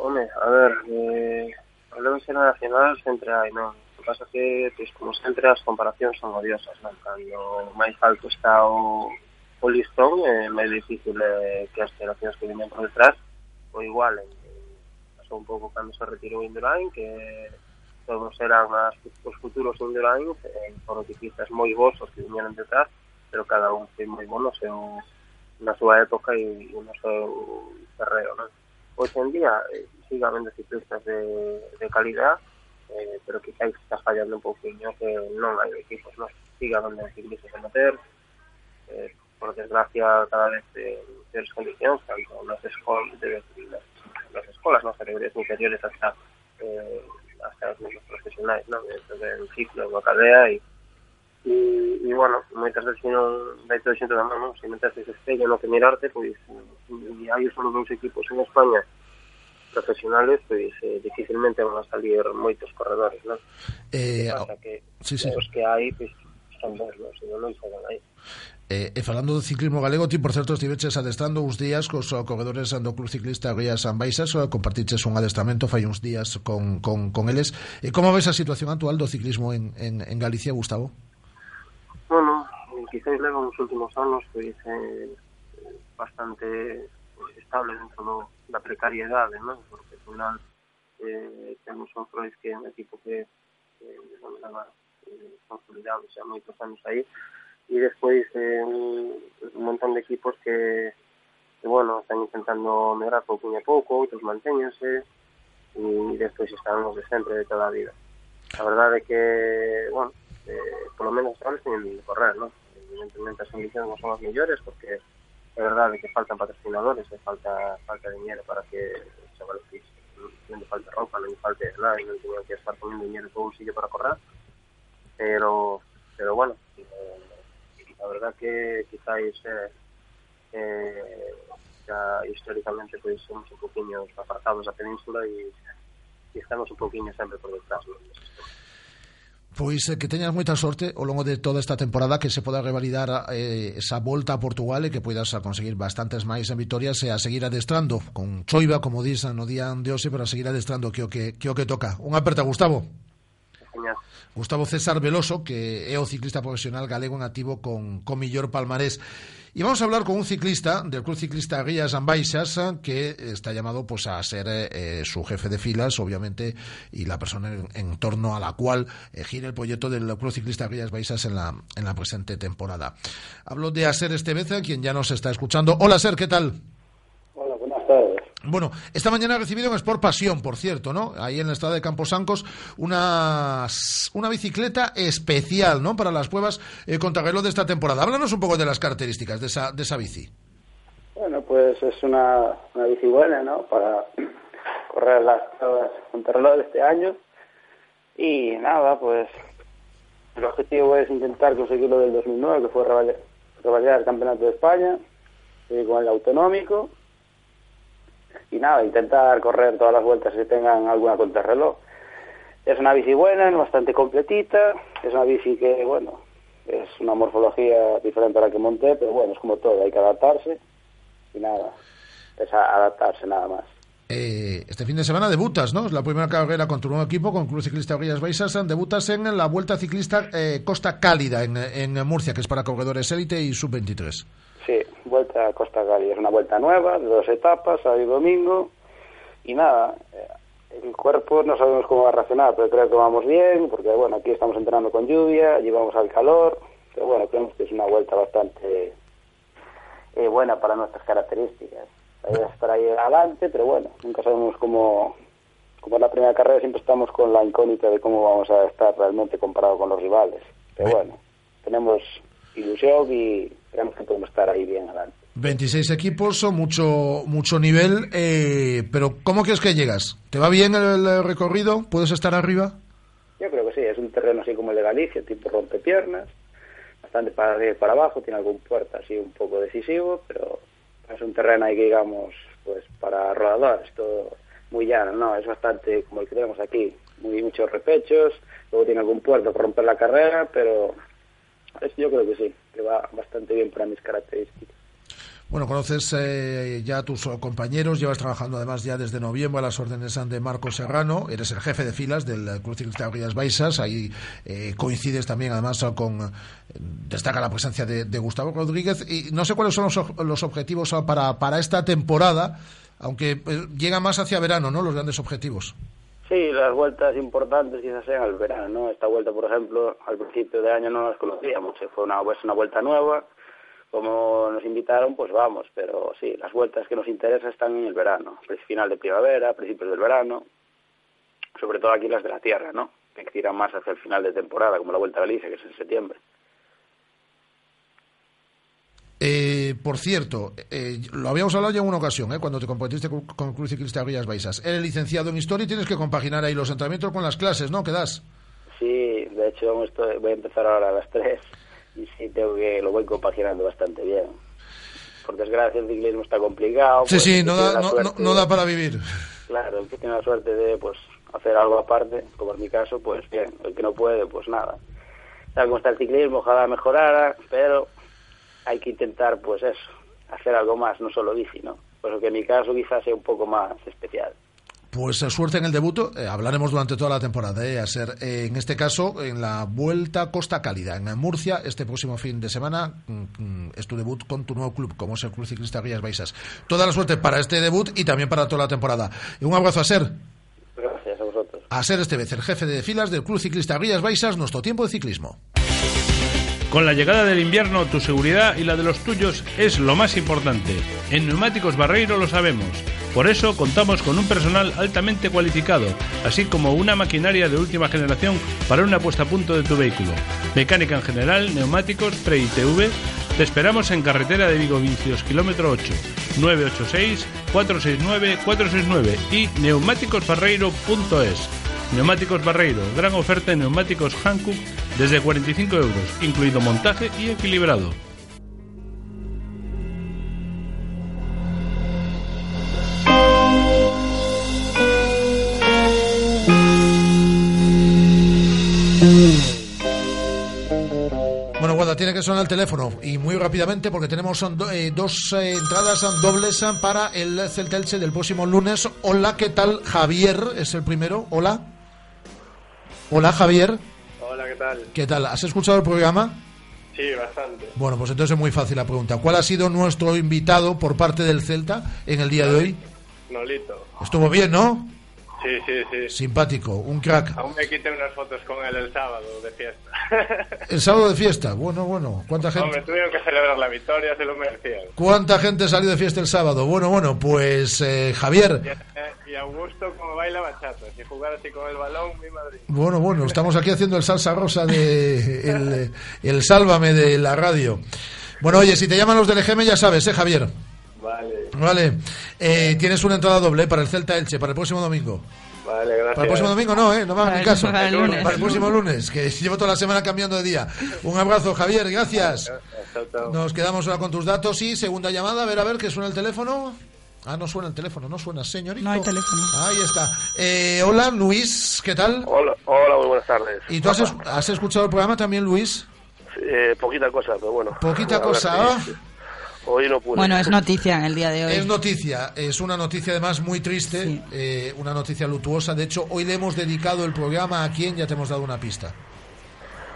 Home, a ver, eh, hablamos xeracional sempre hai, non? O pasa que, pois, como sempre, as comparacións son odiosas, non? Cando máis alto está o, o listón, é máis difícil eh, que as xeracións que viñen por detrás o igual, pasou un pouco cando se retirou Indurain, que todos eran as, os futuros Indurain, eh, foron ciclistas moi bons que viñeron detrás, pero cada un foi moi bon no seu, na súa época e, e no seu terreo, non? En día eh, habendo ciclistas de, de calidad, eh, pero quizás está fallando un pouquinho que non hai equipos, non? Sigue habendo ciclistas amateur, eh, por desgracia, cada vez eh, de, de condicións, tanto nas, escol de, nas, nas escolas, nas categorías inferiores hasta eh, hasta os mismos profesionais, non? Dentro del ciclo, da cadea e E, e bueno, moitas veces non vai todo xente da mano, non? se mentas ese espello no que mirarte, pois, e hai solo dous equipos en España profesionales, pois eh, dificilmente van a salir moitos corredores, non? Eh, que pasa que sí, sí. os que hai, pois, son bons, non? Se non, non xogan aí. Eh, e falando do ciclismo galego, ti, por certo, estiveches adestrando uns días cos corredores do Club Ciclista Rías San Baixas, eh, compartiches un adestramento fai uns días con, con, con eles. E como ves a situación actual do ciclismo en, en, en Galicia, Gustavo? Bueno, quizás leva nos últimos anos pois, eh, bastante estable dentro do, da precariedade, non? Porque, por final, eh, temos un Freud que é un equipo que eh, leva eh, consolidado xa moitos anos aí, e despois eh, un, montón de equipos que, que bueno, están intentando medrar pouquinho a pouco, outros mantéñense e despois están os de sempre de toda a vida. A verdade é que, bueno, eh, por lo menos ahora teñen de correr, ¿no? Evidentemente as condicións non son as mellores porque é verdade que faltan patrocinadores e falta falta dinero para que se valorice. Non lle falta roupa, non lle falta nada, e non teñen que estar poniendo dinero todo un sitio para correr. Pero, pero bueno, eh, a verdad que quizáis eh, eh, xa históricamente pois pues, somos un poquinho apartados da península e, e estamos un poquinho sempre por detrás ¿no? Pois que teñas moita sorte ao longo de toda esta temporada que se poda revalidar eh, esa volta a Portugal e que poidas a conseguir bastantes máis en victorias e a seguir adestrando con choiva, como dis no día de hoxe, pero a seguir adestrando que o que, que, o que toca. Un aperta, Gustavo. Gustavo César Veloso, que é o ciclista profesional galego en activo con, con millor palmarés. Y vamos a hablar con un ciclista del Club Ciclista Guías Ambaixas que está llamado pues a ser eh, su jefe de filas, obviamente, y la persona en, en torno a la cual eh, gira el proyecto del Club Ciclista Guías Baixas en la, en la presente temporada. Hablo de Aser Esteveza, quien ya nos está escuchando. Hola, Aser, ¿qué tal? Hola, buenas tardes. Bueno, esta mañana he recibido en Sport Pasión, por cierto, ¿no? Ahí en el estado de Camposancos, una, una bicicleta especial, ¿no? Para las pruebas eh, contrarreloj de esta temporada. Háblanos un poco de las características de esa, de esa bici. Bueno, pues es una, una bici buena, ¿no? Para correr las pruebas contrarreloj de este año. Y nada, pues el objetivo es intentar conseguir lo del 2009, que fue revalidar, el Campeonato de España, seguir con el autonómico. Y nada, intentar correr todas las vueltas que tengan alguna contrarreloj. Es una bici buena, es bastante completita, es una bici que, bueno, es una morfología diferente a la que monté, pero bueno, es como todo, hay que adaptarse y nada, es adaptarse nada más. Eh, este fin de semana debutas, ¿no? Es la primera carrera con tu nuevo equipo, con Club Ciclista Guías Baixas. Debutas en la Vuelta Ciclista eh, Costa Cálida, en, en Murcia, que es para corredores élite y sub-23. Sí, vuelta a Costa Gali, es una vuelta nueva, de dos etapas, sábado y domingo, y nada, eh, el cuerpo no sabemos cómo va a reaccionar, pero creo que vamos bien, porque bueno, aquí estamos entrenando con lluvia, allí vamos al calor, pero bueno, creemos que es una vuelta bastante eh, buena para nuestras características. Estar ahí adelante, pero bueno, nunca sabemos cómo, como es la primera carrera, siempre estamos con la incógnita de cómo vamos a estar realmente comparado con los rivales. Pero bueno, tenemos ilusión y creemos que podemos estar ahí bien adelante. 26 equipos, mucho, mucho nivel, eh, pero ¿cómo crees que llegas? ¿Te va bien el, el recorrido? ¿Puedes estar arriba? Yo creo que sí, es un terreno así como el de Galicia, tipo rompepiernas, bastante para arriba y para abajo, tiene algún puerto así un poco decisivo, pero es un terreno ahí que digamos, pues para rodadores, todo muy llano, ¿no? Es bastante como el que tenemos aquí, muy muchos repechos, luego tiene algún puerto para romper la carrera, pero es- yo creo que sí, que va bastante bien para mis características. Bueno, conoces eh, ya a tus compañeros, llevas trabajando además ya desde noviembre a las órdenes de Marco Serrano, eres el jefe de filas del Club Ciclista Rías Baixas, ahí eh, coincides también además con, destaca la presencia de, Gustavo Rodríguez, y no sé cuáles son los, los objetivos para, para esta temporada, aunque eh, llega más hacia verano, ¿no?, los grandes objetivos. Sí, las vueltas importantes quizás sean al verano, ¿no? Esta vuelta, por ejemplo, al principio de año no las conocíamos, fue una, es una vuelta nueva, como nos invitaron, pues vamos, pero sí, las vueltas que nos interesan están en el verano, final de primavera, principios del verano, sobre todo aquí las de la tierra, ¿no? Que tiran más hacia el final de temporada, como la Vuelta a Galicia, que es en septiembre. Eh, por cierto, eh, lo habíamos hablado ya en una ocasión, eh, cuando te comprometiste con, con el Club Ciclista Rías Baixas. Eres licenciado en Historia y tienes que compaginar ahí los entrenamientos con las clases, ¿no?, que das. Sí, de hecho estoy- voy a empezar ahora a las 3 y sí, tengo que, lo voy compaginando bastante bien. Por desgracia el ciclismo está complicado. Sí, pues, sí, no da, no, suerte- no- no da para vivir. Claro, el que tiene la suerte de pues hacer algo aparte, como en mi caso, pues bien. El que no puede, pues nada. Tal como está el ciclismo, ojalá mejorara, pero hay que intentar, pues eso, hacer algo más, no solo bici, ¿no? Por eso que en mi caso quizás sea un poco más especial. Pues eh, suerte en el debut, eh, hablaremos durante toda la temporada, eh, a ser, eh, en este caso, en la Vuelta Costa Cálida, en Murcia, este próximo fin de semana, mm, mm, es tu debut con tu nuevo club, como es el Club Ciclista Rías Baixas. Toda la suerte para este debut y también para toda la temporada. Un abrazo a Ser, Gracias a vosotros. a Ser este vez, el jefe de filas del Club Ciclista Rías Baixas, nuestro tiempo de ciclismo. Con la llegada del invierno, tu seguridad y la de los tuyos es lo más importante. En Neumáticos Barreiro lo sabemos. Por eso contamos con un personal altamente cualificado, así como una maquinaria de última generación para una puesta a punto de tu vehículo. Mecánica en general, neumáticos, pre-ITV. Te esperamos en carretera de Vigo Vicios, kilómetro 8, 986-469-469 y neumáticosbarreiro.es. Neumáticos Barreiro, gran oferta en neumáticos Hankook desde 45 euros, incluido montaje y equilibrado. Thank you. que suena el teléfono y muy rápidamente porque tenemos do- eh, dos eh, entradas dobles para el Celta Elche del próximo lunes. Hola, ¿qué tal? Javier es el primero. Hola. Hola, Javier. Hola, ¿qué tal? ¿Qué tal? ¿Has escuchado el programa? Sí, bastante. Bueno, pues entonces es muy fácil la pregunta. ¿Cuál ha sido nuestro invitado por parte del Celta en el día de hoy? Nolito. Estuvo bien, ¿no? Sí, sí, sí. Simpático, un crack. Aún me quité unas fotos con él el sábado de fiesta. El sábado de fiesta. Bueno, bueno. ¿Cuánta gente? Hombre, tuvieron que celebrar la victoria, se lo merecían. ¿Cuánta gente salió de fiesta el sábado? Bueno, bueno, pues eh, Javier. Y, eh, y Augusto como baila bachata. Si jugara así con el balón, mi Madrid. Bueno, bueno, estamos aquí haciendo el salsa rosa de el, el sálvame de la radio. Bueno, oye, si te llaman los del EGM ya sabes, ¿eh, Javier? Vale, Vale. Eh, tienes una entrada doble para el Celta Elche para el próximo domingo. vale, gracias. Para el próximo domingo no, ¿eh? No me hagas ni Para el- caso. para el lunes. Para el próximo lunes, que llevo toda la semana cambiando de día. Un abrazo, Javier, gracias. Nos quedamos ahora con tus datos y segunda llamada, a ver, a ver, que suena el teléfono. Ah, no suena el teléfono, no suena, señorito. No hay teléfono. Ahí está. Eh, hola, Luis, ¿qué tal? Hola, hola, muy buenas tardes. ¿Y tú has, es- has escuchado el programa también, Luis? Eh, poquita cosa, pero bueno. Poquita cosa. Hoy no pude. Bueno, es noticia en el día de hoy. Es noticia, es una noticia además muy triste, eh, una noticia lutuosa. De hecho, hoy le hemos dedicado el programa a quien ya te hemos dado una pista.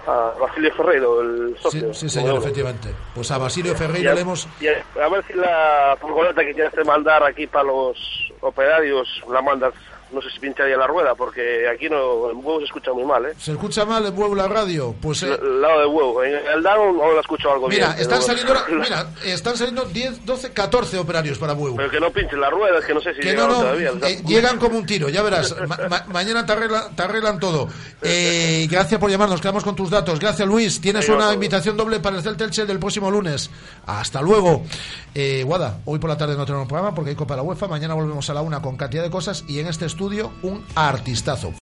A Basilio Ferreiro, el socio. sí, señor, Bueno, efectivamente. Pues a Basilio a- le hemos... y a, a ver si la furgoneta que quieres mandar aquí para los operarios la mandas, no sé si pincharía la rueda, porque aquí no, el huevo se escucha muy mal, ¿eh? ¿Se escucha mal en huevo la radio? Pues... eh, El lado del huevo. En el down no la escucho algo Mira, bien. están saliendo, mira, están saliendo 10, 12, 14 operarios para huevo. Pero que no pinchen la rueda, es que no sé si Que no, llegaron no, todavía. o eh, llegan como un tiro, ya verás. Ma- ma- mañana te, arregla- te arreglan todo. Eh, gracias por llamarnos, quedamos con tus datos. Gracias, Luis. Tienes una invitación doble para el Celta Elche del próximo lunes. Hasta luego. Eh, Guada, hoy por la tarde no tenemos programa porque hay Copa de la UEFA. Mañana volvemos a la una con cantidad de cosas y en este estudio un artistazo.